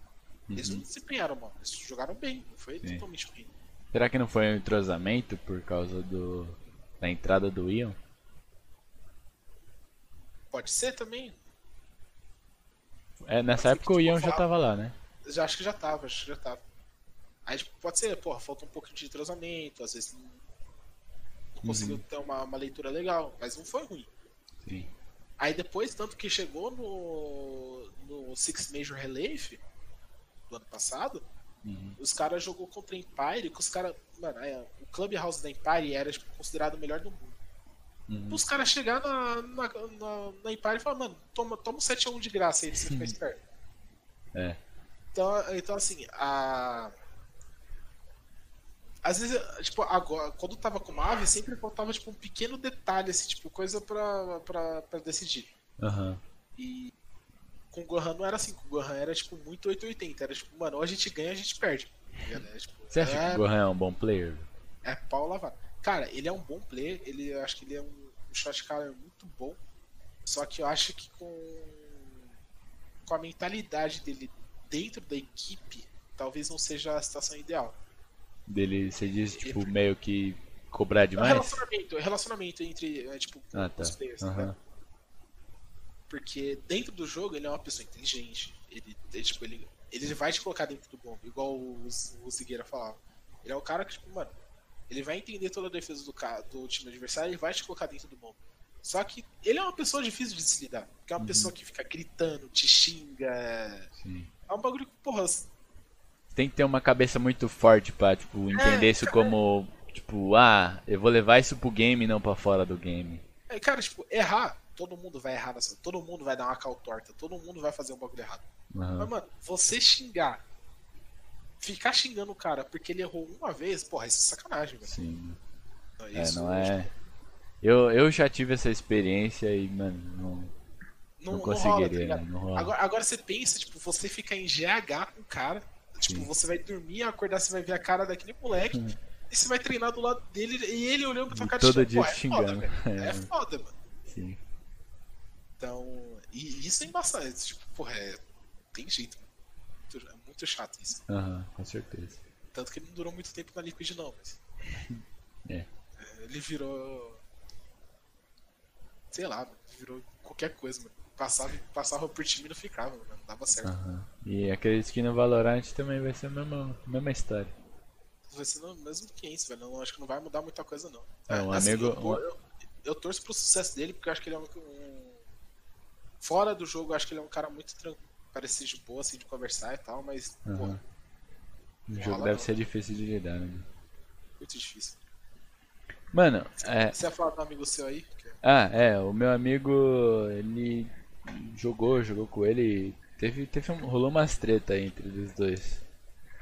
eles não Uhum. desempenharam mal. Eles jogaram bem, não foi Sim. totalmente ruim. Será que não foi um entrosamento por causa do da entrada do Ion? Pode ser também. É, nessa época o que, tipo, Ion já tava lá, né? Já acho que já tava, acho que já tava. Aí tipo, pode ser, porra, falta um pouco de entrosamento, às vezes não, não conseguiu ter uma, uma leitura legal, mas não foi ruim. Sim. Aí depois, tanto que chegou no, no Six Major Relief do ano passado, Uhum. Os caras jogou contra a Empire, que os caras. Mano, é, o Clubhouse da Empire era tipo, considerado o melhor do mundo. Uhum. Os caras chegar na, na, na, na Empire e falar, mano, toma, toma um 7x1 de graça aí pra você ficar esperto. É. Então, então assim, a. Às vezes, tipo, agora, quando tava com a Ave, sempre faltava, tipo, um pequeno detalhe, assim, tipo, coisa pra, pra, pra decidir. Aham. E com o Gohan não era assim, com o Gohan era, tipo, muito 880. Era, tipo, mano, ou a gente ganha ou a gente perde. Era, tipo, Você acha é, que o Gohan é um bom player? é pau lavado. Cara, ele é um bom player, ele, eu acho que ele é um, um shot muito bom. Só que eu acho que com, com a mentalidade dele dentro da equipe, talvez não seja a situação ideal. Dele, você diz, tipo, meio que cobrar É demais? relacionamento, é um relacionamento entre, é, tipo, Ah, tá. os players, né? Aham. Porque dentro do jogo ele é uma pessoa inteligente. Ele, ele, tipo, ele, ele vai te colocar dentro do bombe, igual o, o Zigueira falava. Ele é o cara que, tipo, mano, ele vai entender toda a defesa do, do time adversário e vai te colocar dentro do bombe. Só que ele é uma pessoa difícil de se lidar. Porque é uma Uhum. pessoa que fica gritando, te xinga. É Sim. é um bagulho que, porra, Tem que ter uma cabeça muito forte pra, tipo, entender isso como, tipo, ah, eu vou levar isso pro game e não pra fora do game. é, cara, tipo, errar, todo mundo vai errar nessa. Todo mundo vai dar uma cal torta, todo mundo vai fazer um bagulho errado. Mas, Aham. mano, você xingar, ficar xingando o cara porque ele errou uma vez, porra, isso é sacanagem, velho. Sim. Não, É, isso, não é. Eu, eu já tive essa experiência e, mano, não, Não, não não rola, tá conseguiria, né? Não rola. Agora, agora você pensa, tipo, você fica em GH com o cara, tipo, Sim. você vai dormir, acordar, você vai ver a cara daquele moleque, Hum. e você vai treinar do lado dele e ele olhando pra tua cara todo dia é te foda, xingando. velho. É. É foda, mano. Sim. Então, e isso é embaçado, tipo, porra, é, tem jeito, mano. Muito- É muito chato isso. Aham, com certeza. Tanto que ele não durou muito tempo na Liquid não, mas. É. É, Ele virou. Sei lá, mano, virou qualquer coisa, mano. Passava, passava por time e não ficava, mano. Não dava certo. Aham. E acredito que no Valorant também vai ser a mesma, mesma história. Vai ser no mesmo 500, velho. Não, acho que não vai mudar muita coisa, não. É, um assim, amigo- Eu, eu, eu torço pro sucesso dele porque eu acho que ele é um. um- Fora do jogo, eu acho que ele é um cara muito tranquilo. Parece de boa, assim, de conversar e tal, mas, pô, O jogo deve não. ser difícil de lidar, né? muito difícil. Mano, é. Você ia falar do amigo seu aí? Que- Ah, é, o meu amigo, ele jogou, jogou com ele. Teve, teve um, rolou umas treta entre os dois.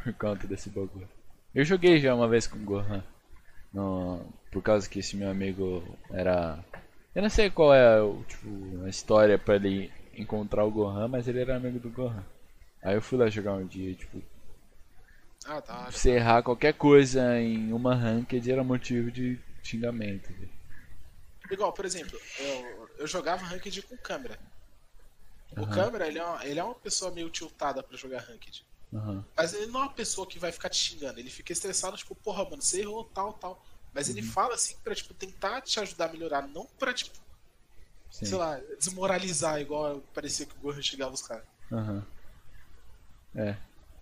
Por conta desse bagulho. Eu joguei já uma vez com o Gohan. No, por causa que esse meu amigo era. Eu não sei qual é o, tipo, a história pra ele encontrar o Gohan, mas ele era amigo do Gohan. Aí eu fui lá jogar um dia, tipo, Ah, da hora. você errar qualquer coisa em uma ranked era motivo de xingamento. Igual, por exemplo, eu, eu jogava ranked com câmera. O Aham. câmera, ele é, uma, ele é uma pessoa meio tiltada pra jogar ranked. Aham. Mas ele não é uma pessoa que vai ficar te xingando. Ele fica estressado, tipo, porra, mano, você errou tal, tal. Mas ele fala assim pra, tipo, tentar te ajudar a melhorar, não pra, tipo, Sim. sei lá, desmoralizar, igual parecia que o Gohan xingava os caras. Aham. É.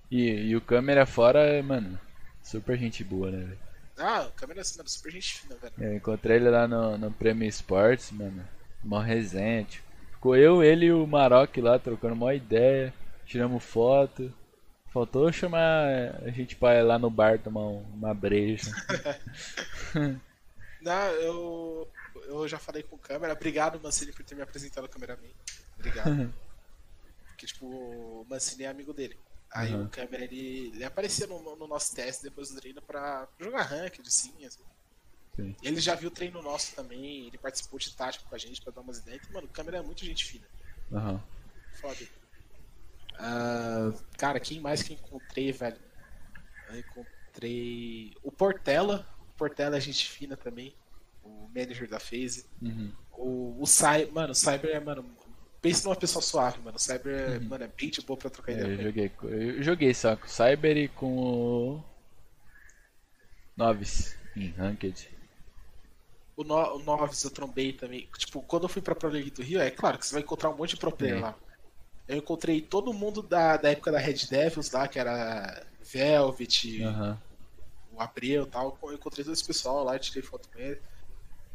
E, e o câmera fora, mano, super gente boa, né, velho? Ah, o câmera assim, mano, super gente fina, velho. Eu encontrei ele lá no, no Prêmio Esportes, mano. Mó resenha, tipo. Ficou eu, ele e o Maroc lá trocando mó ideia. Tiramos foto. Faltou chamar a gente pra ir lá no bar tomar um- uma breja. Não, eu, eu já falei com o câmera. Obrigado, Mancini, por ter me apresentado o cameraman. Obrigado. Porque, tipo, o Mancini é amigo dele. Aí Uhum. o câmera, ele, ele aparecia no, no nosso teste depois do treino pra jogar ranked, sim, assim. Sim. Ele já viu o treino nosso também, ele participou de tática com a gente pra dar umas ideias. Então, mano, o câmera é muito gente fina. Aham. Foda. Ah, cara, quem mais que eu encontrei, velho? Eu encontrei o Portela. O Portela é gente fina também. O manager da FaZe. Uhum. O, o Cyber, mano, o Cyber é, mano. Pensa numa pessoa suave, mano. O Cyber, é, mano, é bem de boa pra trocar ideia. Uhum. É, com eu joguei, eu joguei só com o Cyber e com o. Noves em Ranked. O, no, o Noves eu trombei também. Tipo, quando eu fui pra Pro League do Rio, é claro que você vai encontrar um monte de pro player Sim. lá. Eu encontrei todo mundo da, da época da Red Devils lá, que era Velvet, Aham. o Abreu e tal. Eu encontrei todo esse pessoal lá, tirei foto com ele.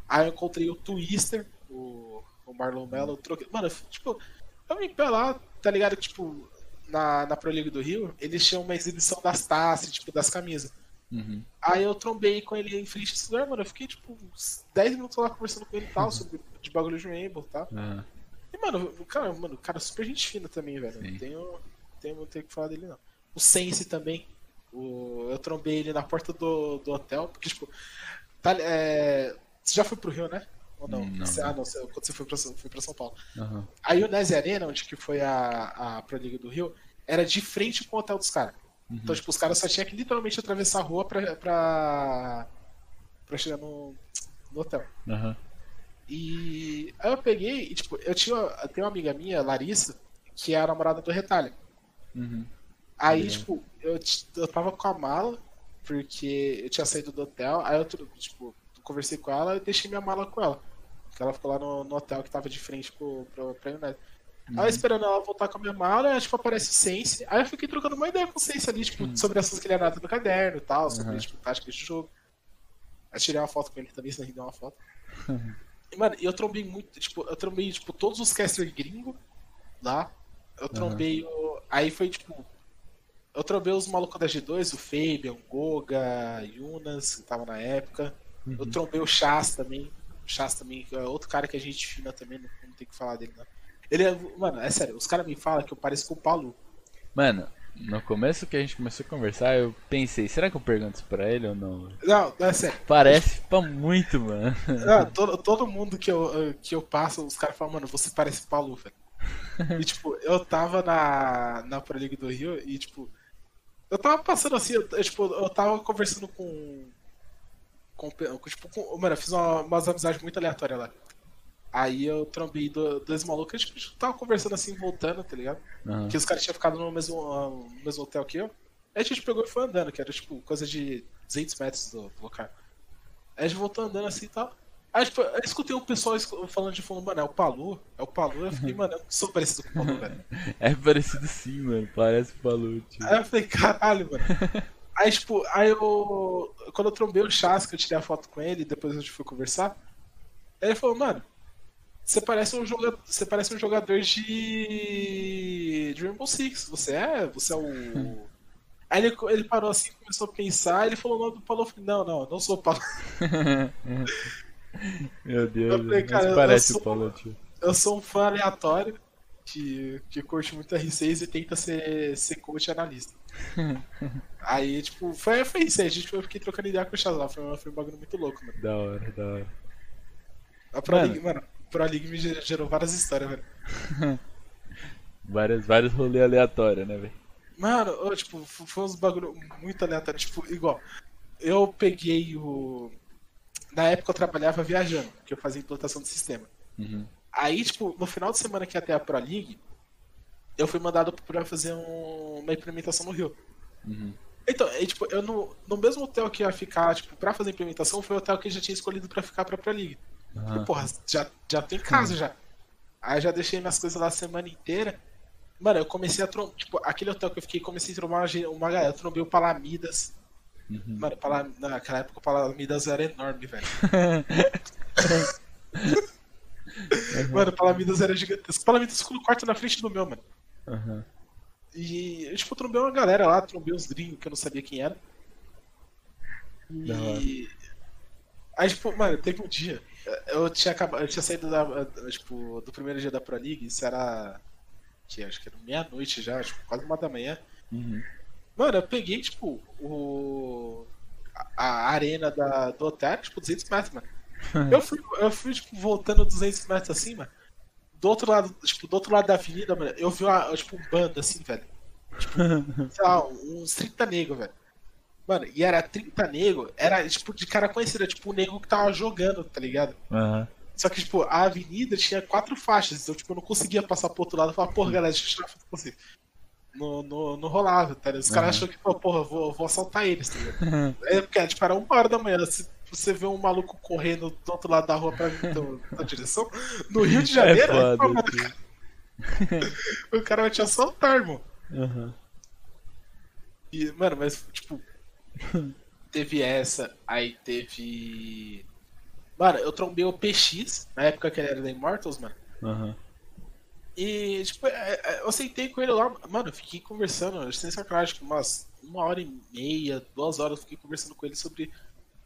Aí eu encontrei o Twister, o, o Marlon Mello, eu troquei. Mano, eu, tipo, eu me lá, tá ligado? Tipo, na, na Pro League do Rio, eles tinham uma exibição das taças, tipo, das camisas. Uhum. Aí eu trombei com ele em frente lugar, mano. Eu fiquei, tipo, uns 10 minutos lá conversando com ele e tal, sobre de bagulho de Rainbow e tal. Aham. E, mano, o cara, mano, cara é super gente fina também, velho. Sim. Não tenho, tenho muito o que falar dele, não. O Sense também. O, eu trombei ele na porta do, do hotel, porque, tipo, tá, é, você já foi pro Rio, né? Ou não? Não. Você- ah, não, você- quando você foi pra, São- foi pra São Paulo. Aham. Aí o Nese Arena, onde que foi a, a Pro League do Rio, era de frente com o hotel dos caras. Uhum. Então, tipo, os caras só tinham que literalmente atravessar a rua pra, pra, pra chegar no, no hotel. Aham. E aí eu peguei e, tipo, eu tinha. Eu tenho uma amiga minha, Larissa, que é a namorada do Retalho. Uhum. Aí, Legal. tipo, eu, eu tava com a mala, porque eu tinha saído do hotel, aí eu, tipo, conversei com ela e deixei minha mala com ela. Porque ela ficou lá no, no hotel que tava de frente pro, pro, pra United. Aí eu esperando ela voltar com a minha mala, aí, tipo, aparece o Sense. Aí eu fiquei trocando uma ideia com o Sense ali, tipo, sobre essas que ele anota no caderno e tal, sobre, Uhum. tipo, táticas de jogo. Aí tirei uma foto com ele também, senão ele deu uma foto. E, mano, eu trombei muito, tipo, eu trombei, tipo, todos os casters gringos lá. Eu trombei o. Aí foi, tipo. Eu trombei os malucos da G2, o Fabian, o Goga, Yunas, que tava na época. Eu trombei o Chas também. O Chas também, que é outro cara que a gente fina também, não, não tem que falar dele, não. Ele é. Mano, é sério, os caras me falam que eu pareço com o Palu. Mano, no começo que a gente começou a conversar, eu pensei, será que eu pergunto isso pra ele ou não? Não, não é sério. Parece pra muito, mano. Não, todo, todo mundo que eu, que eu passo, os caras falam, mano, você parece o Palu, velho. E tipo, eu tava na, na Pro League do Rio e tipo, eu tava passando assim, eu, eu, tipo, eu tava conversando com. com, com, tipo, com- mano, eu fiz uma- umas amizades muito aleatórias lá. Aí eu trombei do- dois malucos, a gente tava conversando assim, voltando, tá ligado? Aham. Que os caras tinham ficado no mesmo, ah, no mesmo hotel que eu. Aí a gente pegou e foi andando, que era tipo coisa de 200 metros do, do local. Aí a gente voltou andando assim e tal. Aí tipo, eu escutei um pessoal falando de fundo, mano, é o Palu, é o Palu. Eu fiquei, mano, eu sou parecido com o Palu, velho. É parecido sim, mano. Parece o Palute. Aí eu falei, caralho, mano. Aí, tipo, aí eu. Quando eu trombei o Chas, que eu tirei a foto com ele, depois a gente foi conversar. Aí ele falou, mano, você parece um jogador. Você parece um jogador de. de Rainbow Six. Você é? Você é o. Aí ele, ele parou assim, começou a pensar, ele falou o nome do Paulo. Eu falei, não, não, eu não sou o Paulo. Meu Deus, Eu falei, cara, eu parece sou- o Palute. Eu sou um fã aleatório que, que curte muito R6 e tenta ser, ser coach analista. Aí, tipo, foi, foi isso aí. A gente foi, eu fiquei trocando ideia com o Chaz lá. Foi, foi um bagulho muito louco, mano. Da hora, da hora. Mano. Mano, Pro League me ger- gerou várias histórias, velho. Vários, vários rolês aleatórios, né, velho? Mano, tipo, foi uns bagulho muito aleatório. Tipo, igual, eu peguei o. Na época eu trabalhava viajando, que eu fazia implantação de sistema. Uhum. Aí, tipo, no final de semana que ia até a Pro League, eu fui mandado pra fazer um- uma implementação no Rio. Uhum. Então, tipo, eu no, no mesmo hotel que ia ficar, tipo, pra fazer a implementação, foi o hotel que eu já tinha escolhido pra ficar pra Pro League. E, porra, já, já tô em casa já. Aí já deixei minhas coisas lá a semana inteira. Mano, eu comecei a trombar. Tipo, aquele hotel que eu fiquei, comecei a trombar uma, galera. Eu trombei o Palamidas. Uhum. Mano, Palam... naquela época o Palamidas era enorme, velho. Mano, o Palamidas era gigantesco. O Palamidas ficou no quarto na frente do meu, mano. Aham. E eu, tipo, trombei uma galera lá, trombei uns gringos que eu não sabia quem era. E. Aí, tipo, mano, teve um dia. Eu tinha acabado. Eu tinha saído da, tipo, do primeiro dia da Pro League, isso era. Que acho que era meia-noite já, tipo, quase uma da manhã. Uhum. Mano, eu peguei, tipo, o. A, a arena da, do hotel, tipo, 200 metros, mano. Eu fui, eu fui, tipo, voltando 200 metros assim, mano. Do outro lado, tipo, do outro lado da avenida, mano, eu vi uma, tipo, um bando assim, velho. Tipo, sei lá, uns 30 negros, velho. Mano, e era 30 negros, era, tipo, de cara conhecido, era, tipo, o nego que tava jogando, tá ligado? Aham. Só que, tipo, a avenida tinha quatro faixas, então, tipo, eu não conseguia passar pro outro lado e falar, porra, galera, deixa eu tirar foto com você. Não, não, não rolava, tá ligado? Os caras Uhum. acham que, pô, porra, vou, vou assaltar eles, tá ligado? É porque, tipo, era uma hora da manhã, se você vê um maluco correndo do outro lado da rua pra vir então, na direção, no Rio de É Janeiro, foda, pô, o cara vai te assaltar, irmão. Aham. E, mano, mas, tipo, teve essa, aí teve. Mano, eu trombei o PX, na época que ele era da Immortals, mano. Aham. E, tipo, é, é, eu sentei com ele lá, mano, eu fiquei conversando, sem sacanagem, umas uma hora e meia, duas horas, eu fiquei conversando com ele sobre.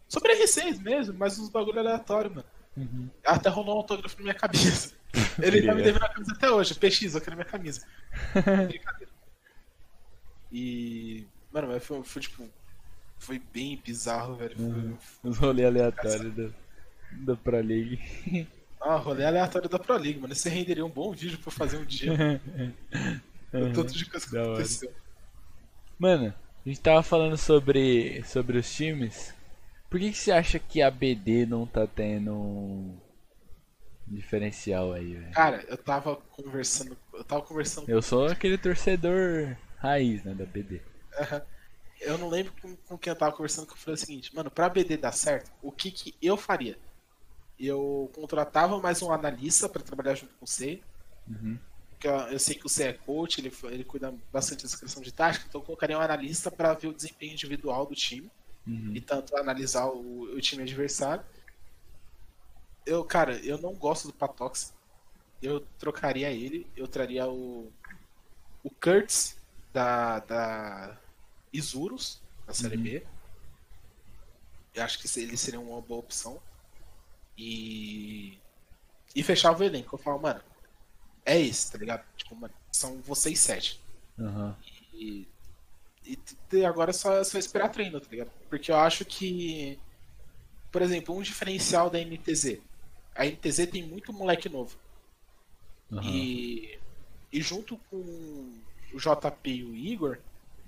Sobre R6 mesmo, mas uns bagulho aleatório, mano. Uhum. Até rolou um autógrafo na minha cabeça. Ele tá me devendo a camisa até hoje, PX, eu quero minha camisa. Brincadeira. E. Mano, mas foi, foi tipo. Foi bem bizarro, velho. Uhum. Os rolês aleatórios da, da Pro League. Ah, rolê aleatório da Pro League, mano. Você renderia um bom vídeo pra fazer um dia. uhum. Tanto de coisa que da aconteceu. Hora. Mano, a gente tava falando sobre, sobre os times. Por que, que você acha que a BD não tá tendo um diferencial aí, velho? Cara, eu tava conversando. Eu tava conversando Eu sou aquele torcedor raiz, né, da BD. Uhum. Eu não lembro com, com quem eu tava conversando que eu falei o seguinte, mano, pra BD dar certo, o que que eu faria? eu contratava mais um analista para trabalhar junto com você. Uhum. Eu, eu, sei que você é coach, ele, ele cuida bastante da descrição de tática, então eu colocaria um analista para ver o desempenho individual do time uhum. e tanto analisar o, o, time adversário. Eu, cara, eu não gosto do Patox. Eu trocaria ele, eu traria o, o Kurtz da, da Isurus, da Série uhum. B. Eu acho que ele seria uma boa opção e. E fechava o elenco. Eu falo, mano, é esse, tá ligado? Tipo, mano, são vocês sete. Uhum. E, e, e, agora é só, é só esperar treino, tá ligado? Porque eu acho que. Por exemplo, um diferencial da NTZ. A NTZ tem muito moleque novo. Uhum. E, e junto com o JP e o Igor,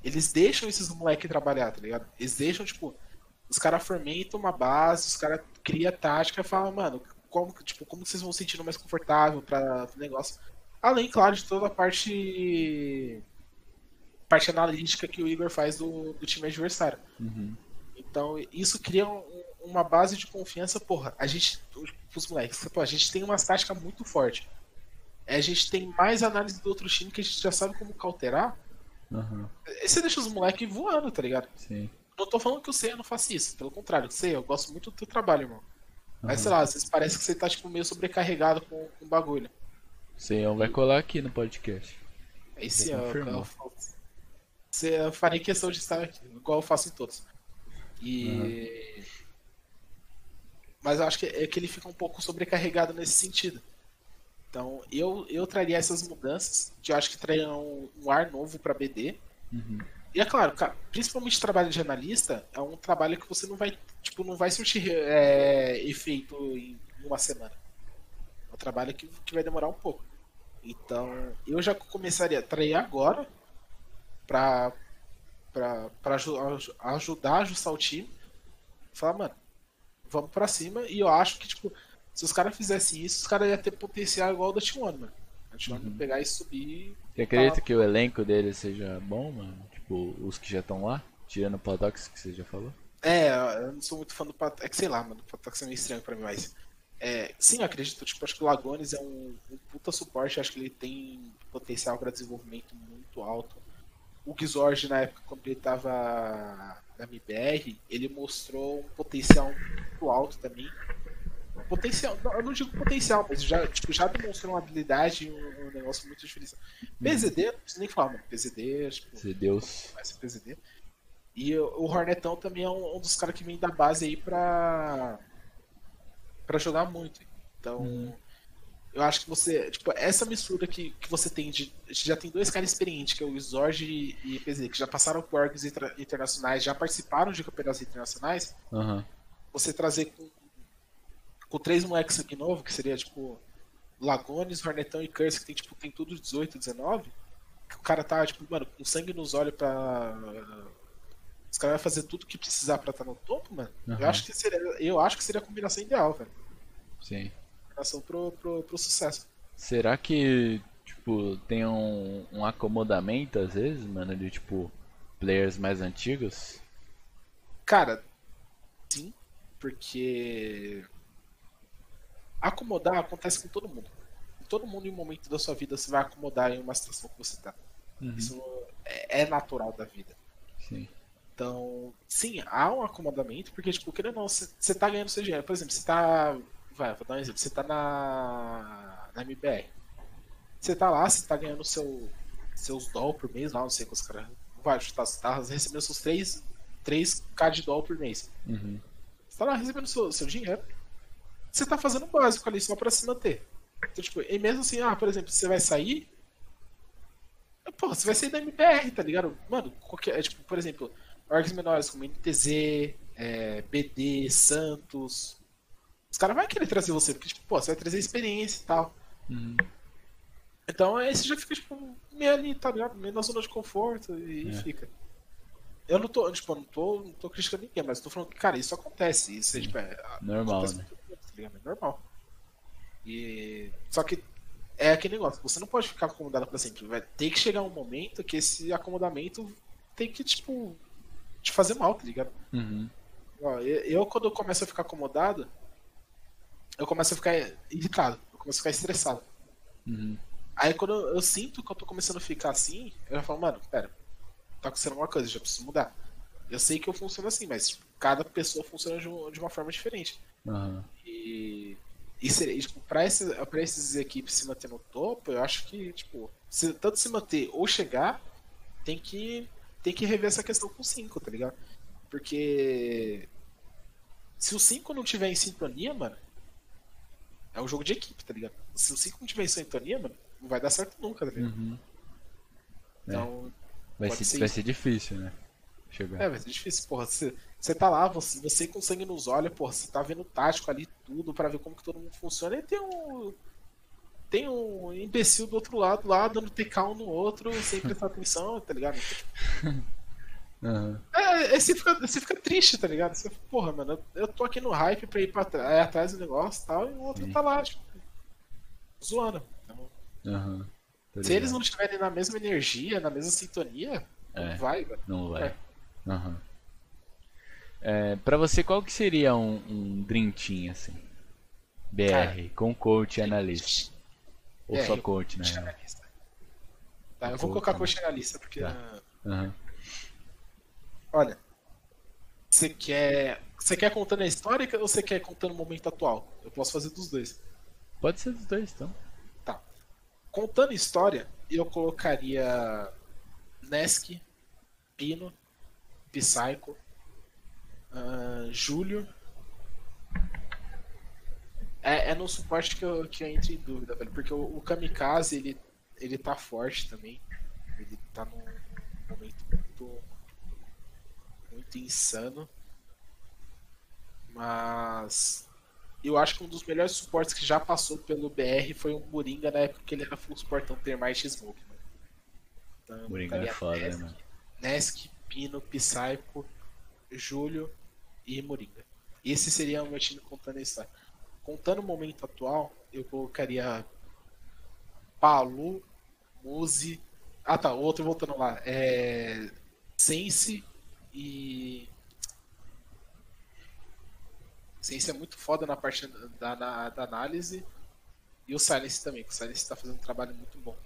eles deixam esses moleques trabalhar, tá ligado? Eles deixam, tipo, os caras fermentam uma base, os caras criam tática e falam, mano, como, tipo, como vocês vão se sentindo mais confortável para o negócio. Além, claro, de toda a parte parte analítica que o Igor faz do, do time adversário. Uhum. Então, isso cria um, uma base de confiança, porra. A gente, os moleques, a gente tem uma tática muito forte. A gente tem mais análise do outro time que a gente já sabe como cauterar. Uhum. E você deixa os moleques voando, tá ligado? Sim. Não tô falando que o Ceia não faça isso, pelo contrário, Ceia, eu gosto muito do teu trabalho, irmão. Mas sei lá, às vezes parece que você tá tipo, meio sobrecarregado com o bagulho. Ceia vai colar aqui no podcast. Esse é o Você farei questão de estar aqui, igual eu faço em todos. E. Uhum. Mas eu acho que é que ele fica um pouco sobrecarregado nesse sentido. Então, eu, eu traria essas mudanças, que eu acho que trariam um, um ar novo para BD. Uhum. E é claro, cara, principalmente trabalho de analista é um trabalho que você não vai, tipo, não vai surtir é, efeito em uma semana. É um trabalho que, que vai demorar um pouco. Então, eu já começaria a trair agora pra, pra ajudar a ajustar o time. Falar, mano, vamos pra cima. E eu acho que, tipo, se os caras fizessem isso, os caras iam ter potencial igual o da T1, mano. A T1 uhum. pegar e subir. Você acredita que o elenco dele seja bom, mano? Tipo, os que já estão lá, tirando o Padox que você já falou? É, eu não sou muito fã do Padox. É que sei lá, mano, o Padox é meio estranho pra mim, mas. É, sim, eu acredito. Tipo, acho que o Lagones é um, um puta suporte. Acho que ele tem potencial para desenvolvimento muito alto. O Gizorge, na época, quando ele tava na MBR, ele mostrou um potencial muito alto também. Potencial, não, eu não digo potencial, mas já, tipo, já demonstrou uma habilidade e um, um, negócio muito diferente. PZD, não preciso nem falar, mano. PZD, tipo, Deus. PZD. E o Hornetão também é um, um dos caras que vem da base aí pra, pra jogar muito. Então, hum. eu acho que você, tipo, essa mistura que, que você tem de. Já tem dois caras experientes, que é o Zorg e, e PZD, que já passaram por orgs internacionais, já participaram de campeonatos internacionais. Uhum. Você trazer com com três moleques aqui novo, que seria tipo Lagones, Hornetão e Curse, que tem tipo tem tudo 18, 19. Que o cara tá, tipo, mano, com sangue nos olhos pra. Os caras vão fazer tudo que precisar pra estar tá no topo, mano. Uhum. Eu, acho que seria, eu acho que seria a combinação ideal, velho. Sim. Combinação pro, pro, pro sucesso. Será que, tipo, tem um, um acomodamento às vezes, mano, de tipo, players mais antigos? Cara, sim, porque Acomodar acontece com todo mundo. Todo mundo, em um momento da sua vida, você vai acomodar em uma situação que você está. Uhum. Isso é, é, natural da vida. Sim. Então, sim, há um acomodamento, porque, tipo, querendo ou não, você, você tá ganhando seu dinheiro. Por exemplo, você tá. Vai, vou dar um exemplo. Você tá na, na MBR. Você tá lá, você tá ganhando seu, seus doll por mês lá, não sei quantos caras. Vai, você tá, você tá recebendo seus 3, 3k de doll por mês. Uhum. Você tá lá recebendo seu, seu dinheiro. Você tá fazendo o básico ali só pra se manter. Então, tipo, e mesmo assim, ah, por exemplo, você vai sair. Porra, você vai sair da MPR, tá ligado? Mano, qualquer. é, Tipo, por exemplo, orgs menores como NTZ, é, BD, Santos. Os caras vão querer trazer você, porque, tipo, pô, você vai trazer experiência e tal. Uhum. Então aí você já fica, tipo, meio ali, tá ligado? Meio na zona de conforto e É. fica. Eu não tô, tipo, eu não tô, não tô criticando ninguém, mas tô falando que, cara, isso acontece. Isso é, tipo, é, Normal, acontece né? Tá ligado? É normal. E. Só que é aquele negócio, você não pode ficar acomodado pra sempre. Vai ter que chegar um momento que esse acomodamento tem que, tipo, te fazer mal, tá ligado? Uhum. Ó, eu, eu, quando eu começo a ficar acomodado, eu começo a ficar irritado, eu começo a ficar estressado. Uhum. Aí quando eu, eu sinto que eu tô começando a ficar assim, eu já falo, mano, pera, tá acontecendo alguma coisa, já preciso mudar. Eu sei que eu funciono assim, mas tipo, cada pessoa funciona de, um- de uma forma diferente. Uhum. E, e seria, tipo, pra, esses, pra esses equipes se manter no topo, eu acho que, tipo, se, tanto se manter ou chegar, tem que, tem que rever essa questão com 5, tá ligado? Porque se o 5 não tiver em sintonia, mano, é um jogo de equipe, tá ligado? Se o 5 não tiver em sintonia, mano, não vai dar certo nunca, tá ligado? Uhum. É. Então, Vai, Pode ser, ser vai ser difícil, né? Chegar. é, vai ser difícil, porra. Você, você tá lá, você, você com sangue nos olhos, porra, você tá vendo tático ali, tudo, pra ver como que todo mundo funciona. E tem um. Tem um imbecil do outro lado lá, dando TK um no outro, sem prestar atenção, tá ligado? Uhum. É, você fica, você fica triste, tá ligado? Você, porra, mano, eu, eu tô aqui no hype pra ir pra é, atrás do negócio e tal, e o outro Sim. tá lá, tipo, zoando. Então, Uhum. Se eles não estiverem na mesma energia, na mesma sintonia, É. não vai, velho. Não vai. É. Aham. É, pra você, qual que seria um, um Dream Team, assim? BR, Cara. com coach e analista. Ou É, só coach, né? Coach analista. Tá, eu vou Coach, colocar né? coach analista, porque. Tá. Aham. Olha. Você quer. Você quer contando a história ou você quer contando o momento atual? Eu posso fazer dos dois. Pode ser dos dois, então. Tá. Contando história, eu colocaria Nesk, Pino, Psycho, ah, Júlio. É, é no suporte que eu, que eu entro em dúvida, velho. Porque o, o Kamikaze, ele, ele tá forte também. Ele tá num momento muito, muito insano. Mas eu acho que um dos melhores suportes que já passou pelo BR foi o Moringa na época que ele era full suportão Termite e Smoke. Né? Então, Moringa é foda, né, Nesk, mano? Nesk, Pino, Psycho, Júlio e Moringa. Esse seria o meu time contando a história. Contando o momento atual, eu colocaria Palu, Muzi. Ah tá, outro voltando lá. É. Sense e. Sense é muito foda na parte da, da, da análise. E o Silence também, que o Silence tá fazendo um trabalho muito bom.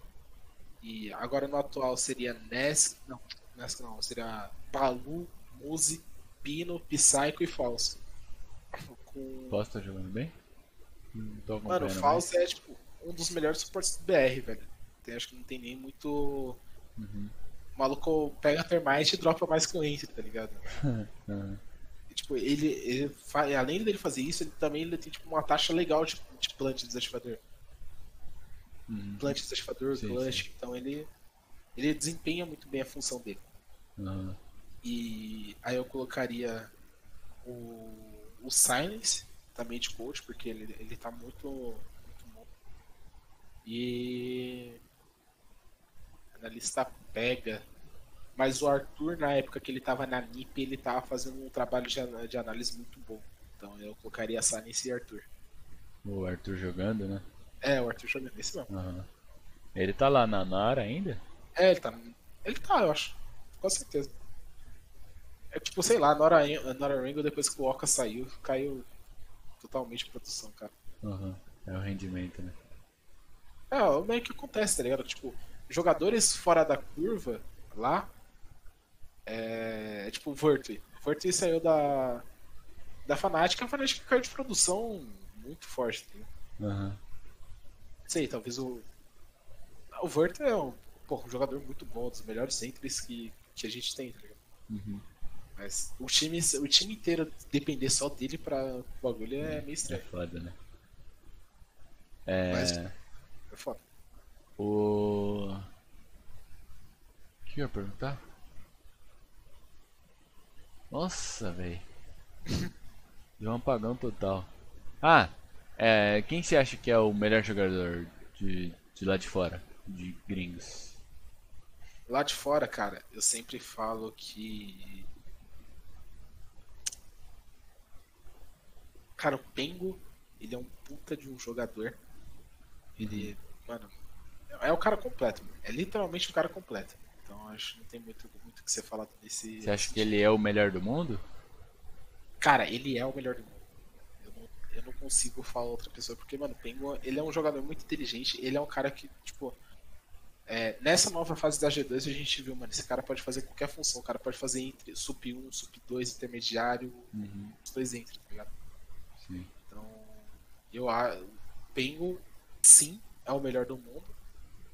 E agora no atual seria Nesk. Não, Nesk não, seria Palu, Muzi, Pino, Psycho e Falso. Com... Posso estar jogando bem? Mano, o Falso é tipo um dos melhores suportes do BR, velho. Tem, acho que não tem nem muito. Uhum. O maluco pega a Termite e dropa mais que o Enter, tá ligado? Aham. E, tipo, ele, ele fa- além dele fazer isso, ele também ele tem tipo, uma taxa legal de, de plant desativador. Uhum. Plant desativador, Sim, clutch. Então ele, ele desempenha muito bem a função dele. Aham. E aí eu colocaria o, o Silence também de coach, porque ele, ele tá muito, muito bom. E analista pega. Mas o Arthur, na época que ele tava na NIP, ele tava fazendo um trabalho de, de análise muito bom. Então eu colocaria Silence e Arthur. O Arthur jogando, né? É, o Arthur jogando esse não. Aham. Ele tá lá na Nara ainda? É, ele tá. Ele tá, eu acho. Com certeza. É tipo, sei lá, Nora, Nora Ringo, depois que o Oka saiu, caiu totalmente a produção, cara. Aham. É o rendimento, né? É, meio que acontece, tá ligado? Tipo, jogadores fora da curva lá. É, é tipo o Vertui. O Vertui saiu da. Da Fnatic, a Fnatic caiu de produção muito forte, tá ligado? Não sei, talvez o. O Vert é um, pô, um jogador muito bom, um dos melhores centros que, que a gente tem, tá ligado? Uhum. Mas o time, o time inteiro depender só dele pra o bagulho é meio É estranho. foda, né? É. Mas- É foda. O. O que eu ia perguntar? Nossa, velho. Deu um apagão total. Ah, é, quem você acha que é o melhor jogador de, de lá de fora? De gringos? Lá de fora, cara, eu sempre falo que. Cara, o Pengo, ele é um puta de um jogador. Ele, mano, é o cara completo. mano. É literalmente um cara completo. Então acho que não tem muito muito o que você falar desse. Você acha que ele é o melhor do mundo? Cara, ele é o melhor do mundo. Eu não, eu não consigo falar outra pessoa, porque, mano, o Penguin, ele é um jogador muito inteligente, ele é um cara que, tipo. é, nessa nova fase da G2 a gente viu, mano, esse cara pode fazer qualquer função, o cara pode fazer entre sup 1, sup 2, intermediário, Uhum. os dois entre, tá ligado? Sim. Então, eu acho. O Penguin, sim, é o melhor do mundo.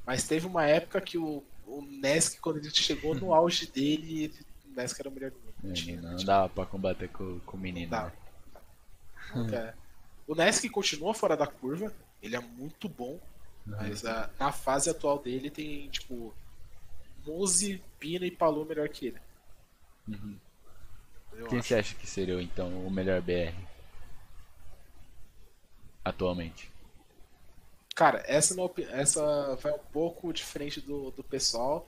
Mas teve uma época que o, o Nesk, quando ele chegou no auge dele, ele- o Nesk era o melhor do mundo. É, Tinha- não tinha- dava pra combater com, com o menino. Dá. né? É. O Nesk continua fora da curva, ele é muito bom, Uhum. mas ah, na fase atual dele tem, tipo, Muzi, Pina e Palu melhor que ele. Uhum. Quem acho. você acha que seria então o melhor BR? Atualmente. Cara, essa, não, essa vai um pouco diferente do, do pessoal,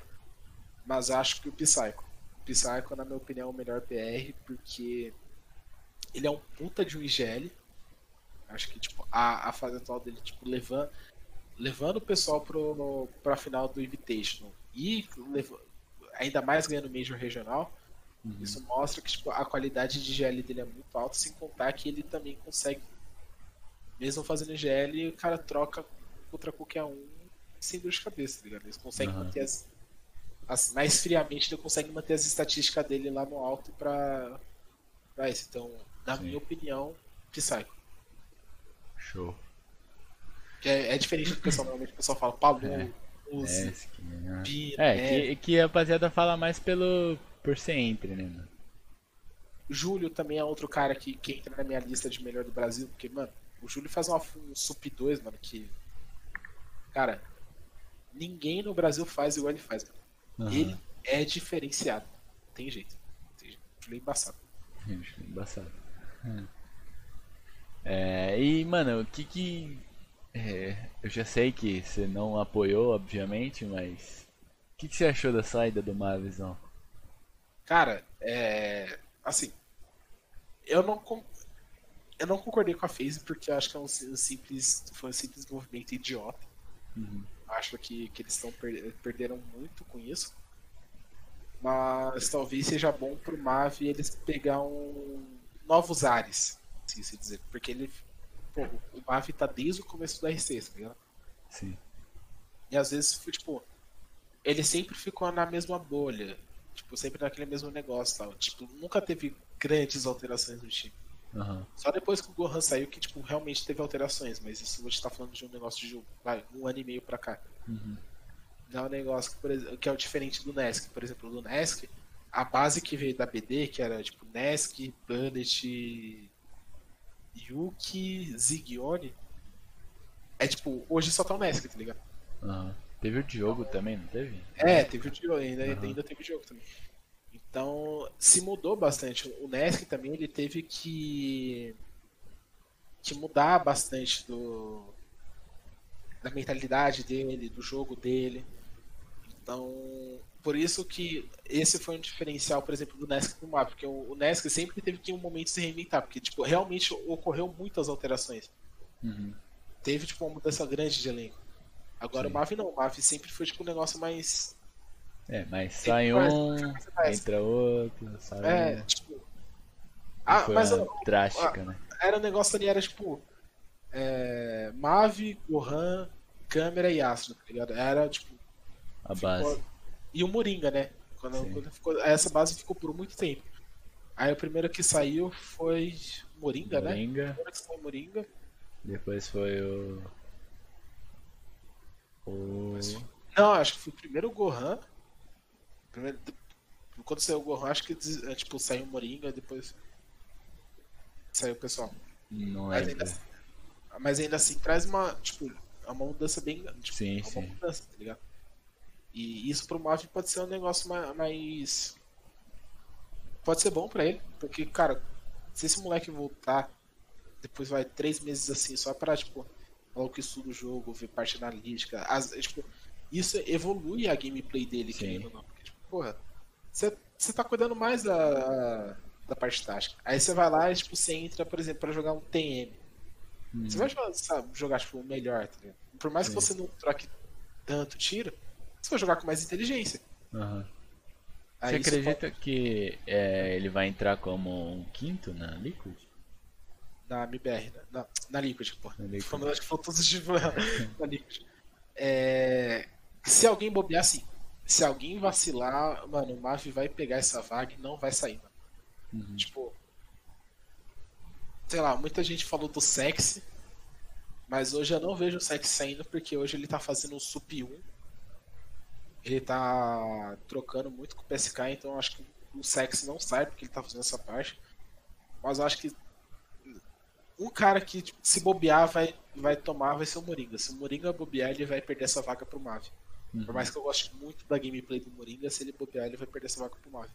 mas acho que o Psycho. O Psycho, na minha opinião, é o melhor BR, porque ele é um puta de um IGL. Acho que, tipo, a, a fase atual dele, tipo, levando, levando o pessoal pro, pra final do Invitational e leva- ainda mais ganhando Major Regional, isso mostra que, tipo, a qualidade de IGL dele é muito alta, sem contar que ele também consegue mesmo fazendo IGL, o cara troca contra qualquer um sem dor de cabeça, tá ligado? Eles conseguem Aham. manter as, as. Mais friamente, ele consegue manter as estatísticas dele lá no alto pra, pra isso. Então, na Sim. minha opinião, Psycho. Show. Que é, é diferente do que o pessoal normalmente o pessoal fala, Pablo, É. Uzi, É, aqui, né? É, é, que, que a rapaziada fala mais pelo. por ser entre, né, mano? Júlio também é outro cara que, que entra na minha lista de melhor do Brasil, porque, mano, o Júlio faz uma, um Sup 2, mano, que. Cara, ninguém no Brasil faz igual ele faz, mano. Aham. Ele é diferenciado. Tem jeito. Tem jeito. O Júlio é embaçado. Acho embaçado. É, e, mano, o que que. é, eu já sei que você não apoiou, obviamente, mas. O que, que você achou da saída do Mavizão? Cara, é. Assim. Eu não. Eu não concordei com a FaZe porque eu acho que é um si- simples. Foi um simples movimento idiota. Uhum. Acho que, que eles estão perderam muito com isso. Mas talvez seja bom pro Mavi eles pegar um novos ares, assim se dizer. Porque ele. Pô, o Mavi tá desde o começo da R6, tá ligado? Sim. E às vezes foi tipo. Ele sempre ficou na mesma bolha. Tipo, sempre naquele mesmo negócio tal. Tipo, nunca teve grandes alterações no time. Aham. Só depois que o Gohan saiu que, tipo, realmente teve alterações. Mas isso gente tá falando de um negócio de vai, um ano e meio pra cá. Uhum. Não é um negócio que, por exemplo, que é o diferente do Nesk. Por exemplo, do Nesk, a base que veio da BD, que era tipo Nesk, Bullet, Yuki, Zigione, é tipo, hoje só tá o Nesk, tá ligado? Aham. Teve o Diogo também, não teve? É, teve o Diogo, ainda, ainda teve o Diogo também. Então, se mudou bastante. O Nesk também, ele teve que que mudar bastante do da mentalidade dele, do jogo dele. Então, por isso que esse foi um diferencial, por exemplo, do Nesk no mapa, porque o, o Nesk sempre teve que em um momento se reinventar, porque tipo, realmente ocorreu muitas alterações. Uhum. Teve tipo uma mudança grande de elenco. Agora Sim. o Mavi não, o Mavi sempre foi tipo um negócio mais É, mas sai um, entra outro, sai É, um. tipo. Ah, foi mas ó, drástica, né? era o negócio ali, era tipo. É, Mavi, Gohan, câmera e Astro, tá ligado? Era tipo. A ficou- base. E o Moringa, né? Quando, quando ficou, essa base ficou por muito tempo. Aí o primeiro que saiu foi Moringa, né? O Moringa, primeiro que saiu Moringa. depois foi o. O. Não, acho que foi primeiro o Gohan. Primeiro, quando saiu o Gohan, acho que é, tipo, saiu o Moringa, depois saiu o pessoal. Não Mas é. ainda, assim, mas ainda assim traz uma, tipo, é uma mudança bem. Tipo, Sim, é uma sim. mudança, tá ligado? E isso pro Mavi pode ser um negócio ma- mais. Pode ser bom pra ele, porque, cara, se esse moleque voltar, depois vai três meses assim, só pra, tipo, falar o que estuda o jogo, ver parte analítica, as, tipo, isso evolui a gameplay dele, querendo ou não. Porra, você você tá cuidando mais da, da parte tática. Aí você vai lá e, tipo, você entra, por exemplo, pra jogar um TM. Você vai jogar, sabe, jogar tipo, o melhor, tá ligado? Por mais que Sim. você não troque tanto tiro, você vai jogar com mais inteligência. Você Aí isso acredita que é, ele vai entrar como um quinto na Liquid? pode- Na MBR, né? na, na Liquid, pô. Na Liquid. Falando, acho que falou todos os de na Liquid. É, Se alguém bobear, assim, se alguém vacilar, mano, o Mavi vai pegar essa vaga e não vai sair, mano. Uhum. Tipo. Sei lá, muita gente falou do sexy. Mas hoje eu não vejo o sexy saindo porque hoje ele tá fazendo o Sup 1. Ele tá trocando muito com o PSK, então eu acho que o sexy não sai porque ele tá fazendo essa parte. Mas eu acho que um cara que tipo, se bobear vai, vai tomar vai ser o Moringa. Se o Moringa bobear, ele vai perder essa vaga pro Mavi. Uhum. Por mais que eu goste muito da gameplay do Moringa, se ele bobear, ele vai perder essa vaga pro Mavi.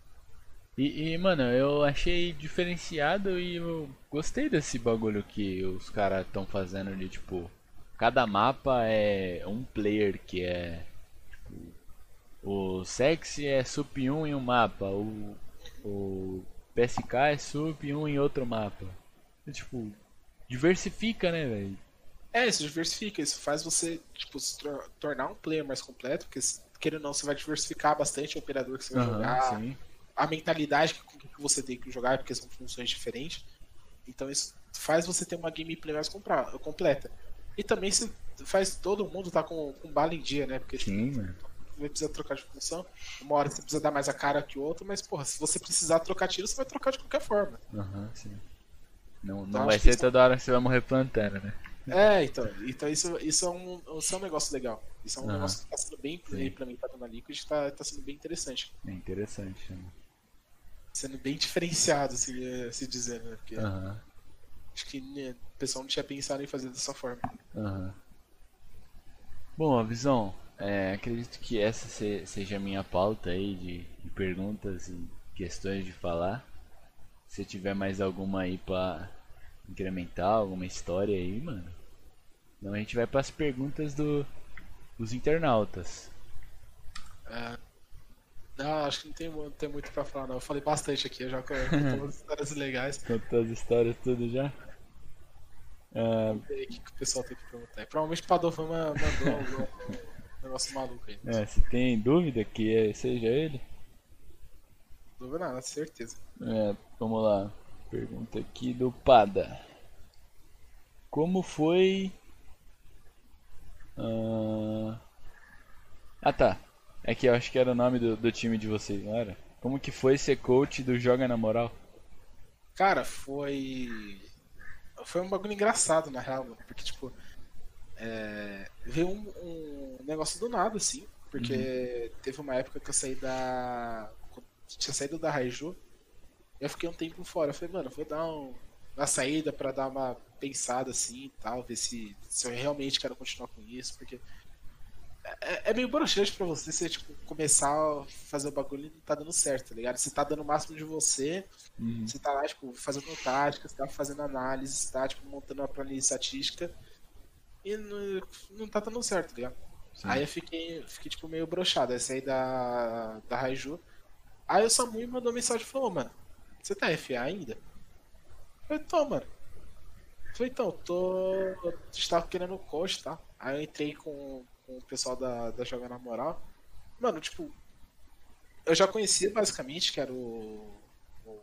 E, e, mano, eu achei diferenciado e eu gostei desse bagulho que os caras estão fazendo de tipo. Cada mapa é um player que é. Tipo, o sexy é sup 1 em um mapa, o, o PSK é sup 1 em outro mapa. É, tipo, diversifica, né, velho? É, isso diversifica, isso faz você tipo, se tor- tornar um player mais completo, porque querendo ou não, você vai diversificar bastante o operador que você vai jogar, sim. a mentalidade que, que você tem que jogar, porque são funções diferentes. Então isso faz você ter uma gameplay mais completa. E também se faz todo mundo tá com, com bala em dia, né? Porque tipo, Sim, mano. você precisa trocar de função, uma hora você precisa dar mais a cara que o outro, mas porra, se você precisar trocar tiro, você vai trocar de qualquer forma. Aham, sim. Não, Então, não acho vai ser toda hora que você vai morrer plantando, né? É, então, então isso, isso, é um, isso é um negócio legal. Isso é um negócio que tá sendo bem Sim. implementado na Liquid, tá, tá sendo bem interessante. É interessante, né? Sendo bem diferenciado, se, se dizer, né? Porque acho que né, o pessoal não tinha pensado em fazer dessa forma. Bom, a visão, é, acredito que essa se- seja a minha pauta aí de, de perguntas e questões de falar. Se tiver mais alguma aí pra incrementar, alguma história aí, mano. Então a gente vai para as perguntas do, dos internautas. Não, acho que não tem, não tem muito pra falar, não. Eu falei bastante aqui, eu já contei umas histórias legais. Contou as histórias tudo já? Ver o que, o pessoal tem que perguntar. Provavelmente o Padovan ma- mandou um negócio maluco aí. É, se tem dúvida que é- seja ele, dúvida nada, certeza. É, vamos lá. Pergunta aqui do Pada. Como foi. Ah, ah tá. É que eu acho que era o nome do, do time de vocês, não era? Como que foi ser coach do Joga na Moral? Cara, foi. Foi um bagulho engraçado, na real, mano. Porque, tipo. É... Veio um, um negócio do nada, assim. Porque teve uma época que eu saí da. Tinha saído da Raiju. Eu fiquei um tempo fora. Eu falei, mano, vou dar um- uma saída pra dar uma pensada assim e tal. Ver se, se eu realmente quero continuar com isso. Porque. É, é meio broxante pra você, você tipo, começar a fazer o bagulho e não tá dando certo, tá ligado? Você tá dando o máximo de você, Uhum. você tá lá, tipo, fazendo tática, você tá fazendo análise, você tá, tipo, montando uma planilha estatística e não, não tá dando certo, tá ligado? Aí eu fiquei, fiquei, tipo, meio broxado. Aí saí da, da Raiju. Aí o Samu me mandou mensagem e falou, mano, você tá FA ainda? Eu falei, tô, mano. Falei, então, tô. A gente tava querendo o coach, tá? Aí eu entrei com, com o pessoal da, da Joga na Moral. Mano, tipo, eu já conhecia basicamente, que era o, o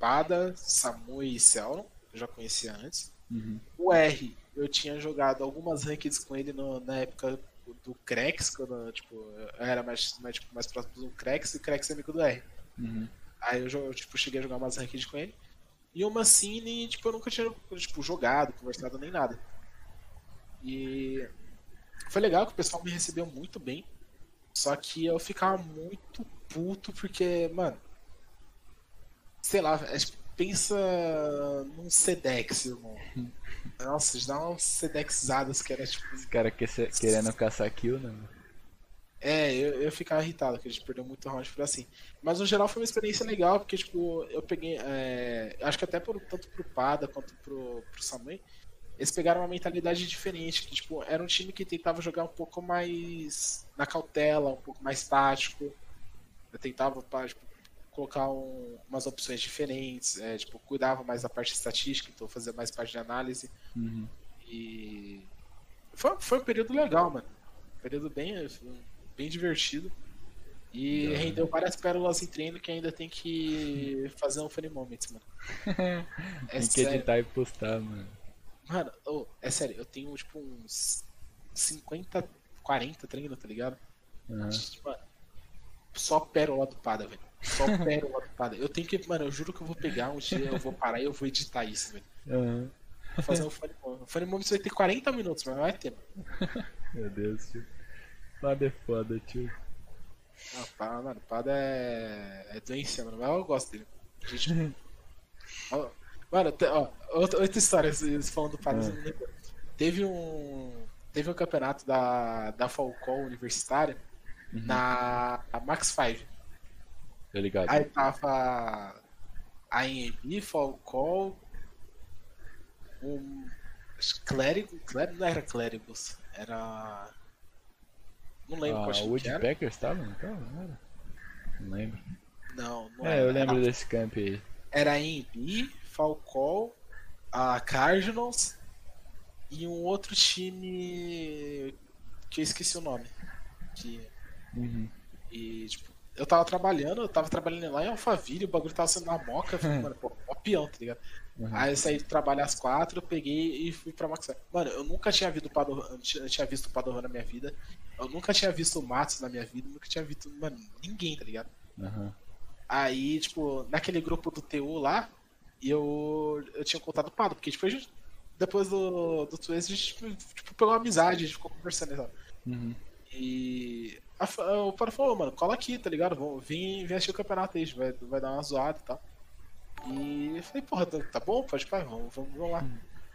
Pada, Samu e Celron. Eu já conhecia antes. Uhum. O R, eu tinha jogado algumas rankeds com ele no- na época do Crex, quando tipo, eu era mais, mais, tipo, mais próximo do Crex e o Crex é amigo do R. Uhum. Aí eu, eu, tipo, cheguei a jogar umas rankeds com ele. E o Mancini, tipo, eu nunca tinha tipo, jogado, conversado nem nada. E foi legal que o pessoal me recebeu muito bem. Só que eu ficava muito puto porque, mano. Sei lá, é, tipo, pensa num Sedex, irmão. Nossa, dá umas Sedexadas que era tipo. Os caras que, querendo caçar kill, né? É, eu, eu ficava irritado, que a gente perdeu muito round por assim. Mas no geral foi uma experiência legal, porque tipo, eu peguei. É, acho que até por, tanto pro Pada quanto pro, pro Samui, eles pegaram uma mentalidade diferente, que tipo, era um time que tentava jogar um pouco mais na cautela, um pouco mais tático. Eu tentava tipo, colocar um, umas opções diferentes, é, tipo, cuidava mais da parte estatística, então fazia mais parte de análise. Uhum. E foi, foi um período legal, mano. Um período bem bem divertido. E Não, rendeu várias pérolas em treino que ainda tem que fazer um funny moments, mano. é tem que editar e postar, mano. Mano, oh, é sério, eu tenho tipo uns 50, 40 treinos, tá ligado? Uhum. Mano, só pérola do Pada, velho. Só pérola do Pada. Eu tenho que, mano, eu juro que eu vou pegar um dia, eu vou parar e eu vou editar isso, velho. Uhum. Vou fazer um funny moment. O funny moment vai ter 40 minutos, mas vai ter, mano. Meu Deus, tio. Pada é foda, tio. Não, Pada, mano, Pada é, é doença, mano, mas eu gosto dele. Gente... mano, te... ó, outra, outra história, vocês falando do Pada, é. teve um teve um campeonato da, da Falcon Universitária uhum. na Max 5. Tá ligado. Aí tava a EMB, Falcon, um clérigo, clérigo não era clérigos, era não lembro ah, qual O Woodpeckers tava? Não tava? Não, era. não lembro. Não, não é, era. eu lembro era, desse camp aí. Era EMB, Falcon, a Cardinals e um outro time que eu esqueci o nome. Que... Uhum. E, tipo, eu tava trabalhando, eu tava trabalhando lá em Alphaville, o bagulho tava sendo na moca, eu falei, mano, pô, ó peão, tá ligado? Uhum. Aí eu saí de trabalhar às quatro, eu peguei e fui pra Max. Mano, eu nunca tinha visto o Padovan, tinha visto o Padovan na minha vida. Eu nunca tinha visto o Matos na minha vida, nunca tinha visto, mano, ninguém, tá ligado? Uhum. Aí, tipo, naquele grupo do TU lá, eu, eu tinha contado o Pado, porque tipo, gente, depois do, do Twist, a gente tipo, pegou uma amizade, a gente ficou conversando e tal. Uhum. E a, o Pado falou, mano, cola aqui, tá ligado? Vem, vem assistir o campeonato aí, vai, vai dar uma zoada e tal. E eu falei, porra, tá, tá bom, pode pai, vamos, vamos, vamos lá.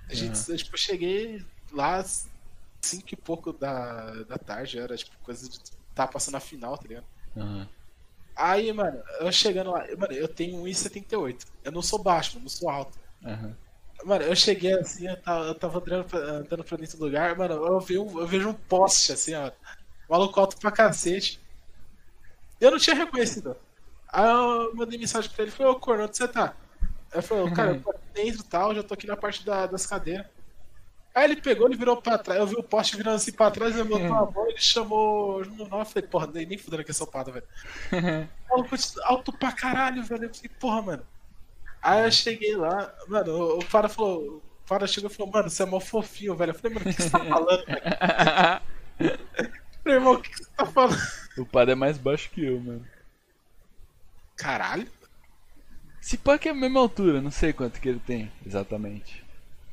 A gente, uhum. tipo, eu cheguei lá cinco e pouco da, da tarde, era tipo coisa de. Tava passando a final, tá ligado? Uhum. Aí, mano, eu chegando lá, mano, eu tenho 1,78. Eu não sou baixo, não sou alto. Uhum. Mano, eu cheguei assim, eu tava, eu tava andando, pra, andando pra dentro do lugar, mano, eu, vi um, eu vejo um poste assim, ó. Maluco alto pra cacete. Eu não tinha reconhecido. Aí eu mandei mensagem pra ele, falei, ô corno, onde você tá? Aí eu falei, cara, eu tô aqui dentro e tal, já tô aqui na parte da, das cadeiras. Aí ele pegou, ele virou pra trás, eu vi o poste virando assim pra trás, ele botou a mão, ele chamou o nome, eu falei, porra, nem, nem fudendo que é sopada, velho. alto pra caralho, velho. Eu falei, porra, mano. Aí eu cheguei lá, mano, o Para falou, o Para chegou e falou, mano, você é mó fofinho, velho. Eu falei, mano, o que você tá falando, velho? falei, irmão, o que você tá falando? O Para é mais baixo que eu, mano. Caralho? Se pá que é a mesma altura, não sei quanto que ele tem exatamente.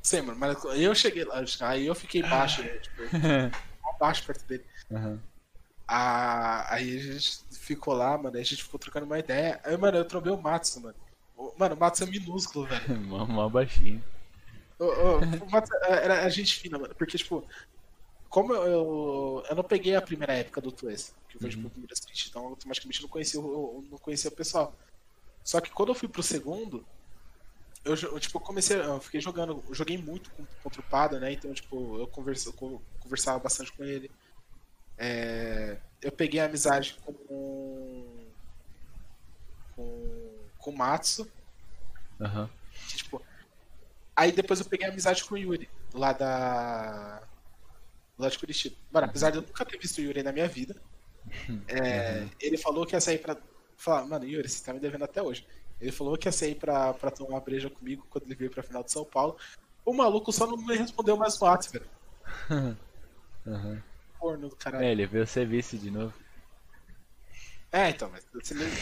Sei, mano, mas eu cheguei lá, aí eu fiquei baixo, né, tipo, baixo perto dele. Uhum. Ah, aí a gente ficou lá, mano, aí a gente ficou trocando uma ideia. Aí, mano, eu trombei o Matos, mano. Mano, o Matos é minúsculo, velho. Mó baixinho. O, o, o Matos é, era a gente fina, mano, porque, tipo, como eu, eu, eu não peguei a primeira época do Twist, que foi, tipo, uhum. tipo, o primeiro split, então automaticamente eu não conhecia, eu não conhecia o pessoal. Só que quando eu fui pro segundo, eu, eu tipo, comecei, eu fiquei jogando, eu joguei muito contra o Pada, né? Então, tipo, eu, conversa, eu conversava bastante com ele. É, eu peguei a amizade com com, com o Matsu. Uhum. Tipo, aí depois eu peguei a amizade com o Yuri, lá da. De Curitiba. Mano, apesar de eu nunca ter visto o Yuri na minha vida, é, uhum. ele falou que ia sair pra falar, mano, Yuri, você tá me devendo até hoje. Ele falou que ia sair pra, pra tomar uma breja comigo quando ele veio pra final de São Paulo. O maluco só não me respondeu mais no WhatsApp, velho. uhum. Corno do caralho. É, ele veio ser vice de novo. É, então, mas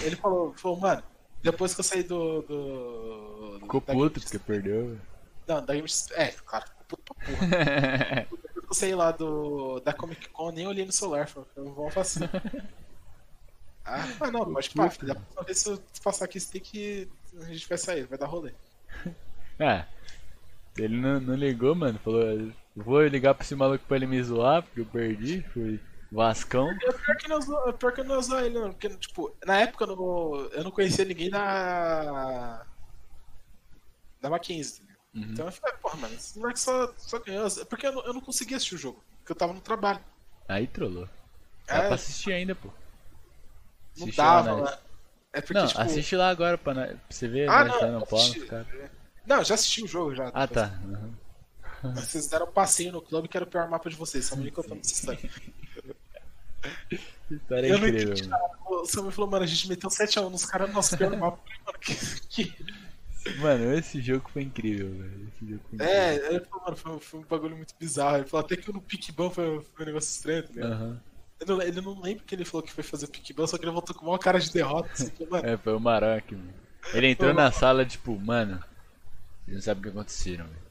ele falou, falou, mano, depois que eu saí do. do ficou puto porque perdeu. Não, da Game É, claro, ficou puto pra porra. eu saí lá do, da Comic Con, nem olhei no celular. Falei, vamos assim. ah, mas não, pode pá, filho. Da próxima vez se eu passar aqui, tem que. A gente vai sair, vai dar rolê. É. Ele não, não ligou, mano. Falou, vou ligar pra esse maluco pra ele me zoar, porque eu perdi. Fui Vascão. É pior que não zoar, pior que eu não zoar ele, não. Porque, tipo, na época eu não, eu não conhecia ninguém da. da Mackenzie. Uhum. Então eu falei, porra, mano, esse moleque só, só ganhou. Porque eu não, eu não conseguia assistir o jogo. Porque eu tava no trabalho. Aí trollou. Dá é, pra assistir ainda, pô. Não assiste dava, lá, né? É porque, não, tipo... assiste lá agora pra, pra você ver ah, não, pau, cara. Não, já assisti o jogo já. Ah, tá. Uhum. Vocês deram um passeio no clube que era o pior mapa de vocês. Só me contando essa história. História eu incrível. Não entendi, o Samuel falou, mano, a gente meteu 7x1 nos caras no nosso pior mapa. Mano, que, que... mano, esse jogo foi incrível, velho. Esse jogo foi é, incrível. É, ele falou, mano, foi, foi, um bagulho muito bizarro. Ele falou até que no Pickban foi, foi um negócio estranho, tá ligado? Uhum. Ele não, ele não lembra que ele falou que foi fazer pickban, só que ele voltou com uma cara de derrota. Assim, mano. É, foi o Maroc, mano. Ele entrou na sala, tipo, mano, vocês não sabem o que aconteceram, velho.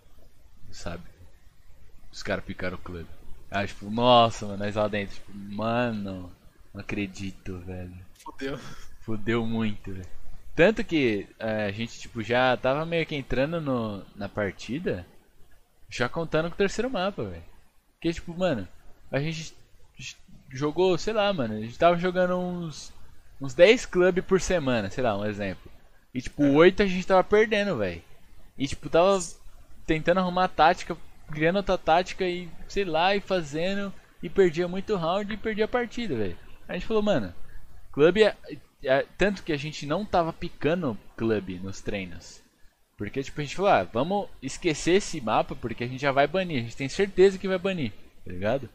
Não sabe. Os caras picaram o clube. Aí, tipo, nossa, mano, nós lá dentro, tipo, mano, não acredito, velho. Fudeu. Fudeu muito, velho. Tanto que é, a gente, tipo, já tava meio que entrando no, na partida, já contando com o terceiro mapa, velho. Porque, tipo, mano, a gente jogou, sei lá, mano, a gente tava jogando uns, uns 10 clubes por semana, sei lá, um exemplo. E, tipo, é. 8 a gente tava perdendo, velho. E, tipo, tava tentando arrumar tática criando outra tática e, sei lá, e fazendo. E perdia muito round e perdia a partida, velho. A gente falou, mano, clube é, Tanto que a gente não tava picando clube nos treinos. Porque, tipo, a gente falou, ah, vamos esquecer esse mapa porque a gente já vai banir. A gente tem certeza que vai banir, tá ligado?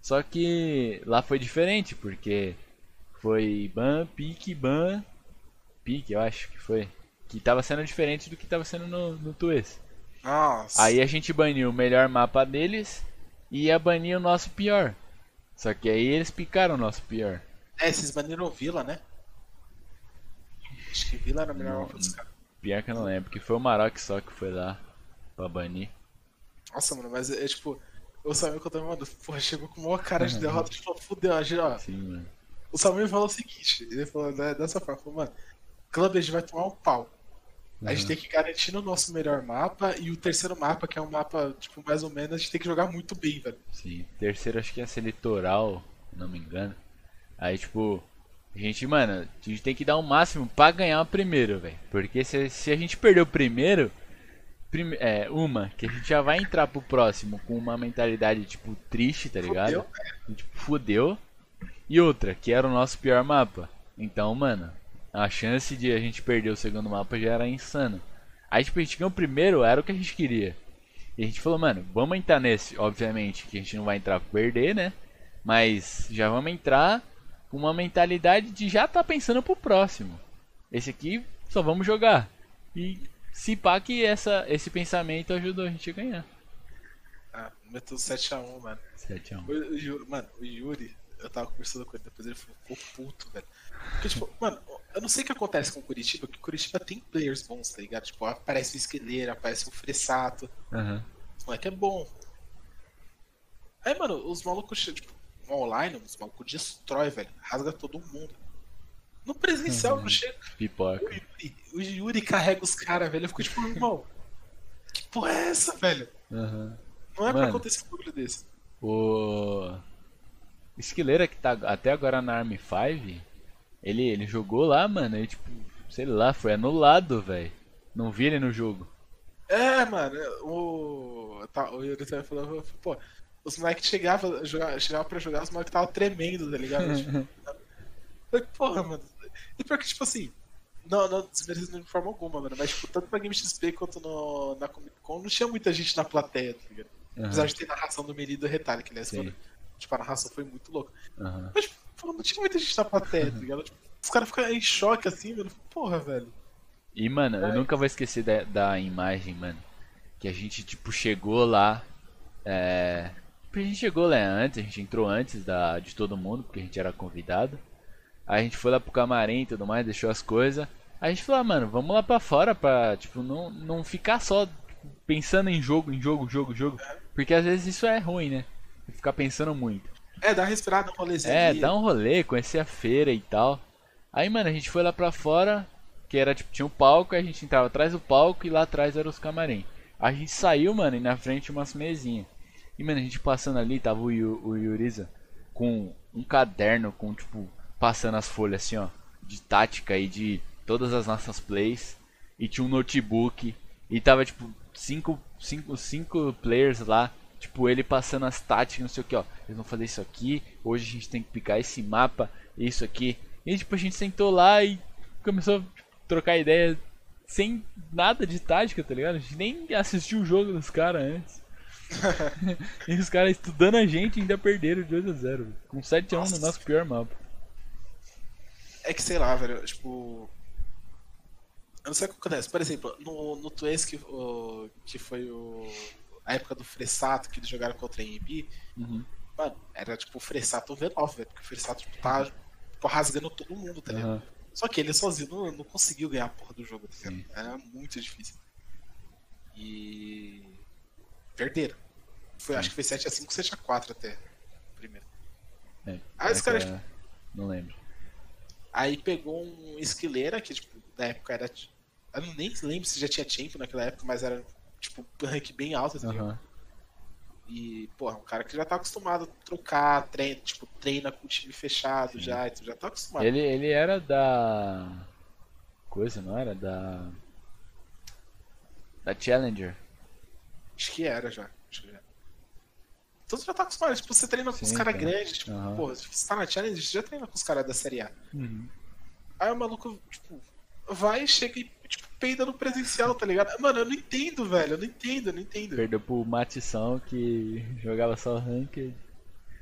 Só que lá foi diferente, porque foi ban, pique, ban, pique, eu acho que foi. Que tava sendo diferente do que tava sendo no, no Tues. Nossa. Aí a gente baniu o melhor mapa deles e ia banir o nosso pior. Só que aí eles picaram o nosso pior. É, vocês baniram Vila, né? Acho que Vila era o melhor mapa dos caras. Pior que eu não lembro, que foi o Maroc só que foi lá pra banir. Nossa, mano, mas é tipo, o Samuel contou, mano, porra, chegou com uma cara de derrota, tipo, fudeu, a gente, ó. Sim, mano. O Samuel falou o seguinte, ele falou né, dessa forma, falou, mano, Club vai tomar um pau. A gente tem que garantir no nosso melhor mapa e o terceiro mapa, que é um mapa, tipo, mais ou menos, a gente tem que jogar muito bem, velho. Sim, terceiro acho que ia ser litoral, não me engano. Aí, tipo, a gente, mano, a gente tem que dar o máximo pra ganhar o primeiro, velho. Porque se, se a gente perder o primeiro, prime, é, uma, que a gente já vai entrar pro próximo com uma mentalidade, tipo, triste, tá ligado? Fudeu. Tipo, fudeu. E outra, que era o nosso pior mapa. Então, mano, a chance de a gente perder o segundo mapa já era insano. Aí, tipo, a gente ganhou o primeiro, era o que a gente queria. E a gente falou, mano, vamos entrar nesse. Obviamente que a gente não vai entrar pra perder, né? Mas já vamos entrar com uma mentalidade de já tá pensando pro próximo. Esse aqui só vamos jogar. E se pá que essa, esse pensamento ajudou a gente a ganhar. Ah, meteu 7x1, mano. 7x1. Mano, o Yuri, eu tava conversando com ele, depois ele ficou puto, velho. Porque, tipo, mano, eu não sei o que acontece com o Curitiba, porque o Curitiba tem players bons, tá ligado? Tipo, aparece o Esqueleira, aparece o Fressato. Uhum. O moleque é bom. Aí, mano, os malucos, tipo, online, os malucos destrói, velho. Rasga todo mundo. No presencial, uhum. não chega. Pipoca. O Yuri, o Yuri carrega os caras, velho. Eu fico tipo, irmão, que porra é essa, velho? Uhum. Não é mano, pra acontecer um bagulho desse. O. Esquileira que tá até agora na Army 5, ele, ele jogou lá, mano, e tipo, sei lá, foi anulado, velho. Não vi ele no jogo. É, mano, o. Tá, o Yuri também falou, pô, os moleques chegavam chegava pra jogar, os moleques tava tremendo, tá ligado? tipo, falei, porra, mano. E pior que, tipo assim, não, não desmerecendo de forma alguma, mano, mas tipo, tanto pra Game XP quanto no, na Comic Con, não tinha muita gente na plateia, tá ligado? Uhum. Apesar de ter narração do Meri do Retalho, que aliás, mano, tipo, a narração foi muito louca. Uhum. Mas, tipo, Pô, não tinha muita gente na plateia, tá ligado? Tipo, os caras ficam em choque assim, mano. Porra, velho. E, mano, eu nunca vou esquecer da, da imagem, mano. Que a gente, tipo, chegou lá. É. A gente chegou lá antes, a gente entrou antes da, de todo mundo, porque a gente era convidado. Aí a gente foi lá pro camarim e tudo mais, deixou as coisas. Aí a gente falou, ah, mano, vamos lá pra fora pra, tipo, não, não ficar só pensando em jogo, em jogo, jogo, jogo. Porque às vezes isso é ruim, né? ficar pensando muito. É, dá uma respirada, um rolezinho. É, dá um rolê, conhecer a feira e tal. Aí, mano, a gente foi lá pra fora, que era tipo, tinha um palco, aí a gente entrava atrás do palco e lá atrás eram os camarim. A gente saiu, mano, e na frente umas mesinhas. E, mano, a gente passando ali, tava o, Yu, o Yuriza com um caderno, com, tipo, passando as folhas assim, ó, de tática e de todas as nossas plays. E tinha um notebook. E tava, tipo, cinco, cinco, cinco players lá. Tipo, ele passando as táticas, não sei o que, ó. Eles vão fazer isso aqui. Hoje a gente tem que picar esse mapa, isso aqui. E, tipo, a gente sentou lá e começou a trocar ideia sem nada de tática, tá ligado? A gente nem assistiu o jogo dos caras antes. e os caras estudando a gente ainda perderam de 2 a 0 Com 7 a 1 no nosso pior mapa. É que sei lá, velho, tipo. Eu não sei o que acontece. Por exemplo, no, no Twins que, o, que foi o, a época do Fressato, que eles jogaram contra a EMB, Uhum. mano, era tipo o Fressato V9, velho. Porque o Fressato tipo, tá tipo, rasgando todo mundo, tá ligado? Aham. Só que ele sozinho não, não conseguiu ganhar a porra do jogo, tá ligado? Era muito difícil. E. Perderam. Foi, acho que foi 7x5, 7x4 até. Primeiro. É, Ah, esse cara, essa- Não lembro. Aí pegou um esquileira, que tipo, na época era. Eu não nem lembro se já tinha Champion naquela época, mas era tipo um rank bem alto, tá ligado? Aham. E, porra, um cara que já tá acostumado a trocar, treina, tipo, treina com o time fechado já, então já tá acostumado. Ele, ele era da. Coisa, não era? Da. Da Challenger. Acho que era já. Acho que já. Então você já tá acostumado, tipo, você treina com os caras cara. grandes, tipo, porra, se você tá na Challenge, você já treina com os caras da Série A. Uhum. Aí o maluco, tipo, vai, chega e, tipo, peida no presencial, tá ligado? Mano, eu não entendo, velho, eu não entendo, eu não entendo. Perdeu pro Matição que jogava só ranked.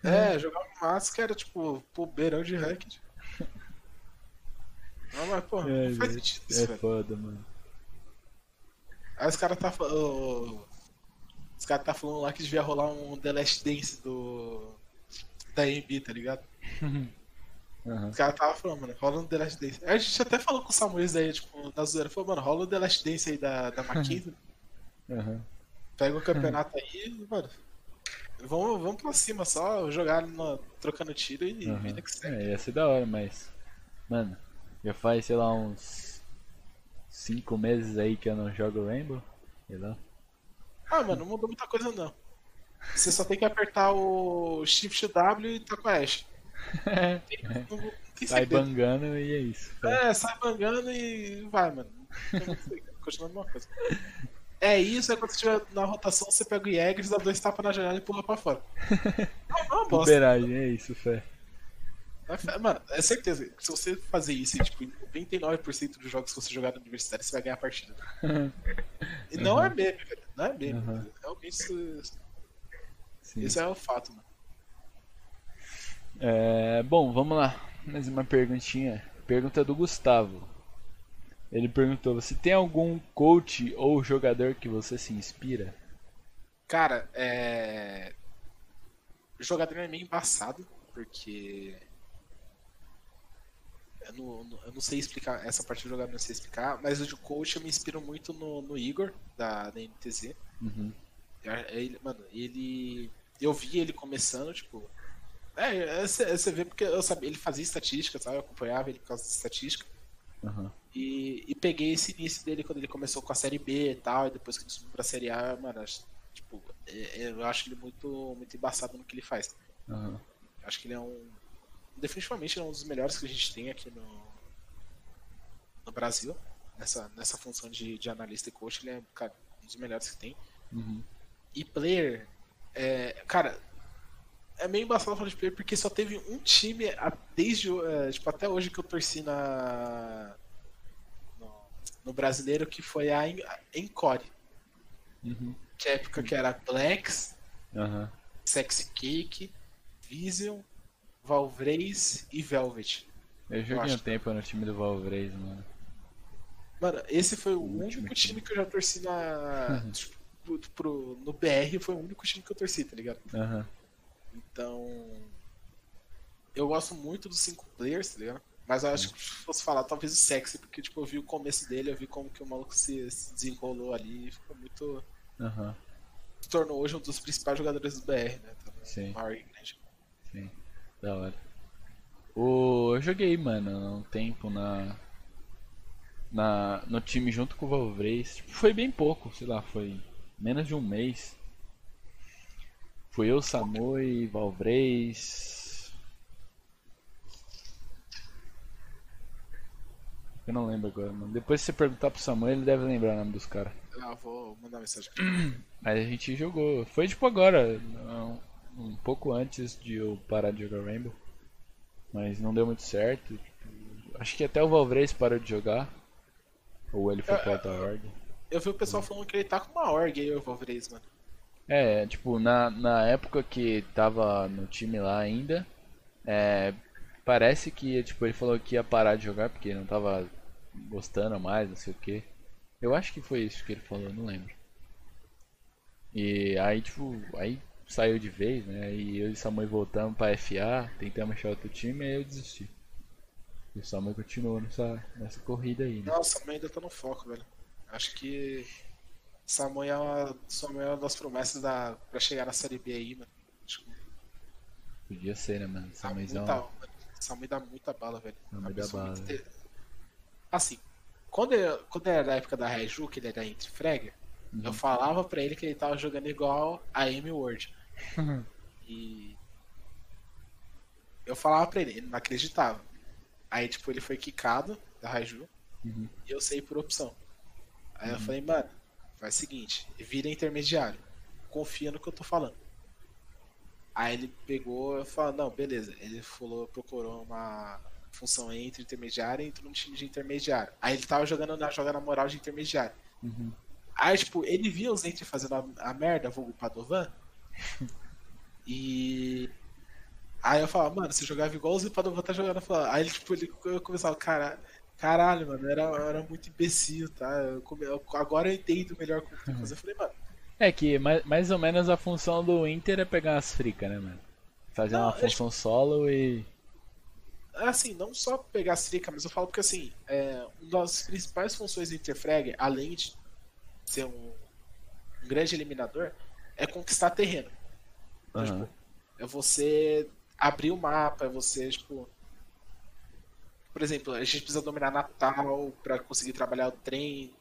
É, jogava massa que era tipo, pô, beirão de ranked. Não, mas, pô, É, não faz sentido isso, É velho. foda, mano. Aí os caras tá falando. Os caras tá falando lá que devia rolar um The Last Dance do. Da AMB, tá ligado? Aham. Os caras tava falando, mano, rola um The Last Dance. Aí a gente até falou com o Samuel aí, tipo, na zoeira. Falou, mano, rola um The Last Dance aí da, da Mackenzie. Aham. Pega o campeonato aí, mano. Vamos, vamos pra cima só, jogar no, trocando tiro e Aham. vida que segue. É, ia ser da hora, mas. Mano, já faz, sei lá, uns. 5 meses aí que eu não jogo Rainbow. Sei lá. Ah, mano, não mudou muita coisa não. Você só tem que apertar o Shift W e tá com a Ash. Não, não tem Sai bangando e é isso. É, sai bangando e vai, mano. Não tem muito segredo, Continua a mesma coisa. É isso, aí quando você estiver na rotação, você pega o Jägers, dá dois tapas na janela e pula pra fora. Não, não é uma bosta. Liberagem, é isso, fé. É fe- Mano, é certeza se você fazer isso, tipo, em 99% dos jogos que você jogar no universitário, você vai ganhar a partida. E não é meme, velho. Não é. Uhum. Realmente, isso, esse é o fato, mano. É, bom, vamos lá. Mais uma perguntinha. Pergunta do Gustavo. Ele perguntou: Você tem algum coach ou jogador que você se inspira? Cara, é. O jogador é meio embaçado, porque. Eu não, eu não sei explicar, essa parte do jogador eu não sei explicar, mas o de coach eu me inspiro muito no, no Igor, da, da NTZ. Uhum. É, Ele, mano, ele. Eu vi ele começando, tipo. É, é, você você vê porque eu sabia, ele fazia estatística, sabe? Eu acompanhava ele por causa de estatística. Uhum. E, e peguei esse início dele quando ele começou com a série B e tal, e depois que ele subiu pra série A, mano, tipo, é- é- eu acho ele muito, muito embaçado no que ele faz. Uhum. Acho que ele é um. Definitivamente ele é um dos melhores que a gente tem aqui no, no Brasil. Nessa, nessa função de, de analista e coach, ele é cara, um dos melhores que tem. Uhum. E player, é, cara, é meio embaçado falar de player porque só teve um time desde é, tipo, até hoje que eu torci na no, no brasileiro que foi a En- a Encore, Uhum. que época que era Blacks, Uhum. Sexy Cake, Vision, Valvreis e Velvet. Eu joguei um acho. tempo no time do Valvrez, mano. Mano, esse foi o último único time. que eu já torci na tipo, pro- pro- no BR foi o único time que eu torci, tá ligado? Então. Eu gosto muito dos cinco players, tá ligado? Mas eu acho que se fosse falar, talvez o sexy, porque tipo, eu vi o começo dele, eu vi como que o maluco se, se desenrolou ali e ficou muito. Aham. se tornou hoje um dos principais jogadores do BR, né? Tá Sim. Sim, da hora. O, eu joguei, mano, um tempo na, na no time junto com o Valvreis. Tipo, foi bem pouco, sei lá, foi menos de um mês. Foi eu, Samui, Valvreis. Eu não lembro agora, mano. Depois se você perguntar pro Samuel, ele deve lembrar o nome dos caras. Ah, vou mandar mensagem. Mas a gente jogou. Foi tipo agora, um, pouco antes de eu parar de jogar Rainbow. Mas não deu muito certo. tipo, acho que até o Valvreis parou de jogar. Ou ele foi É, pra outra org. Eu vi o pessoal falando que ele tá com uma org aí, o Valvreis, mano. É, tipo, na, na época que tava no time lá ainda, é, parece que tipo, ele falou que ia parar de jogar porque não tava gostando mais, não sei o que. Eu acho que foi isso que ele falou, não lembro. E aí, tipo, aí saiu de vez, né? E eu e Samuel voltamos pra FA, tentamos achar outro time e aí eu desisti. E o Samuel continuou nessa, nessa corrida aí, né? Nossa, mas ainda tá no foco, velho. Acho que Samuel é uma, Samuel é uma das promessas da, pra chegar na Série B aí, mano. Acho que Podia ser, né, mano? dá Samuelzão. muita, mano. Samuel dá muita bala, velho. Samuel dá bala, muito inte- Assim, quando, eu, quando era da época da Raiju, que ele era entre frega, eu falava pra ele que ele tava jogando igual a Amy Ward. E eu falava pra ele, ele não acreditava. Aí, tipo, ele foi quicado da Raiju Uhum. e eu saí por opção. Aí eu falei, mano, faz o seguinte, vira intermediário. Confia no que eu tô falando. Aí ele pegou e falou, não, beleza. Ele falou, procurou uma função entre intermediário e entrou no time de intermediário. Aí ele tava jogando na jogando na moral de intermediário. Uhum. Aí, tipo, ele via os entre fazendo a, a merda, vulgo Padovan. e. Aí eu falava, mano, você jogava igual o Padovan tá jogando. Aí, tipo, ele eu começava, cara, caralho, mano, era, era muito imbecil, tá? Eu eu- agora eu entendo melhor como tem que fazer. Eu falei, mano, É que mais, mais ou menos a função do Inter é pegar umas fricas, né, mano? Fazer Não, uma função solo e. assim, não só pegar as tricas, mas eu falo porque, assim, é, uma das principais funções do Interfrag, além de ser um, um grande eliminador, é conquistar terreno. Então, Aham. tipo, é você abrir o mapa, é você, tipo. Por exemplo, a gente precisa dominar Natal pra conseguir trabalhar o trem.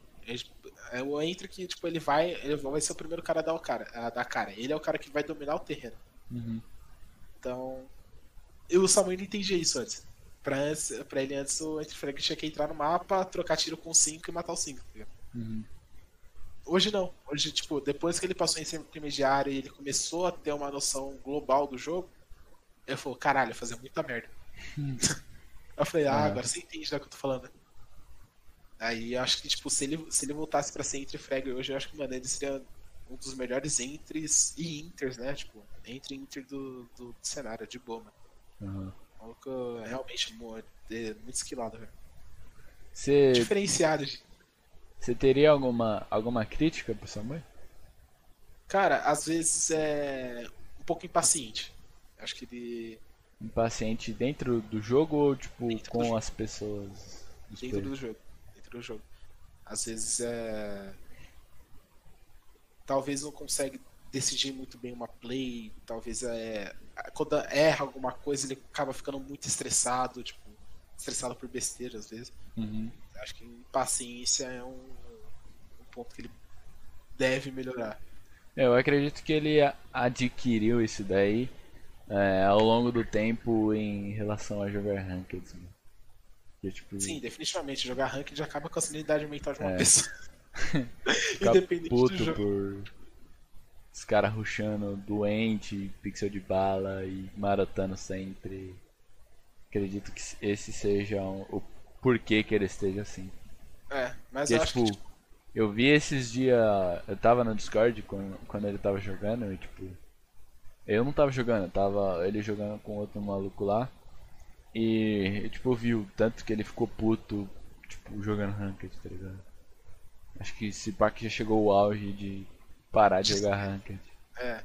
É o Entre que, tipo, ele vai. Ele vai ser o primeiro cara a dar o cara, a dar cara. Ele é o cara que vai dominar o terreno. Uhum. Então. E o Samuel não entendia isso antes. Pra, antes, pra ele antes o Entre Frag tinha que entrar no mapa, trocar tiro com 5 e matar os 5. Uhum. Hoje não. Hoje, tipo, depois que ele passou em ser intermediário e ele começou a ter uma noção global do jogo, ele falou, caralho, fazer muita merda. eu falei, ah, Ah. agora você entende do que eu tô falando. Aí eu acho que, tipo, se ele, se ele voltasse pra ser entre frag hoje, eu acho que, mano, ele seria um dos melhores entres e inters, né? Tipo, entre inter do, do cenário, de boa, mano. O maluco é realmente muito, é muito esquilado, velho. Você Diferenciado. de- você teria alguma, alguma crítica pro Samuel? Cara, às vezes é um pouco impaciente. Acho que ele. Impaciente dentro do jogo ou tipo Dentro com as pessoas? dentro do jogo. Dentro do jogo. Às vezes é. Talvez não consegue decidir muito bem uma play, talvez é. Quando erra alguma coisa, ele acaba ficando muito estressado, tipo, estressado por besteira às vezes. Uhum. Acho que paciência é um, um ponto que ele deve melhorar. É, Eu acredito que ele adquiriu isso daí é, ao longo do tempo em relação a jogar ranked. Né? Que, tipo, Sim, definitivamente, jogar ranked já acaba com a sanidade mental de uma É. pessoa. Independente do puto jogo. por os caras rushando doente, pixel de bala e maratando sempre. Acredito que esse seja um- o porquê que ele esteja assim. É, mas Porque, eu acho tipo, que eu vi esses dias. Eu tava no Discord quando, quando ele tava jogando e, tipo. Eu não tava jogando, tava ele jogando com outro maluco lá. E, tipo, eu vi o tanto que ele ficou puto, tipo, jogando Ranked, tá ligado? Acho que esse pack já chegou ao auge de parar de jogar Ranked. É.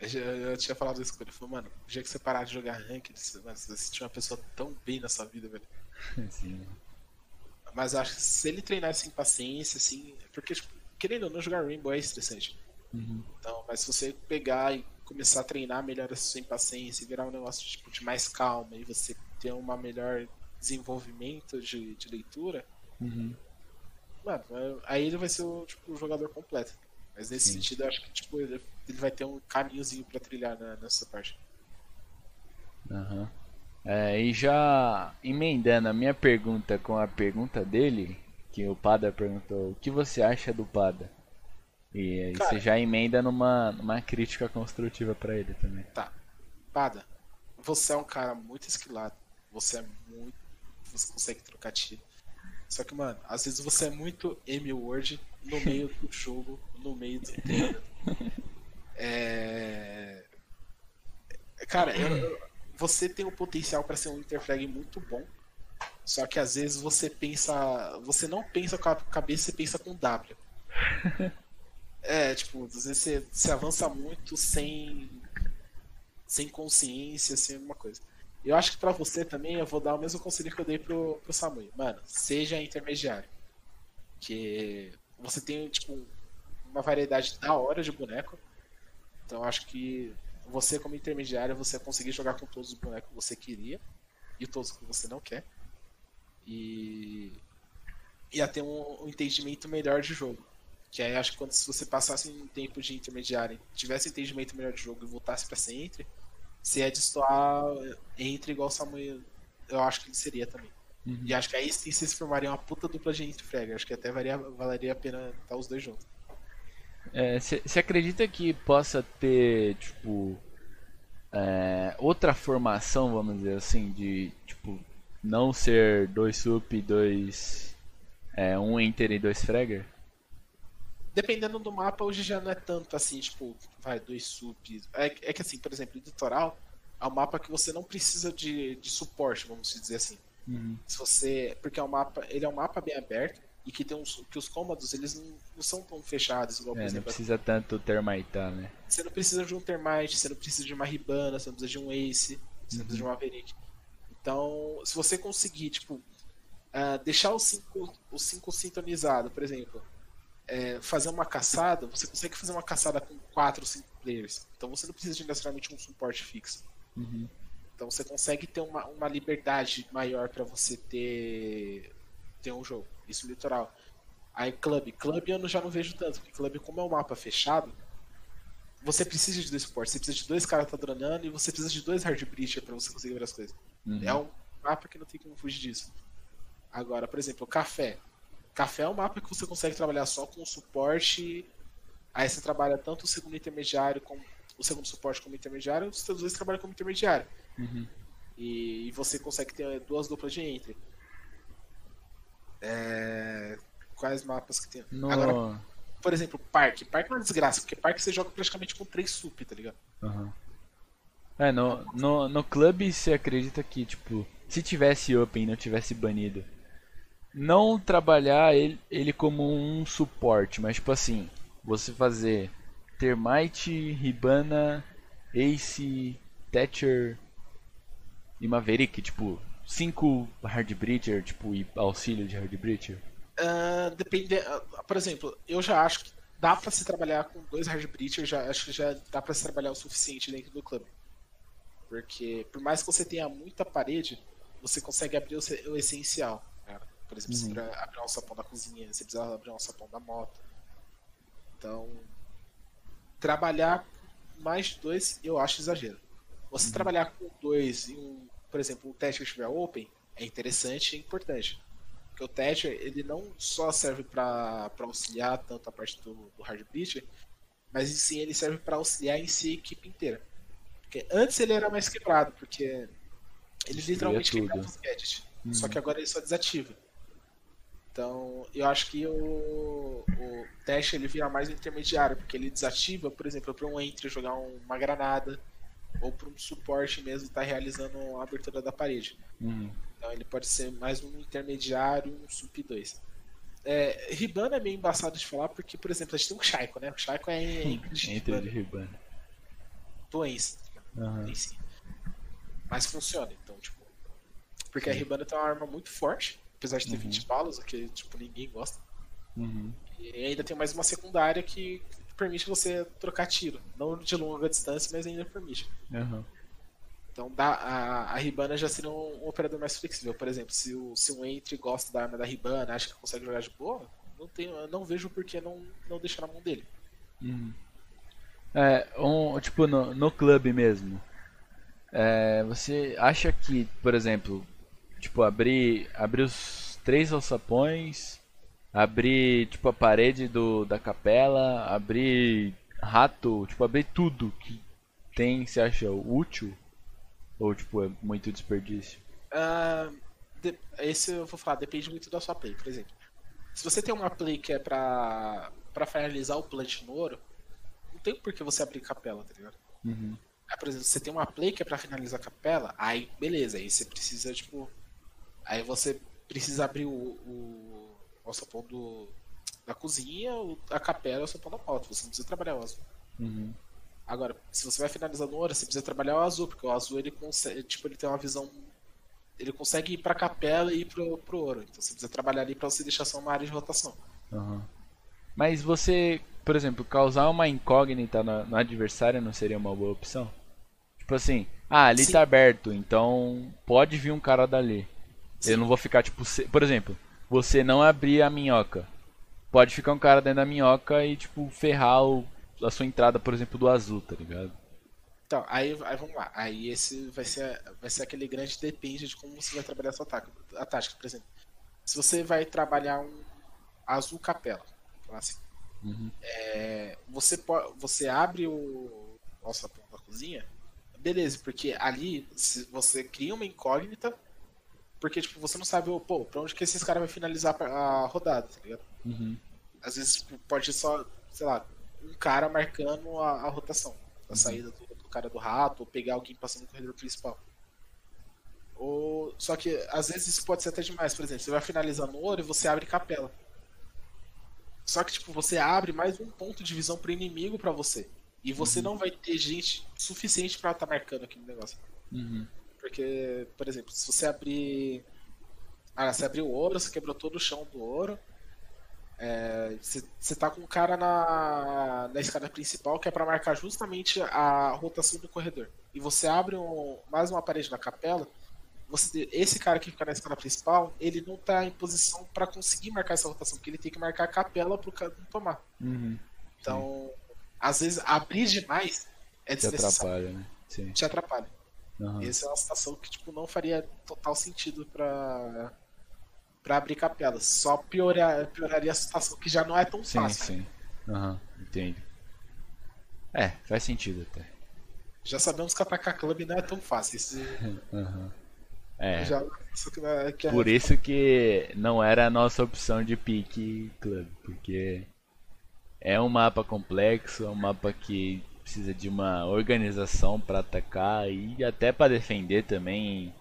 Eu, eu tinha falado isso com ele. Ele falou, mano, o dia que você parar de jogar ranked, você, mano, você sentiu uma pessoa tão bem na sua vida, velho. Assim, Mas eu acho que se ele treinar sem paciência, assim. Porque, tipo, querendo ou não, jogar Rainbow é estressante. Uhum. Então, mas se você pegar e começar a treinar melhor a sua impaciência, virar um negócio tipo, de mais calma e você ter um melhor desenvolvimento de, de leitura, Uhum. mano, aí ele vai ser o, tipo, o jogador completo. Mas nesse Sim. sentido, eu acho que tipo, ele, ele vai ter um caminhozinho pra trilhar na- nessa parte. Aham. É, e já emendando a minha pergunta com a pergunta dele, que o Pada perguntou, o que você acha do Pada? E aí Cara. você já emenda numa, numa crítica construtiva pra ele também. Tá. Pada, você é um cara muito esquilado. Você é muito. Você consegue trocar tiro. Só que, mano, às vezes você é muito M-Word no meio do jogo, no meio do treino. É. Cara, eu- você tem o potencial pra ser um interfrag muito bom. Só que às vezes você pensa. Você não pensa com a cabeça, você pensa com W. É, tipo, às vezes você, você avança muito sem sem consciência, sem alguma coisa. Eu acho que pra você também eu vou dar o mesmo conselho que eu dei pro, pro Samui. Mano, seja intermediário. Que você tem, tipo, uma variedade da hora de boneco. Então acho que você como intermediário, você vai conseguir jogar com todos os bonecos que você queria e todos que você não quer. E ia ter um, um entendimento melhor de jogo. Que aí acho que quando se você passasse um tempo de intermediário, tivesse entendimento melhor de jogo e voltasse pra ser entre, se é destoar entre igual o Samuel, eu acho que ele seria também. Uhum. E acho que aí sim vocês formariam uma puta dupla de entre frag. Acho que até valia, valeria a pena estar os dois juntos. Você acredita que possa ter, tipo, é, outra formação, vamos dizer assim, de, tipo, não ser dois sup, dois, é, um enter e dois fragger? Dependendo do mapa, hoje já não é tanto assim, tipo, vai, dois subs. É, é que assim, por exemplo, o litoral é um mapa que você não precisa de, de suporte, vamos dizer assim. Uhum. Se você. Porque é um mapa. Ele é um mapa bem aberto e que tem uns. que os cômodos eles não, não são tão fechados, igual, por É, não exemplo, precisa tanto termitar, né? Você não precisa de um Termite, você não precisa de uma Ribana, você não precisa de um Ace, você não precisa de um Maverick. Então, se você conseguir, tipo, ah, deixar os cinco, os cinco sintonizados, por exemplo, é, fazer uma caçada, você consegue fazer uma caçada com quatro ou cinco players. Então você não precisa de necessariamente um suporte fixo. Uhum. Então você consegue ter uma, uma liberdade maior para você ter, ter um jogo. Isso litoral. Aí clube. Clube eu já não vejo tanto, porque clube, como é um mapa fechado, você precisa de dois suportes. Você precisa de dois caras dronando e você precisa de dois hard breacher pra você conseguir ver as coisas. Uhum. É um mapa que não tem como fugir disso. Agora, por exemplo, café. Café é um mapa que você consegue trabalhar só com suporte. Aí você trabalha tanto o segundo intermediário como o segundo suporte como intermediário, os seus dois trabalham como intermediário. Uhum. E, e você consegue ter duas duplas de entre. É, Quais mapas que tem? No... Agora, por exemplo, parque. Parque é uma desgraça, porque parque você joga praticamente com três sup, tá ligado? Uhum. É, no, no, no clube você acredita que, tipo, se tivesse open e não tivesse banido, não trabalhar ele, ele como um suporte, mas tipo assim, você fazer Termite, Ribana, Ace, Thatcher e Maverick, tipo, cinco Hard Breacher, tipo, e auxílio de Hard Breacher. Ah, depende. ah, por exemplo, eu já acho que dá pra se trabalhar com dois hard breachers, já acho que já dá pra se trabalhar o suficiente dentro do clube. Porque por mais que você tenha muita parede, você consegue abrir o, o essencial. cara. Por exemplo, você Uhum. precisa abrir um sapão da cozinha, você precisa abrir um sapão da moto. Então, trabalhar com mais de dois, eu acho exagero. Você trabalhar com dois e um, por exemplo, um teste que estiver open, é interessante e importante. Porque o Thatcher, ele não só serve para auxiliar tanto a parte do, do hard breacher, mas em si ele serve para auxiliar em si a equipe inteira. Porque antes ele era mais quebrado, porque ele literalmente quebrava os gadgets. Uhum. Só que agora ele só desativa. Então, eu acho que o, o Dash ele vira mais um intermediário, porque ele desativa, por exemplo, para um entry jogar um- uma granada, ou para um suporte mesmo estar realizando a abertura da parede. Uhum. Então ele pode ser mais um intermediário, um sup 2. É, Ribana é meio embaçado de falar, porque, por exemplo, a gente tem um Shaiko, né? O Shaiko é Entre de Ribana. doença Uhum. Mas funciona, então, tipo. Porque a Ribana tem uma arma muito forte, apesar de ter Uhum. 20 balas, o que tipo, ninguém gosta. Uhum. E ainda tem mais uma secundária que permite você trocar tiro. Não de longa distância, mas ainda permite. Aham. Então dá, a, a Ribana já seria um, um operador mais flexível. Por exemplo, se, o, se um Entry gosta da arma da Ribana, acha que consegue jogar de boa, não, eu não vejo por que não, não deixar na mão dele. Uhum. É, um, tipo, no, no clube mesmo. É, você acha que, por exemplo, tipo, abrir, abrir os três alçapões, abrir, tipo, a parede do, da capela, abrir rato, tipo, abrir tudo que tem, você acha útil? Ou, tipo, é muito desperdício? Ah, de- esse eu vou falar, depende muito da sua play, por exemplo. Se você tem uma play que é pra, pra finalizar o plant no ouro, não tem por que você abrir capela, tá ligado? Uhum. Aí, por exemplo, se você tem uma play que é pra finalizar a capela, aí beleza, aí você precisa, tipo. Aí você precisa abrir o, o, o alçapão do, da cozinha, a capela e o alçapão da moto. Você não precisa trabalhar o azul. Uhum. Agora, se você vai finalizar no ouro, você precisa trabalhar o azul, porque o azul ele consegue, tipo, ele tem uma visão. Ele consegue ir pra capela e ir pro, pro ouro. Então você precisa trabalhar ali pra você deixar só uma área de rotação. Aham. Mas você, por exemplo, causar uma incógnita no, no adversário não seria uma boa opção? Tipo assim, ah, ali Sim. tá aberto, então pode vir um cara dali. Sim. Eu não vou ficar tipo, se- por exemplo, você não abrir a minhoca. Pode ficar um cara dentro da minhoca e tipo ferrar o- a sua entrada, por exemplo, do azul, tá ligado? Então, aí, aí vamos lá. Aí esse vai ser, vai ser aquele grande depende de como você vai trabalhar a sua tática. A tática, por exemplo. Se você vai trabalhar um azul capela, assim, Uhum. é, você, po- você abre o, alçapão da cozinha, beleza, porque ali você cria uma incógnita, porque tipo, você não sabe, pô, pra onde que esses caras vão finalizar a rodada, tá ligado? Uhum. Às vezes tipo, pode só, sei lá, um cara marcando a, a rotação, a saída do, do cara do rato, ou pegar alguém passando no corredor principal. Ou, só que às vezes isso pode ser até demais, por exemplo, você vai finalizar no ouro e você abre capela. Só que tipo, você abre mais um ponto de visão pro inimigo pra você. E você não vai ter gente suficiente pra estar marcando aqui no negócio. Uhum. Porque, por exemplo, se você abrir. Ah, você abriu o ouro, você quebrou todo o chão do ouro. É, você, você tá com um cara na, na escada principal que é pra marcar justamente a rotação do corredor. E você abre um- mais uma parede na capela. Você, esse cara que fica na escada principal, ele não tá em posição pra conseguir marcar essa rotação, porque ele tem que marcar a capela pro cara não tomar. Uhum. Então, às vezes, abrir demais é Te desnecessário, atrapalha, né? Sim. te atrapalha. Aham. Essa é uma situação que tipo, não faria total sentido pra, pra abrir capela. Só piorar, pioraria a situação que já não é tão Sim, fácil. sim. Aham, entendo. É, faz sentido até. Já sabemos que atacar clube não é tão fácil. Isso Aham. É, já é- é- por isso que não era a nossa opção de pique club, porque é um mapa complexo, é um mapa que precisa de uma organização para atacar e até para defender também,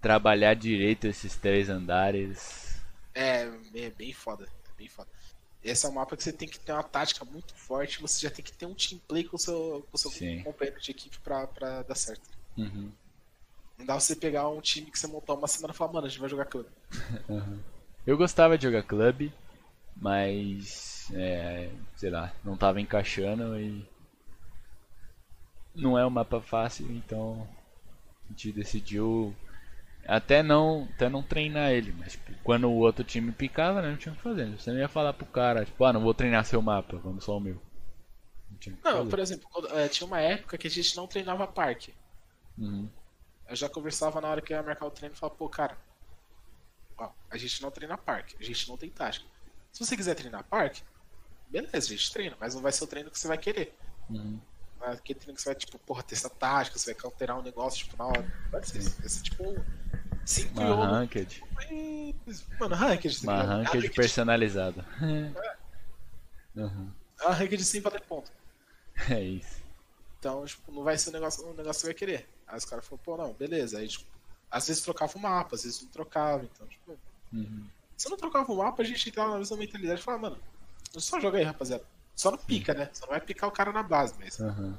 trabalhar direito esses três andares. é, é bem foda. é bem foda. Esse é um mapa que você tem que ter uma tática muito forte. Você já tem que ter um team play com o seu, com o seu Sim. companheiro de equipe pra, pra dar certo. Uhum. Não dá você pegar um time que você montou uma semana e falar, mano, a gente vai jogar clube. Eu gostava de jogar clube, mas é, sei lá, não tava encaixando e não é um mapa fácil, então a gente decidiu até não, até não treinar ele, mas tipo, quando o outro time picava, né, não tinha o que fazer. Você não ia falar pro cara, tipo, ah, não vou treinar seu mapa, vamos só o meu. Não por exemplo, quando- é, tinha uma época que a gente não treinava parque. Uhum. Eu já conversava na hora que eu ia marcar o treino e falava, pô, cara, ó, a gente não treina parque, a gente não tem tática. Se você quiser treinar parque, beleza, a gente treina, mas não vai ser o treino que você vai querer. Uhum. É aquele treino que você vai, tipo, porra, testar tática, você vai counterar um negócio, tipo, na hora. Vai ser, vai ser tipo, 5 Uma e ranked, Mano, ranked, tá uma ranked Ranked- personalizada. Uhum. É uma ranked sem valer ponto. É isso. Então, tipo, não vai ser o negócio, o negócio que você vai querer. Aí os caras falaram, pô, não, beleza. Aí, tipo, às vezes trocava o mapa, às vezes não trocava. Então, tipo, Uhum. se não trocava o mapa, a gente entrava na mesma mentalidade e falava, mano, só joga aí, rapaziada. Só não pica, né? Só não vai picar o cara na base, mas Uhum.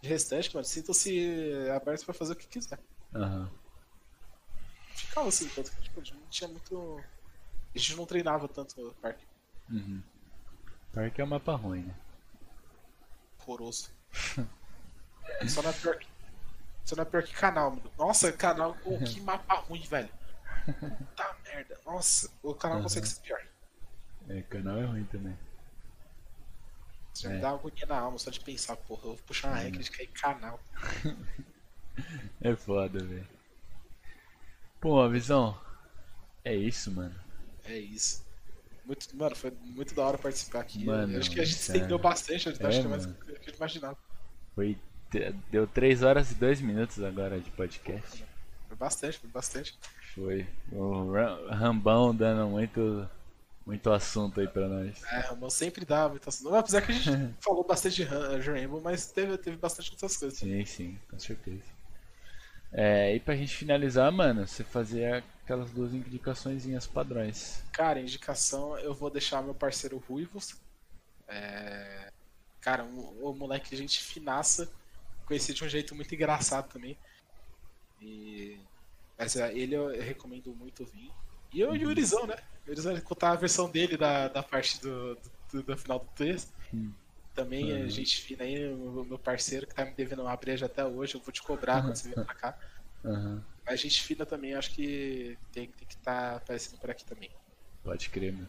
de restante, mano, sintam-se abertos pra fazer o que quiser. Uhum. Ficava assim, tanto que tipo, a gente não tinha muito. A gente não treinava tanto no parque. Uhum. Parque é um mapa ruim, né? Horroroso. Só não é pior que. Só não é pior que canal, mano. Nossa, canal. Oh, que mapa ruim, velho. Puta merda. Nossa, o canal Uhum. consegue ser pior. É, canal é ruim também. Isso me dá agonia na alma só de pensar, porra, eu vou puxar uma regra de cair canal. É foda, velho. Pô, visão. É isso, mano. É isso. Muito, mano, foi muito da hora participar aqui. Mano, acho que a gente sério. estendeu bastante, eu É, acho que é mais do que eu imaginava. Foi. Deu 3 horas e 2 minutos agora de podcast. Foi bastante, foi bastante. Foi. O Ram- Rambão dando muito. Muito assunto aí pra nós. É, Ramon sempre dá muita assunto. Apesar que a gente falou bastante de Ram- de Rainbow, mas teve, teve bastante outras coisas. Sim, sim, com certeza. É, e pra gente finalizar, mano, você fazer aquelas duas indicaçõezinhas padrões. Cara, indicação, eu vou deixar meu parceiro Ruivos. É... Cara, um, um moleque gente finaça. Conheci de um jeito muito engraçado também. E... Mas é, ele eu recomendo muito vir. E eu e o Yurizão, né? O Yurizão, ele contar a versão dele da, da parte do, do, do final do texto. Hum. Também é Uhum. gente fina aí, o meu parceiro que tá me devendo uma breja até hoje. Eu vou te cobrar quando você vier pra cá. Aham, Mas gente fina também, acho que tem, tem que estar aparecendo por aqui também. pode crer, mano.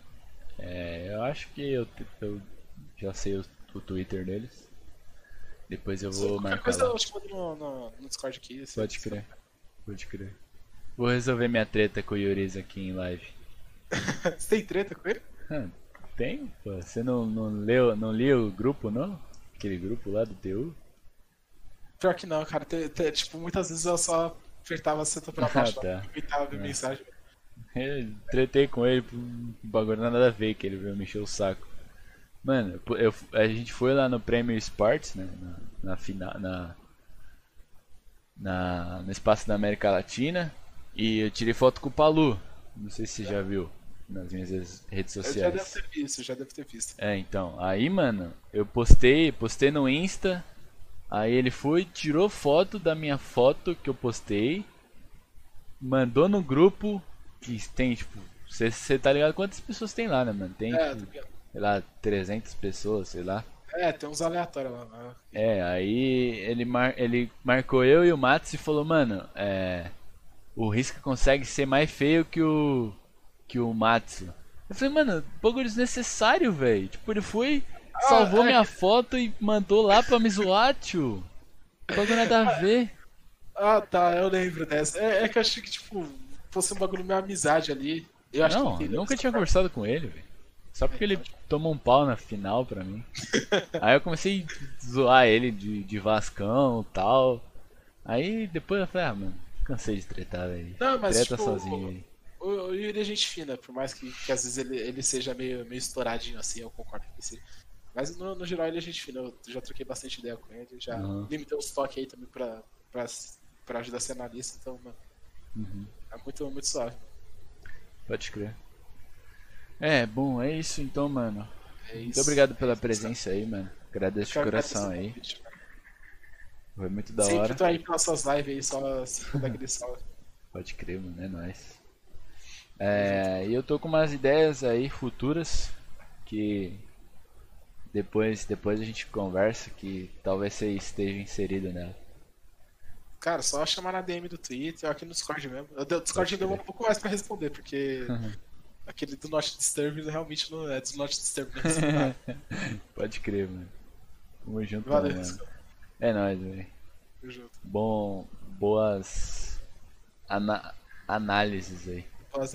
É, eu acho que eu, eu já sei o, o Twitter deles. Depois eu vou Qualquer marcar coisa lá. eu te mando no, no, no Discord aqui. Pode crer. Pode crer. Vou resolver minha treta com o Yuriz aqui em live. Você tem treta com ele? Ah, tem? Pô, você não, não leu, não lia o grupo, não? Aquele grupo lá do TU? Pior que não, cara. Te- te- tipo, muitas vezes eu só apertava a seta pra Ah, baixo tá. pra evitar ver É. mensagem. Eu tretei com ele por um bagulho nada a ver, que ele veio me encher o saco. Mano, eu, a gente foi lá no Premier Sports, né? Na, na final. Na, na, no espaço da América Latina. E eu tirei foto com o Palu. Não sei se você já viu nas minhas redes Eu já sociais. devo ter visto, já devo ter visto. É, então, aí, mano, eu postei, postei no Insta. Aí ele foi, tirou foto da minha foto que eu postei, mandou no grupo que tem, tipo, você tá ligado quantas pessoas tem lá, né, mano? Tem, É, tipo, tá sei lá, 300 pessoas, sei lá. é, tem uns aleatórios lá. né? É, aí ele, mar, ele marcou eu e o Matos e falou, mano, é, o Risca consegue ser mais feio que o que o Matsu. Eu falei, mano, bagulho desnecessário, velho. Tipo, ele foi, salvou é minha foto e mandou lá pra me zoar, tio. Bagulho nada a ver. Ah, tá, eu lembro dessa. É, é que eu achei que, tipo, fosse um bagulho meio amizade ali. Eu acho Não, que entendeu nunca tinha parte. conversado com ele, velho. Só porque ele tomou um pau na final pra mim. Aí eu comecei a zoar ele de, de Vascão e tal. Aí depois eu falei, ah, mano, cansei de tretar, velho. Não, mas, Treta tipo, sozinho aí. O, o Yuri é gente fina, por mais que, que às vezes ele, ele seja meio, meio estouradinho assim, eu concordo com você. Mas no, no geral ele é gente fina, eu já troquei bastante ideia com ele, já Uhum. limitei os toques aí também pra, pra, pra ajudar a ser analista, então, mano, Uhum. é muito, muito suave. Pode crer. É, bom, é isso então, mano. É isso. Muito obrigado pela É isso, presença aí, mano. Agradeço de coração o aí. convite. Foi muito da Sempre hora. tô aí pelas suas lives aí, só só daquele salve. Pode crer, mano, é nóis. É, e eu tô com umas ideias aí futuras que depois, depois a gente conversa que talvez você esteja inserido nela. Cara, só chamar na DM do Twitter, aqui no Discord mesmo. O Discord demora crer. um pouco mais pra responder, porque aquele do Not Disturb realmente não é do Not Disturb. Né? Pode crer, mano. Tamo junto, Valeu, mano. É nóis, velho. Tamo junto. Bom, boas ana- análises aí.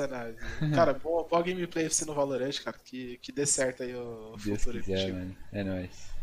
Análises. Cara, boa, boa gameplay você no Valorant, cara. Que, que dê certo aí o Deus futuro. quiser, mano. É nóis.